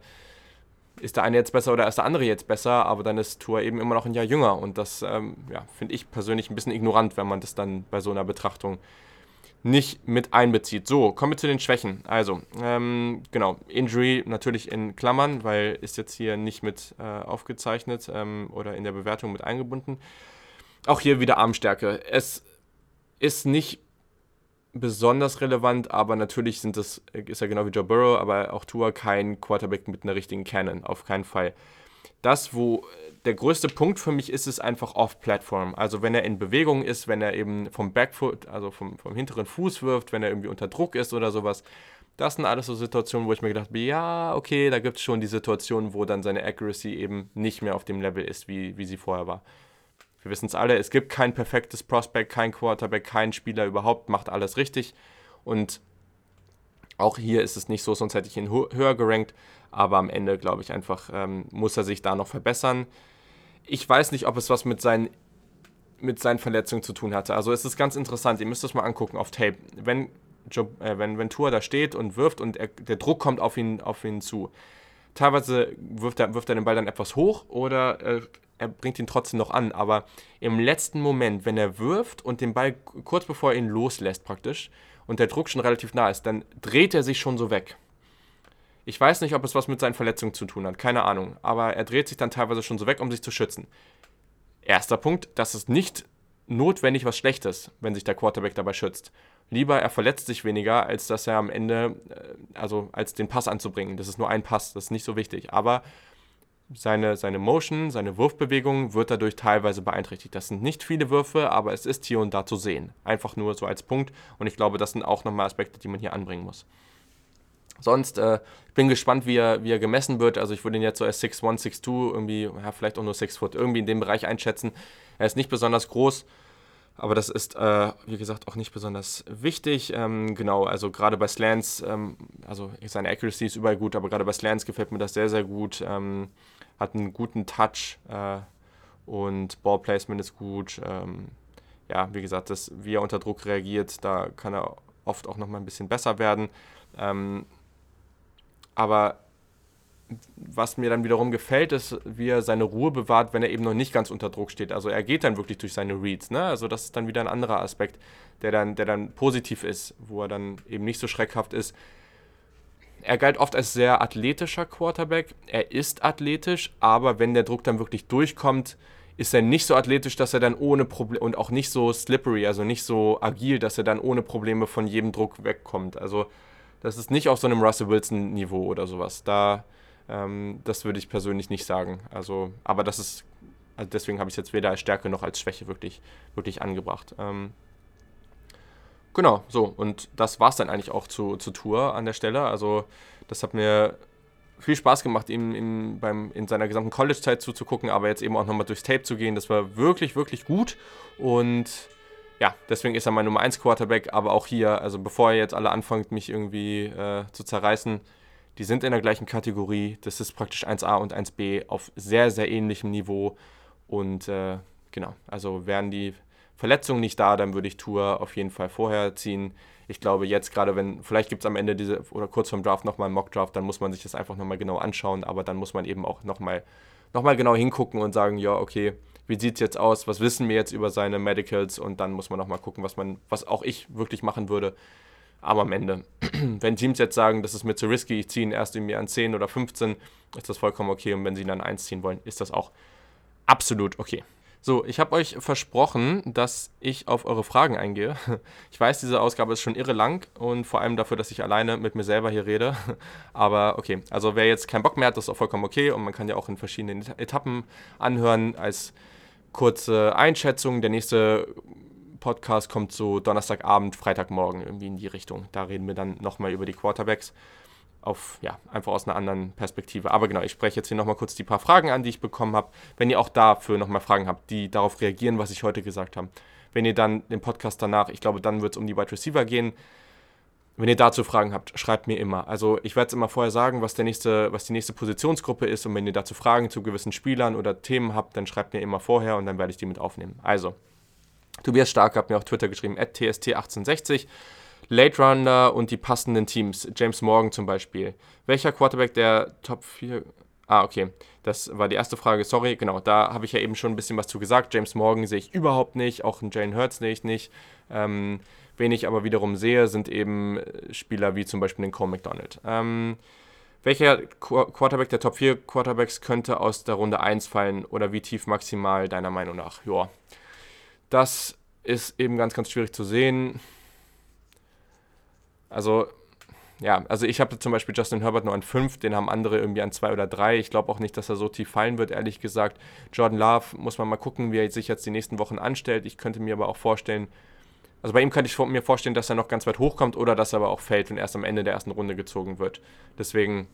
ist der eine jetzt besser oder ist der andere jetzt besser, aber dann ist Tour eben immer noch ein Jahr jünger und das ähm, ja, finde ich persönlich ein bisschen ignorant, wenn man das dann bei so einer Betrachtung nicht mit einbezieht. So, kommen wir zu den Schwächen. Also, ähm, genau, Injury natürlich in Klammern, weil ist jetzt hier nicht mit äh, aufgezeichnet ähm, oder in der Bewertung mit eingebunden. Auch hier wieder Armstärke. Es ist nicht besonders relevant, aber natürlich sind das, ist ja genau wie Joe Burrow, aber auch Tua kein Quarterback mit einer richtigen Cannon, auf keinen Fall. Das, wo der größte Punkt für mich ist, ist einfach off-Platform. Also wenn er in Bewegung ist, wenn er eben vom Backfoot, also vom, vom hinteren Fuß wirft, wenn er irgendwie unter Druck ist oder sowas. Das sind alles so Situationen, wo ich mir gedacht habe, ja, okay, da gibt es schon die Situationen, wo dann seine Accuracy eben nicht mehr auf dem Level ist, wie, wie sie vorher war. Wir wissen es alle, es gibt kein perfektes Prospect, kein Quarterback, kein Spieler überhaupt, macht alles richtig. Und auch hier ist es nicht so, sonst hätte ich ihn höher gerankt. Aber am Ende, glaube ich, einfach ähm, muss er sich da noch verbessern. Ich weiß nicht, ob es was mit seinen, mit seinen Verletzungen zu tun hatte. Also es ist ganz interessant, ihr müsst es mal angucken auf Tape. Wenn, Joe, äh, wenn Ventura da steht und wirft und er, der Druck kommt auf ihn, auf ihn zu, teilweise wirft er, wirft er den Ball dann etwas hoch oder äh, er bringt ihn trotzdem noch an. Aber im letzten Moment, wenn er wirft und den Ball kurz bevor er ihn loslässt praktisch und der Druck schon relativ nah ist, dann dreht er sich schon so weg. Ich weiß nicht, ob es was mit seinen Verletzungen zu tun hat, keine Ahnung. Aber er dreht sich dann teilweise schon so weg, um sich zu schützen. Erster Punkt, das ist nicht notwendig was Schlechtes, wenn sich der Quarterback dabei schützt. Lieber er verletzt sich weniger, als dass er am Ende, äh, also als den Pass anzubringen. Das ist nur ein Pass, das ist nicht so wichtig. Aber seine, seine Motion, seine Wurfbewegung wird dadurch teilweise beeinträchtigt. Das sind nicht viele Würfe, aber es ist hier und da zu sehen. Einfach nur so als Punkt. Und ich glaube, das sind auch nochmal Aspekte, die man hier anbringen muss. Sonst äh, bin gespannt, wie er, wie er gemessen wird. Also ich würde ihn jetzt so als 6'1, 6'2, irgendwie, ja, vielleicht auch nur 6 Foot, irgendwie in dem Bereich einschätzen. Er ist nicht besonders groß, aber das ist, äh, wie gesagt, auch nicht besonders wichtig. Ähm, genau, also gerade bei Slants, ähm, also seine Accuracy ist überall gut, aber gerade bei Slants gefällt mir das sehr, sehr gut. Ähm, hat einen guten Touch äh, und Ballplacement ist gut. Ähm, ja, wie gesagt, das, wie er unter Druck reagiert, da kann er oft auch nochmal ein bisschen besser werden. Ähm, aber was mir dann wiederum gefällt, ist, wie er seine Ruhe bewahrt, wenn er eben noch nicht ganz unter Druck steht. Also er geht dann wirklich durch seine Reads. Ne? Also das ist dann wieder ein anderer Aspekt, der dann, der dann positiv ist, wo er dann eben nicht so schreckhaft ist. Er galt oft als sehr athletischer Quarterback. Er ist athletisch, aber wenn der Druck dann wirklich durchkommt, ist er nicht so athletisch, dass er dann ohne Probleme und auch nicht so slippery, also nicht so agil, dass er dann ohne Probleme von jedem Druck wegkommt. Also das ist nicht auf so einem Russell Wilson-Niveau oder sowas. Da, ähm, das würde ich persönlich nicht sagen. Also, aber das ist, also deswegen habe ich es jetzt weder als Stärke noch als Schwäche wirklich, wirklich angebracht. Ähm, genau, so. Und das war es dann eigentlich auch zu, zu Tour an der Stelle. Also, das hat mir viel Spaß gemacht, ihm in, beim, in seiner gesamten College-Zeit zuzugucken, aber jetzt eben auch nochmal durchs Tape zu gehen. Das war wirklich, wirklich gut. Und ja, deswegen ist er mein Nummer 1 Quarterback, aber auch hier, also bevor ihr jetzt alle anfangt, mich irgendwie äh, zu zerreißen, die sind in der gleichen Kategorie. Das ist praktisch 1a und 1b auf sehr, sehr ähnlichem Niveau. Und äh, genau, also wären die Verletzungen nicht da, dann würde ich Tour auf jeden Fall vorher ziehen. Ich glaube, jetzt gerade, wenn, vielleicht gibt es am Ende diese oder kurz vorm Draft nochmal einen Mock-Draft, dann muss man sich das einfach nochmal genau anschauen, aber dann muss man eben auch nochmal noch mal genau hingucken und sagen, ja, okay, wie sieht es jetzt aus, was wissen wir jetzt über seine Medicals und dann muss man nochmal gucken, was man, was auch ich wirklich machen würde. Aber am Ende, wenn Teams jetzt sagen, das ist mir zu risky, ich ziehe ihn erst irgendwie an 10 oder 15, ist das vollkommen okay. Und wenn sie ihn an 1 ziehen wollen, ist das auch absolut okay. So, ich habe euch versprochen, dass ich auf eure Fragen eingehe. Ich weiß, diese Ausgabe ist schon irre lang und vor allem dafür, dass ich alleine mit mir selber hier rede. Aber okay, also wer jetzt keinen Bock mehr hat, das ist auch vollkommen okay und man kann ja auch in verschiedenen Etappen anhören als kurze Einschätzung. Der nächste Podcast kommt so Donnerstagabend, Freitagmorgen irgendwie in die Richtung. Da reden wir dann nochmal über die Quarterbacks auf, ja, einfach aus einer anderen Perspektive. Aber genau, ich spreche jetzt hier nochmal kurz die paar Fragen an, die ich bekommen habe. Wenn ihr auch dafür nochmal Fragen habt, die darauf reagieren, was ich heute gesagt habe. Wenn ihr dann den Podcast danach, ich glaube, dann wird es um die Wide Receiver gehen. Wenn ihr dazu Fragen habt, schreibt mir immer. Also ich werde es immer vorher sagen, was, der nächste, was die nächste Positionsgruppe ist. Und wenn ihr dazu Fragen zu gewissen Spielern oder Themen habt, dann schreibt mir immer vorher und dann werde ich die mit aufnehmen. Also, Tobias Stark hat mir auf Twitter geschrieben, tst1860. Late Runner und die passenden Teams. James Morgan zum Beispiel. Welcher Quarterback der Top 4? Ah, okay. Das war die erste Frage. Sorry, genau. Da habe ich ja eben schon ein bisschen was zu gesagt. James Morgan sehe ich überhaupt nicht. Auch einen Jalen Hurts sehe ich nicht. Ähm, wen ich aber wiederum sehe, sind eben Spieler wie zum Beispiel den Cole McDonald. Ähm, welcher Qu Quarterback der Top 4 Quarterbacks könnte aus der Runde 1 fallen oder wie tief maximal deiner Meinung nach? Ja, das ist eben ganz, ganz schwierig zu sehen. Also, ja, also ich habe zum Beispiel Justin Herbert nur an 5, den haben andere irgendwie an 2 oder 3. Ich glaube auch nicht, dass er so tief fallen wird, ehrlich gesagt. Jordan Love muss man mal gucken, wie er sich jetzt die nächsten Wochen anstellt. Ich könnte mir aber auch vorstellen, also bei ihm könnte ich mir vorstellen, dass er noch ganz weit hochkommt oder dass er aber auch fällt und erst am Ende der ersten Runde gezogen wird. Deswegen,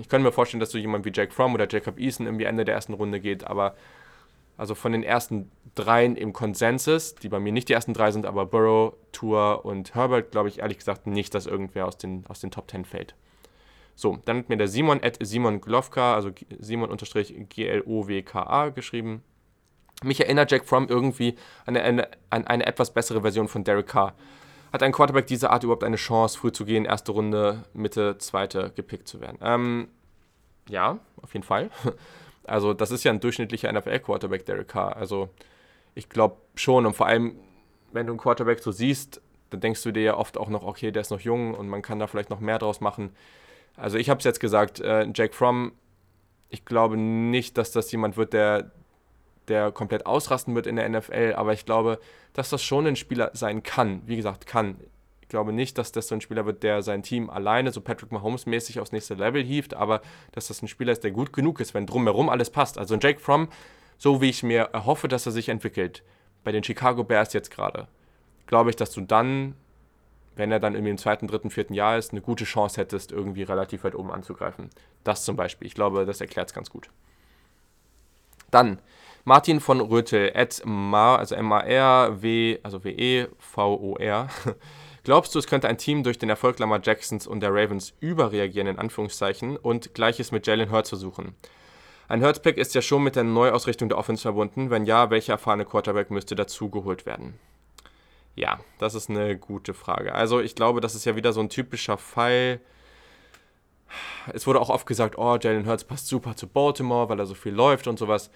ich könnte mir vorstellen, dass so jemand wie Jake Fromm oder Jacob Eason irgendwie Ende der ersten Runde geht, aber also von den ersten dreien im Konsensus, die bei mir nicht die ersten drei sind, aber Burrow, Tour und Herbert, glaube ich ehrlich gesagt nicht, dass irgendwer aus den, aus den Top 10 fällt. So, dann hat mir der Simon at Simon Glowka, also Simon-G-L-O-W-K-A geschrieben. Mich erinnert Jack Fromm irgendwie an eine, an eine etwas bessere Version von Derek Carr. Hat ein Quarterback dieser Art überhaupt eine Chance, früh zu gehen, erste Runde, Mitte, zweite gepickt zu werden? Ähm, ja, auf jeden Fall. Also das ist ja ein durchschnittlicher NFL-Quarterback, Derek Carr. Also ich glaube schon und vor allem, wenn du einen Quarterback so siehst, dann denkst du dir ja oft auch noch, okay, der ist noch jung und man kann da vielleicht noch mehr draus machen. Also ich habe es jetzt gesagt, äh, Jake Fromm, ich glaube nicht, dass das jemand wird, der, der komplett ausrasten wird in der NFL, aber ich glaube, dass das schon ein Spieler sein kann. Wie gesagt, kann glaube nicht, dass das so ein Spieler wird, der sein Team alleine so Patrick Mahomes-mäßig aufs nächste Level hieft, aber dass das ein Spieler ist, der gut genug ist, wenn drumherum alles passt. Also ein Jake Fromm, so wie ich mir erhoffe, dass er sich entwickelt, bei den Chicago Bears jetzt gerade, glaube ich, dass du dann, wenn er dann irgendwie im zweiten, dritten, vierten Jahr ist, eine gute Chance hättest, irgendwie relativ weit oben anzugreifen. Das zum Beispiel. Ich glaube, das erklärt es ganz gut. Dann Martin von Rötel, at Mar, also M-A-R-W, also W-E-V-O-R, Glaubst du, es könnte ein Team durch den Erfolg Lamar Jacksons und der Ravens überreagieren, in Anführungszeichen, und Gleiches mit Jalen Hurts versuchen? Ein Hurts-Pick ist ja schon mit der Neuausrichtung der Offense verbunden. Wenn ja, welcher erfahrene Quarterback müsste dazugeholt werden? Ja, das ist eine gute Frage. Also ich glaube, das ist ja wieder so ein typischer Fall. Es wurde auch oft gesagt, oh, Jalen Hurts passt super zu Baltimore, weil er so viel läuft und sowas.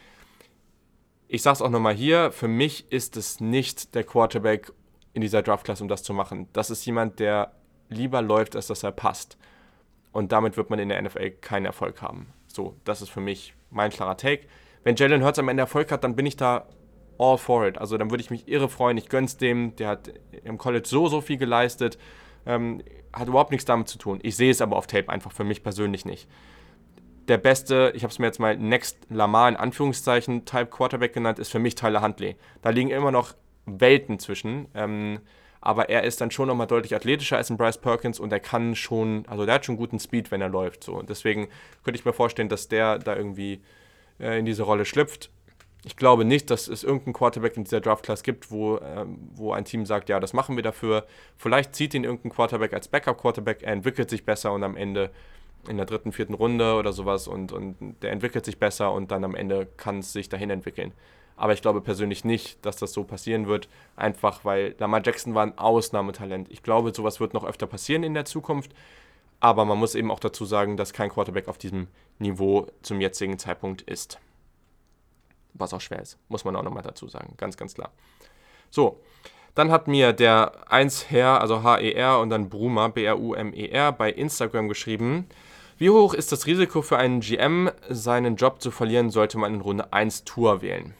Ich sage es auch nochmal hier, für mich ist es nicht der Quarterback, in dieser Draftklasse, um das zu machen. Das ist jemand, der lieber läuft, als dass er passt. Und damit wird man in der NFL keinen Erfolg haben. So, das ist für mich mein klarer Take. Wenn Jalen Hurts am Ende Erfolg hat, dann bin ich da all for it. Also dann würde ich mich irre freuen. Ich gönn's dem. Der hat im College so, so viel geleistet. Ähm, hat überhaupt nichts damit zu tun. Ich sehe es aber auf Tape einfach für mich persönlich nicht. Der beste, ich habe es mir jetzt mal Next Lamar in Anführungszeichen Type Quarterback genannt, ist für mich Tyler Huntley. Da liegen immer noch Welten zwischen. Ähm, aber er ist dann schon nochmal deutlich athletischer als ein Bryce Perkins und er kann schon, also der hat schon guten Speed, wenn er läuft. So. Und deswegen könnte ich mir vorstellen, dass der da irgendwie äh, in diese Rolle schlüpft. Ich glaube nicht, dass es irgendeinen Quarterback in dieser Draft-Class gibt, wo, ähm, wo ein Team sagt, ja, das machen wir dafür. Vielleicht zieht ihn irgendein Quarterback als Backup-Quarterback, er entwickelt sich besser und am Ende in der dritten, vierten Runde oder sowas und, und der entwickelt sich besser und dann am Ende kann es sich dahin entwickeln. Aber ich glaube persönlich nicht, dass das so passieren wird, einfach weil Lamar Jackson war ein Ausnahmetalent. Ich glaube, sowas wird noch öfter passieren in der Zukunft. Aber man muss eben auch dazu sagen, dass kein Quarterback auf diesem Niveau zum jetzigen Zeitpunkt ist. Was auch schwer ist, muss man auch nochmal dazu sagen. Ganz, ganz klar. So, dann hat mir der 1 Herr, also H-E-R und dann Brumer, B-R-U-M-E-R, bei Instagram geschrieben. Wie hoch ist das Risiko für einen GM, seinen Job zu verlieren, sollte man in Runde 1 Tour wählen?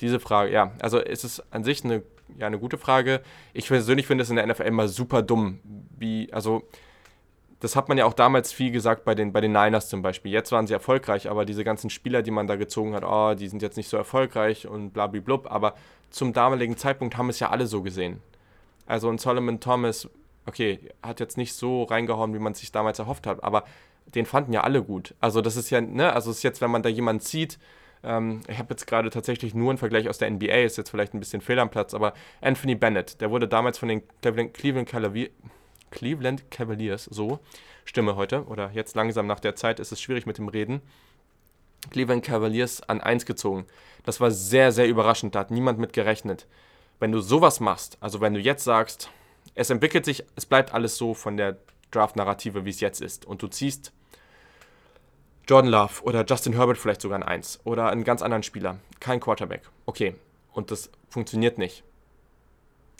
diese Frage, ja, also es ist an sich eine, ja, eine gute Frage. Ich persönlich finde es in der NFL immer super dumm, wie, also das hat man ja auch damals viel gesagt bei den, bei den Niners zum Beispiel. Jetzt waren sie erfolgreich, aber diese ganzen Spieler, die man da gezogen hat, oh, die sind jetzt nicht so erfolgreich und blablablub. Aber zum damaligen Zeitpunkt haben es ja alle so gesehen. Also ein Solomon Thomas, okay, hat jetzt nicht so reingehauen, wie man sich damals erhofft hat, aber den fanden ja alle gut. Also das ist ja, ne, also ist jetzt, wenn man da jemanden zieht, ähm, ich habe jetzt gerade tatsächlich nur einen Vergleich aus der NBA, ist jetzt vielleicht ein bisschen fehl am Platz, aber Anthony Bennett, der wurde damals von den Cleveland Cavaliers, Cleveland Cavaliers, so, Stimme heute, oder jetzt langsam nach der Zeit ist es schwierig mit dem Reden, Cleveland Cavaliers an 1 gezogen. Das war sehr, sehr überraschend, da hat niemand mit gerechnet. Wenn du sowas machst, also wenn du jetzt sagst, es entwickelt sich, es bleibt alles so von der Draft-Narrative, wie es jetzt ist, und du ziehst Jordan Love oder Justin Herbert vielleicht sogar ein 1 oder einen ganz anderen Spieler, kein Quarterback, okay, und das funktioniert nicht,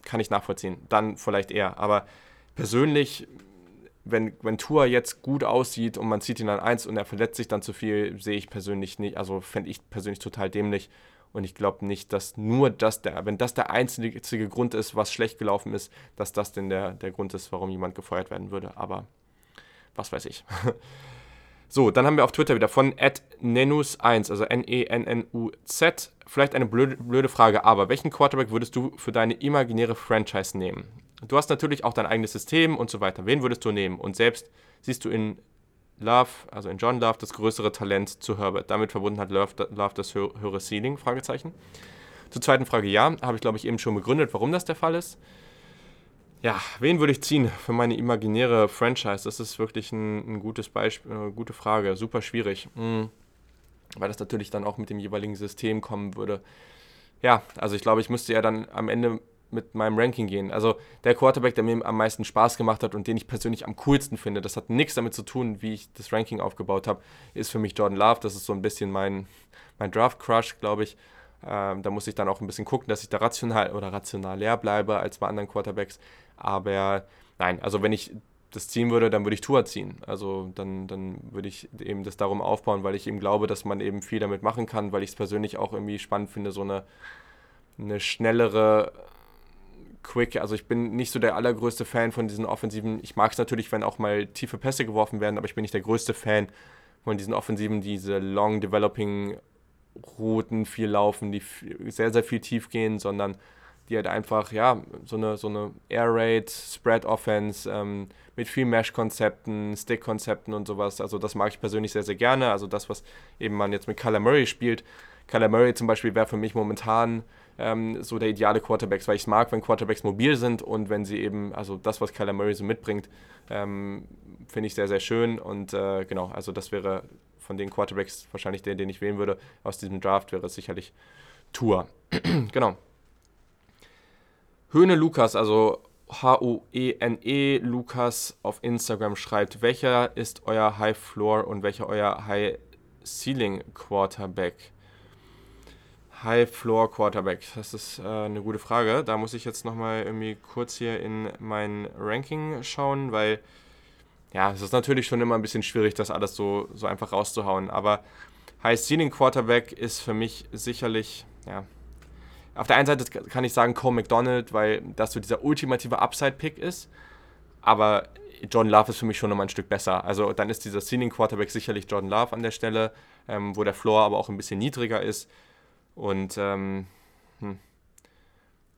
kann ich nachvollziehen, dann vielleicht eher, aber persönlich, wenn, wenn Tua jetzt gut aussieht und man zieht ihn an 1 und er verletzt sich dann zu viel, sehe ich persönlich nicht, also fände ich persönlich total dämlich. Und ich glaube nicht, dass nur das der, wenn das der einzige Grund ist, was schlecht gelaufen ist, dass das denn der, der Grund ist, warum jemand gefeuert werden würde. Aber was weiß ich. So, dann haben wir auf Twitter wieder von nenus1, also N-E-N-N-U-Z. Vielleicht eine blöde, blöde Frage, aber welchen Quarterback würdest du für deine imaginäre Franchise nehmen? Du hast natürlich auch dein eigenes System und so weiter. Wen würdest du nehmen? Und selbst siehst du in Love, also in John Love, das größere Talent zu Herbert. Damit verbunden hat Love, Love das höhere Ceiling? Fragezeichen. Zur zweiten Frage ja, habe ich glaube ich eben schon begründet, warum das der Fall ist. Ja, wen würde ich ziehen für meine imaginäre Franchise? Das ist wirklich ein, ein gutes Beispiel, eine gute Frage, super schwierig. Mhm. Weil das natürlich dann auch mit dem jeweiligen System kommen würde. Ja, also ich glaube, ich müsste ja dann am Ende mit meinem Ranking gehen. Also der Quarterback, der mir am meisten Spaß gemacht hat und den ich persönlich am coolsten finde, das hat nichts damit zu tun, wie ich das Ranking aufgebaut habe, ist für mich Jordan Love. Das ist so ein bisschen mein, mein Draft-Crush, glaube ich. Ähm, da muss ich dann auch ein bisschen gucken, dass ich da rational oder rational leer bleibe als bei anderen Quarterbacks. Aber nein, also wenn ich das ziehen würde, dann würde ich Tour ziehen. Also dann, dann würde ich eben das darum aufbauen, weil ich eben glaube, dass man eben viel damit machen kann, weil ich es persönlich auch irgendwie spannend finde, so eine, eine schnellere quick. Also ich bin nicht so der allergrößte Fan von diesen Offensiven. Ich mag es natürlich, wenn auch mal tiefe Pässe geworfen werden, aber ich bin nicht der größte Fan von diesen Offensiven, diese long developing Routen viel laufen, die sehr, sehr viel tief gehen, sondern die halt einfach, ja, so eine, so eine Air Raid, Spread Offense ähm, mit viel Mesh-Konzepten, Stick-Konzepten und sowas. Also das mag ich persönlich sehr, sehr gerne. Also das, was eben man jetzt mit Kyler Murray spielt. Kyler Murray zum Beispiel wäre für mich momentan ähm, so der ideale Quarterback, weil ich es mag, wenn Quarterbacks mobil sind und wenn sie eben, also das, was Kyler Murray so mitbringt, ähm, finde ich sehr, sehr schön. Und äh, genau, also das wäre von den Quarterbacks wahrscheinlich der, den ich wählen würde aus diesem Draft, wäre es sicherlich Tour. genau. Höhne Lukas, also H-U-E-N-E -E, Lukas auf Instagram schreibt, welcher ist euer High Floor und welcher euer High Ceiling Quarterback? High Floor Quarterback, das ist äh, eine gute Frage. Da muss ich jetzt nochmal irgendwie kurz hier in mein Ranking schauen, weil ja, es ist natürlich schon immer ein bisschen schwierig, das alles so, so einfach rauszuhauen. Aber High Ceiling Quarterback ist für mich sicherlich, ja, auf der einen Seite kann ich sagen Cole McDonald, weil das so dieser ultimative Upside-Pick ist. Aber John Love ist für mich schon nochmal ein Stück besser. Also dann ist dieser Ceiling Quarterback sicherlich Jordan Love an der Stelle, ähm, wo der Floor aber auch ein bisschen niedriger ist. Und ähm, hm.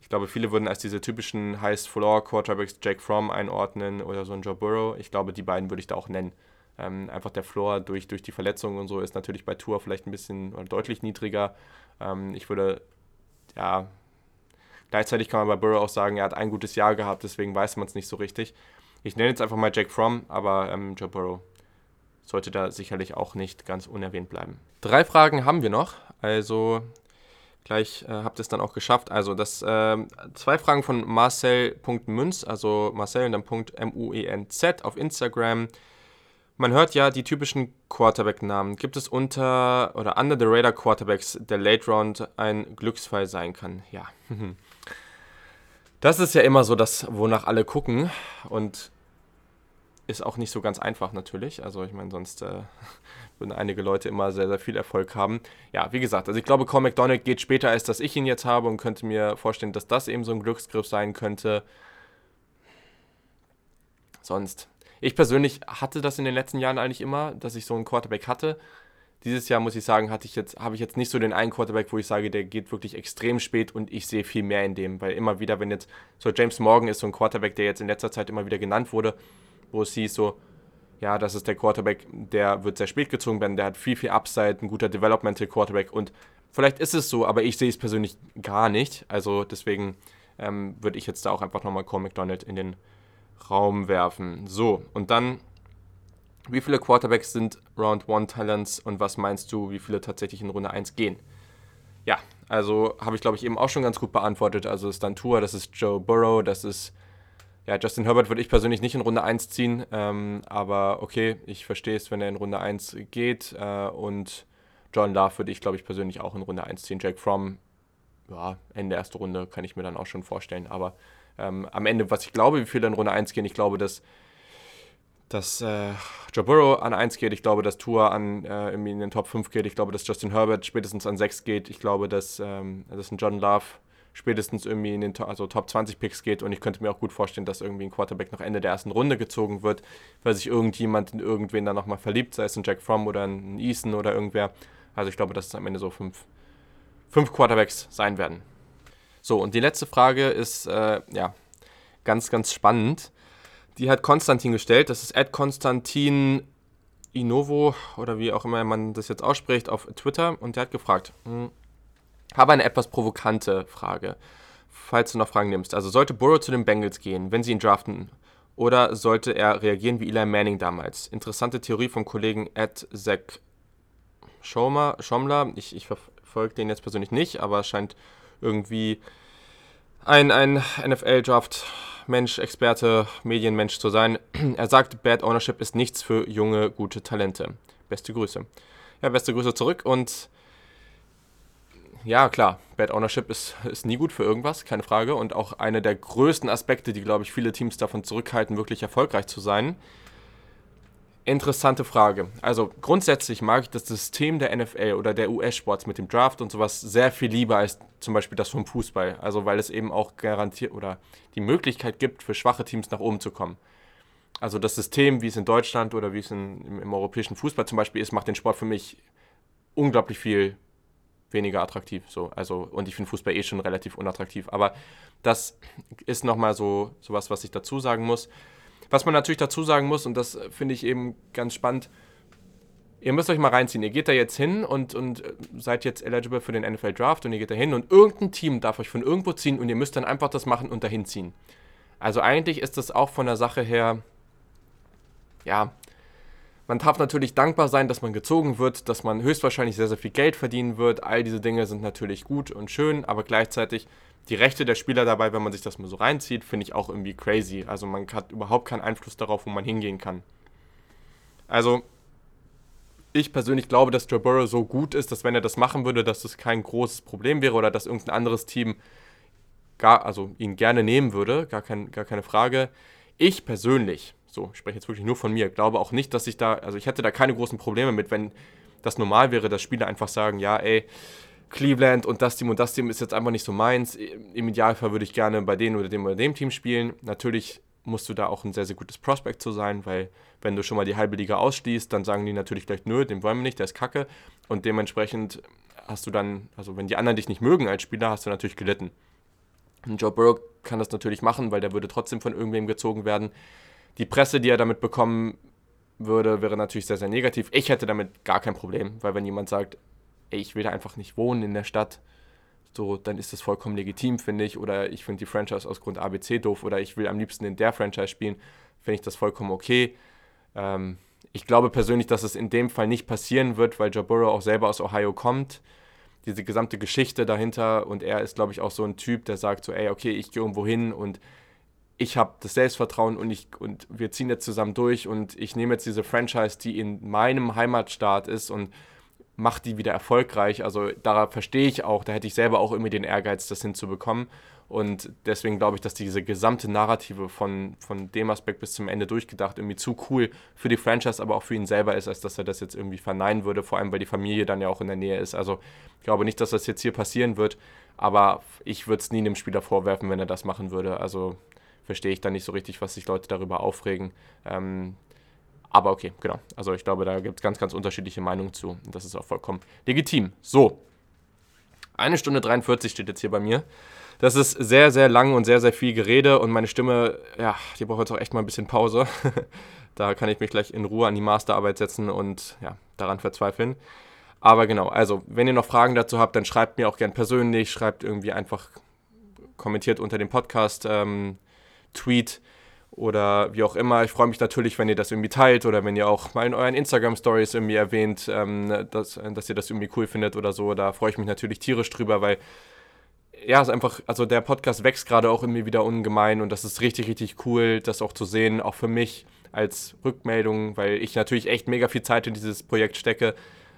ich glaube, viele würden als diese typischen Highest Floor Quarterbacks Jake Fromm einordnen oder so ein Joe Burrow. Ich glaube, die beiden würde ich da auch nennen. Ähm, einfach der Floor durch, durch die Verletzungen und so ist natürlich bei Tour vielleicht ein bisschen oder deutlich niedriger. Ähm, ich würde ja, gleichzeitig kann man bei Burrow auch sagen, er hat ein gutes Jahr gehabt, deswegen weiß man es nicht so richtig. Ich nenne jetzt einfach mal Jack Fromm, aber ähm, Joe Burrow sollte da sicherlich auch nicht ganz unerwähnt bleiben. Drei Fragen haben wir noch, also gleich äh, habt ihr es dann auch geschafft. Also das äh, zwei Fragen von Marcel.münz, also Marcel und dann Punkt M-U-E-N-Z auf Instagram. Man hört ja die typischen Quarterback-Namen. Gibt es unter oder under the radar Quarterbacks der Late Round ein Glücksfall sein kann? Ja. Das ist ja immer so das, wonach alle gucken. Und ist auch nicht so ganz einfach natürlich. Also ich meine, sonst äh, würden einige Leute immer sehr, sehr viel Erfolg haben. Ja, wie gesagt, also ich glaube, Cole McDonald geht später, als dass ich ihn jetzt habe und könnte mir vorstellen, dass das eben so ein Glücksgriff sein könnte. Sonst. Ich persönlich hatte das in den letzten Jahren eigentlich immer, dass ich so einen Quarterback hatte. Dieses Jahr muss ich sagen, hatte ich jetzt, habe ich jetzt nicht so den einen Quarterback, wo ich sage, der geht wirklich extrem spät und ich sehe viel mehr in dem, weil immer wieder, wenn jetzt so James Morgan ist so ein Quarterback, der jetzt in letzter Zeit immer wieder genannt wurde, wo es hieß so, ja, das ist der Quarterback, der wird sehr spät gezogen werden, der hat viel, viel Upside, ein guter Developmental Quarterback und vielleicht ist es so, aber ich sehe es persönlich gar nicht. Also deswegen ähm, würde ich jetzt da auch einfach nochmal Cole McDonald in den Raum werfen. So, und dann, wie viele Quarterbacks sind Round 1 Talents und was meinst du, wie viele tatsächlich in Runde 1 gehen? Ja, also habe ich glaube ich eben auch schon ganz gut beantwortet. Also ist dann Tour, das ist Joe Burrow, das ist ja, Justin Herbert würde ich persönlich nicht in Runde 1 ziehen, ähm, aber okay, ich verstehe es, wenn er in Runde 1 geht. Äh, und John Love würde ich, glaube ich, persönlich auch in Runde 1 ziehen. Jake Fromm, ja, Ende erste Runde kann ich mir dann auch schon vorstellen. Aber ähm, am Ende, was ich glaube, wie viele in Runde 1 gehen, ich glaube, dass, dass äh, Joe Burrow an 1 geht, ich glaube, dass Tour an, äh, in den Top 5 geht, ich glaube, dass Justin Herbert spätestens an 6 geht, ich glaube, dass, ähm, dass ein John Love spätestens irgendwie in den also Top 20 Picks geht. Und ich könnte mir auch gut vorstellen, dass irgendwie ein Quarterback noch Ende der ersten Runde gezogen wird, weil sich irgendjemand in irgendwen dann nochmal verliebt, sei es ein Jack Fromm oder ein Eason oder irgendwer. Also ich glaube, dass es am Ende so fünf, fünf Quarterbacks sein werden. So, und die letzte Frage ist, äh, ja, ganz, ganz spannend. Die hat Konstantin gestellt. Das ist Ed Konstantin Inovo oder wie auch immer man das jetzt ausspricht auf Twitter. Und der hat gefragt, hm, habe eine etwas provokante Frage, falls du noch Fragen nimmst. Also sollte Burrow zu den Bengals gehen, wenn sie ihn draften, oder sollte er reagieren wie Eli Manning damals? Interessante Theorie vom Kollegen Ed Zach Schomler. Ich, ich verfolge den jetzt persönlich nicht, aber scheint irgendwie ein, ein NFL-Draft-Mensch, Experte, Medienmensch zu sein. Er sagt, Bad Ownership ist nichts für junge, gute Talente. Beste Grüße. Ja, beste Grüße zurück und ja, klar, Bad Ownership ist, ist nie gut für irgendwas, keine Frage. Und auch einer der größten Aspekte, die, glaube ich, viele Teams davon zurückhalten, wirklich erfolgreich zu sein. Interessante Frage. Also grundsätzlich mag ich das System der NFL oder der US-Sports mit dem Draft und sowas sehr viel lieber als zum Beispiel das vom Fußball. Also weil es eben auch garantiert oder die Möglichkeit gibt, für schwache Teams nach oben zu kommen. Also das System, wie es in Deutschland oder wie es in, im, im europäischen Fußball zum Beispiel ist, macht den Sport für mich unglaublich viel weniger attraktiv. So. Also, und ich finde Fußball eh schon relativ unattraktiv. Aber das ist nochmal so was, was ich dazu sagen muss. Was man natürlich dazu sagen muss, und das finde ich eben ganz spannend, ihr müsst euch mal reinziehen. Ihr geht da jetzt hin und, und seid jetzt eligible für den NFL Draft und ihr geht da hin und irgendein Team darf euch von irgendwo ziehen und ihr müsst dann einfach das machen und dahin ziehen. Also eigentlich ist das auch von der Sache her, ja, man darf natürlich dankbar sein, dass man gezogen wird, dass man höchstwahrscheinlich sehr, sehr viel Geld verdienen wird. All diese Dinge sind natürlich gut und schön, aber gleichzeitig die Rechte der Spieler dabei, wenn man sich das mal so reinzieht, finde ich auch irgendwie crazy. Also man hat überhaupt keinen Einfluss darauf, wo man hingehen kann. Also ich persönlich glaube, dass Joe Burrow so gut ist, dass wenn er das machen würde, dass das kein großes Problem wäre oder dass irgendein anderes Team gar, also ihn gerne nehmen würde, gar, kein, gar keine Frage. Ich persönlich so, ich spreche jetzt wirklich nur von mir. Glaube auch nicht, dass ich da, also ich hätte da keine großen Probleme mit, wenn das normal wäre, dass Spieler einfach sagen, ja, ey, Cleveland und das Team und das Team ist jetzt einfach nicht so meins. Im Idealfall würde ich gerne bei denen oder dem oder dem Team spielen. Natürlich musst du da auch ein sehr, sehr gutes Prospect zu sein, weil wenn du schon mal die halbe Liga ausschließt, dann sagen die natürlich gleich, nö, den wollen wir nicht, der ist kacke. Und dementsprechend hast du dann, also wenn die anderen dich nicht mögen als Spieler, hast du natürlich gelitten. Und Joe Burrow kann das natürlich machen, weil der würde trotzdem von irgendwem gezogen werden die Presse, die er damit bekommen würde, wäre natürlich sehr, sehr negativ. Ich hätte damit gar kein Problem, weil wenn jemand sagt, ey, ich will da einfach nicht wohnen in der Stadt, so, dann ist das vollkommen legitim, finde ich. Oder ich finde die Franchise aus Grund ABC doof oder ich will am liebsten in der Franchise spielen, finde ich das vollkommen okay. Ähm, ich glaube persönlich, dass es in dem Fall nicht passieren wird, weil Joe Burrow auch selber aus Ohio kommt. Diese gesamte Geschichte dahinter und er ist, glaube ich, auch so ein Typ, der sagt so, ey, okay, ich gehe irgendwo hin und ich habe das Selbstvertrauen und, ich, und wir ziehen jetzt zusammen durch und ich nehme jetzt diese Franchise, die in meinem Heimatstaat ist und macht die wieder erfolgreich. Also da verstehe ich auch, da hätte ich selber auch irgendwie den Ehrgeiz, das hinzubekommen. Und deswegen glaube ich, dass diese gesamte Narrative von, von dem Aspekt bis zum Ende durchgedacht irgendwie zu cool für die Franchise, aber auch für ihn selber ist, als dass er das jetzt irgendwie verneinen würde, vor allem weil die Familie dann ja auch in der Nähe ist. Also ich glaube nicht, dass das jetzt hier passieren wird, aber ich würde es nie einem Spieler vorwerfen, wenn er das machen würde. Also verstehe ich dann nicht so richtig, was sich Leute darüber aufregen. Ähm, aber okay, genau. Also ich glaube, da gibt es ganz, ganz unterschiedliche Meinungen zu. Und das ist auch vollkommen legitim. So. Eine Stunde 43 steht jetzt hier bei mir. Das ist sehr, sehr lang und sehr, sehr viel Gerede und meine Stimme, ja, die braucht jetzt auch echt mal ein bisschen Pause. da kann ich mich gleich in Ruhe an die Masterarbeit setzen und ja, daran verzweifeln. Aber genau, also wenn ihr noch Fragen dazu habt, dann schreibt mir auch gern persönlich, schreibt irgendwie einfach, kommentiert unter dem Podcast, ähm, Tweet oder wie auch immer. Ich freue mich natürlich, wenn ihr das irgendwie teilt oder wenn ihr auch mal in euren Instagram-Stories irgendwie erwähnt, ähm, dass, dass ihr das irgendwie cool findet oder so. Da freue ich mich natürlich tierisch drüber, weil ja, es ist einfach, also der Podcast wächst gerade auch irgendwie wieder ungemein und das ist richtig, richtig cool, das auch zu sehen, auch für mich als Rückmeldung, weil ich natürlich echt mega viel Zeit in dieses Projekt stecke,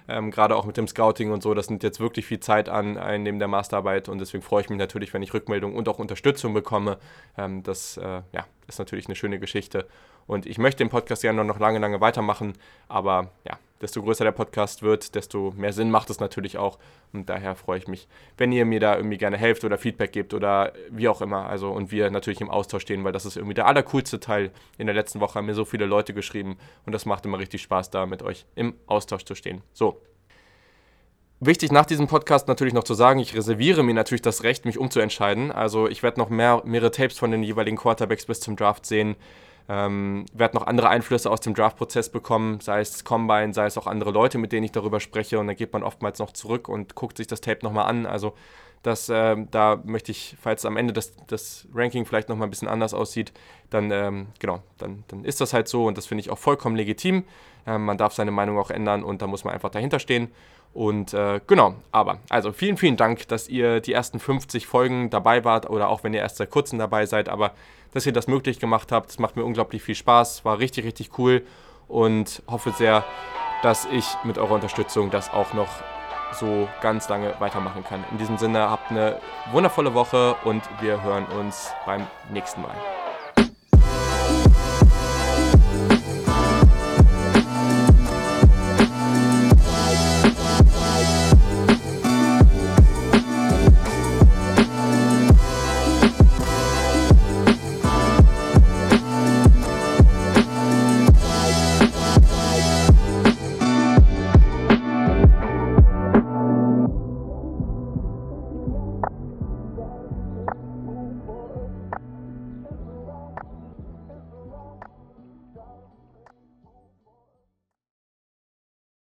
ähm, gerade auch mit dem Scouting und so. Das nimmt jetzt wirklich viel Zeit an, ein neben der Masterarbeit und deswegen freue ich mich natürlich, wenn ich Rückmeldung und auch Unterstützung bekomme. Ähm, das äh, ja, ist natürlich eine schöne Geschichte und ich möchte den Podcast gerne noch lange, lange weitermachen, aber ja, desto größer der Podcast wird, desto mehr Sinn macht es natürlich auch. Und daher freue ich mich, wenn ihr mir da irgendwie gerne helft oder Feedback gebt oder wie auch immer. Also und wir natürlich im Austausch stehen, weil das ist irgendwie der allercoolste Teil. In der letzten Woche haben mir so viele Leute geschrieben und das macht immer richtig Spaß, da mit euch im Austausch zu stehen. So. Wichtig nach diesem Podcast natürlich noch zu sagen, ich reserviere mir natürlich das Recht, mich umzuentscheiden. Also ich werde noch mehr, mehrere Tapes von den jeweiligen Quarterbacks bis zum Draft sehen ähm, werde noch andere Einflüsse aus dem Draft-Prozess bekommen, sei es Combine, sei es auch andere Leute, mit denen ich darüber spreche. Und dann geht man oftmals noch zurück und guckt sich das Tape nochmal an. Also das, äh, da möchte ich, falls am Ende das, das Ranking vielleicht nochmal ein bisschen anders aussieht, dann, ähm, genau, dann, dann ist das halt so und das finde ich auch vollkommen legitim. Ähm, man darf seine Meinung auch ändern und da muss man einfach dahinter stehen. Und äh, genau, aber also vielen, vielen Dank, dass ihr die ersten 50 Folgen dabei wart oder auch wenn ihr erst seit kurzem dabei seid, aber dass ihr das möglich gemacht habt. Es macht mir unglaublich viel Spaß, war richtig, richtig cool und hoffe sehr, dass ich mit eurer Unterstützung das auch noch so ganz lange weitermachen kann. In diesem Sinne, habt eine wundervolle Woche und wir hören uns beim nächsten Mal.